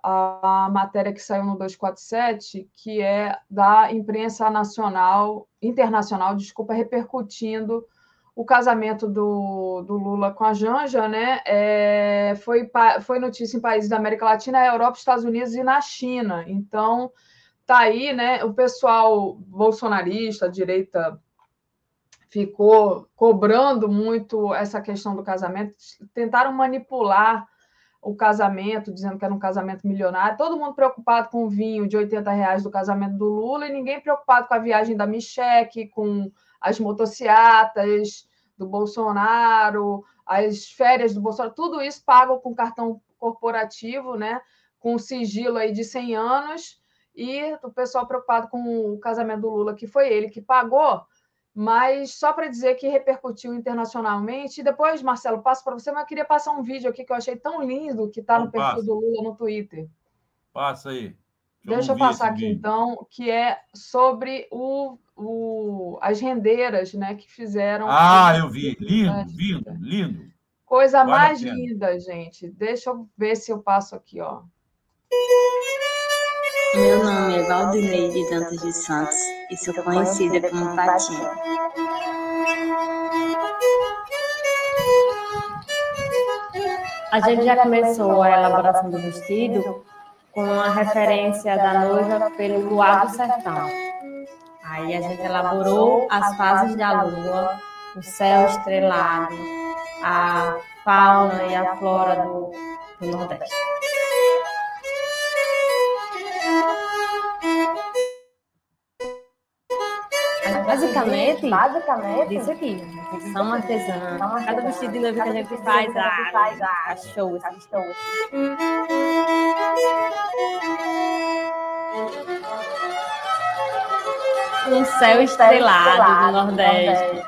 a matéria que saiu no 247, que é da imprensa nacional, internacional, desculpa, repercutindo o casamento do, do Lula com a Janja, né? É, foi, foi notícia em países da América Latina, Europa, Estados Unidos e na China. Então, tá aí, né? O pessoal bolsonarista, direita ficou cobrando muito essa questão do casamento, tentaram manipular o casamento, dizendo que era um casamento milionário, todo mundo preocupado com o vinho de 80 reais do casamento do Lula e ninguém preocupado com a viagem da Michelle, com as motocicletas do Bolsonaro, as férias do Bolsonaro, tudo isso pago com cartão corporativo, né? com sigilo aí de 100 anos, e o pessoal preocupado com o casamento do Lula, que foi ele que pagou, mas só para dizer que repercutiu internacionalmente. E depois, Marcelo, passo para você, mas eu queria passar um vídeo aqui que eu achei tão lindo que está no perfil passa. do Lula no Twitter. Passa aí. Deixa, eu passar aqui vídeo. então, que é sobre o, o, as rendeiras né, que fizeram. Ah, eu vi. Lindo, lindo, lindo. Coisa vale mais linda, gente. Deixa eu ver se eu passo aqui, ó. Meu nome é Valdineide Dantas de Santos e sou conhecida como Patinha. A gente já começou a elaboração do vestido com a referência da noiva pelo luar do sertão. Aí a gente elaborou as fases da lua, o céu estrelado, a fauna e a flora do, do Nordeste. Basicamente, basicamente, isso aqui. São artesãs. Cada vestido de noiva que a gente faz, ah, faz, ah, show, show. Um céu estrelado do Nordeste,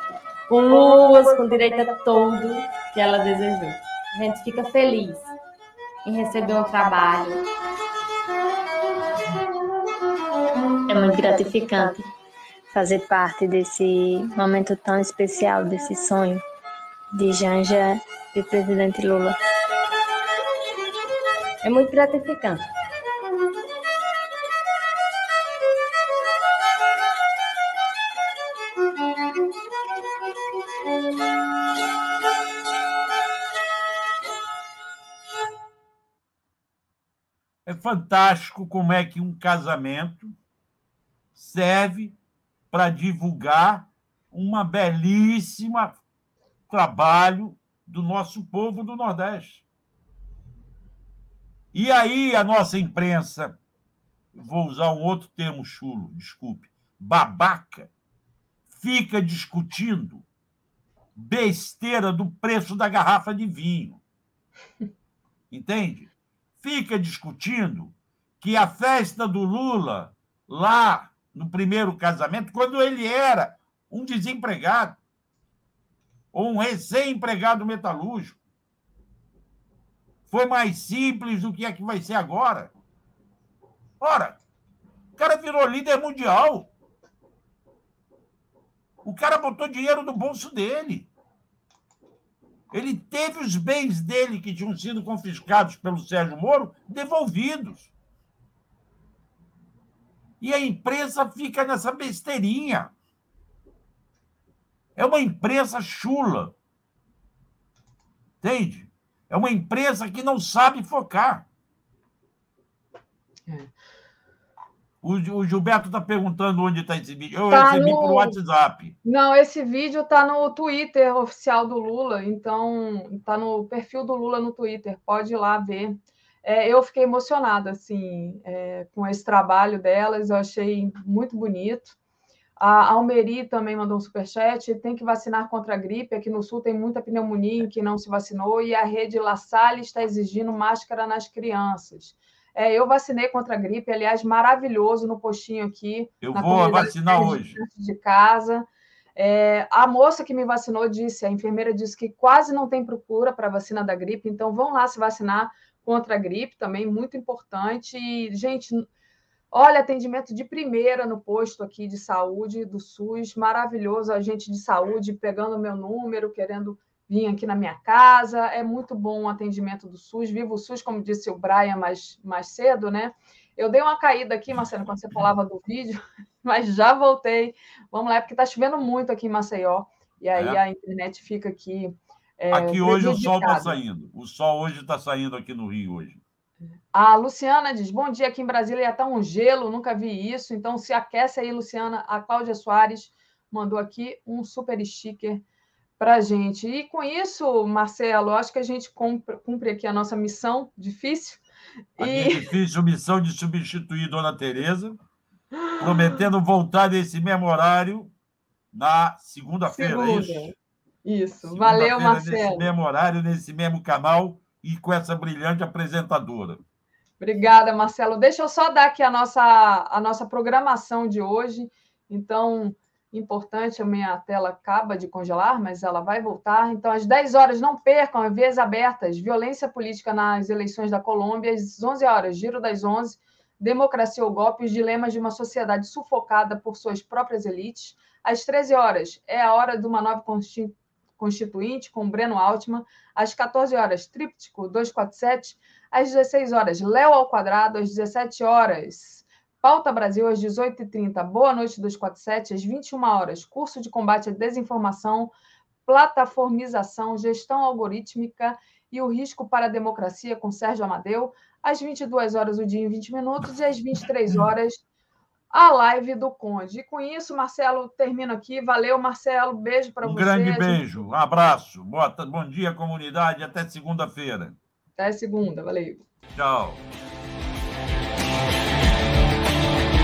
com luas, com direito a tudo que ela desejou. A gente fica feliz em receber um trabalho. É muito gratificante fazer parte desse momento tão especial, desse sonho de Janja e o presidente Lula. É muito gratificante. É fantástico como é que um casamento serve para divulgar uma belíssima trabalho do nosso povo do Nordeste. E aí a nossa imprensa, vou usar um outro termo chulo, desculpe, babaca, fica discutindo besteira do preço da garrafa de vinho. [LAUGHS] Entende? Fica discutindo que a festa do Lula lá no primeiro casamento, quando ele era um desempregado ou um recém-empregado metalúrgico. Foi mais simples do que é que vai ser agora. Ora, o cara virou líder mundial. O cara botou dinheiro no bolso dele. Ele teve os bens dele que tinham sido confiscados pelo Sérgio Moro devolvidos. E a imprensa fica nessa besteirinha. É uma imprensa chula. Entende? É uma imprensa que não sabe focar. É. O, o, Gilberto está perguntando onde está esse vídeo. Eu tá recebi no... por WhatsApp. Não, esse vídeo está no Twitter oficial do Lula. Então, está no perfil do Lula no Twitter. Pode ir lá ver é, eu fiquei emocionada assim é, com esse trabalho delas, eu achei muito bonito. A Almeri também mandou um superchat. Tem que vacinar contra a gripe. Aqui no sul tem muita pneumonia em que não se vacinou. E a rede La Salle está exigindo máscara nas crianças. É, eu vacinei contra a gripe, aliás, maravilhoso no postinho aqui. Eu vou vacinar hoje. De casa. É, a moça que me vacinou disse, a enfermeira disse que quase não tem procura para vacina da gripe, então vão lá se vacinar contra a gripe também, muito importante. E, gente, olha, atendimento de primeira no posto aqui de saúde do SUS, maravilhoso, a gente de saúde pegando meu número, querendo vir aqui na minha casa, é muito bom o atendimento do SUS, viva o SUS, como disse o Brian mais, mais cedo, né? Eu dei uma caída aqui, Marcelo, quando você falava do vídeo, [LAUGHS] mas já voltei. Vamos lá, é porque está chovendo muito aqui em Maceió, e aí é. a internet fica aqui. É, aqui hoje o sol está saindo. O sol hoje está saindo aqui no Rio hoje. A Luciana diz: bom dia, aqui em Brasília está um gelo, nunca vi isso. Então se aquece aí, Luciana. A Cláudia Soares mandou aqui um super sticker para a gente. E com isso, Marcelo, acho que a gente cumpre, cumpre aqui a nossa missão difícil a e... difícil missão de substituir Dona Tereza, [GASPS] prometendo voltar nesse mesmo horário na segunda-feira, é isso? Isso, segunda valeu, Marcelo. Nesse mesmo horário, nesse mesmo canal e com essa brilhante apresentadora. Obrigada, Marcelo. Deixa eu só dar aqui a nossa, a nossa programação de hoje. Então, importante, a minha tela acaba de congelar, mas ela vai voltar. Então, às 10 horas, não percam, vias abertas, violência política nas eleições da Colômbia, às 11 horas, giro das 11, democracia ou golpe, os dilemas de uma sociedade sufocada por suas próprias elites. Às 13 horas, é a hora de uma nova constituinte, com Breno Altman. Às 14 horas, tríptico 247. Às 16 horas, Léo ao quadrado. Às 17 horas, Pauta Brasil às 18h30, Boa Noite 247, às 21 horas, curso de combate à desinformação, plataformização, gestão algorítmica e o risco para a democracia com Sérgio Amadeu, às 22 horas o dia em 20 minutos e às 23 horas a live do Conde. E com isso, Marcelo, termino aqui. Valeu, Marcelo. Beijo para um você. Um grande beijo, um abraço. Boa, bom dia, comunidade. Até segunda-feira. Até segunda. Valeu. Tchau.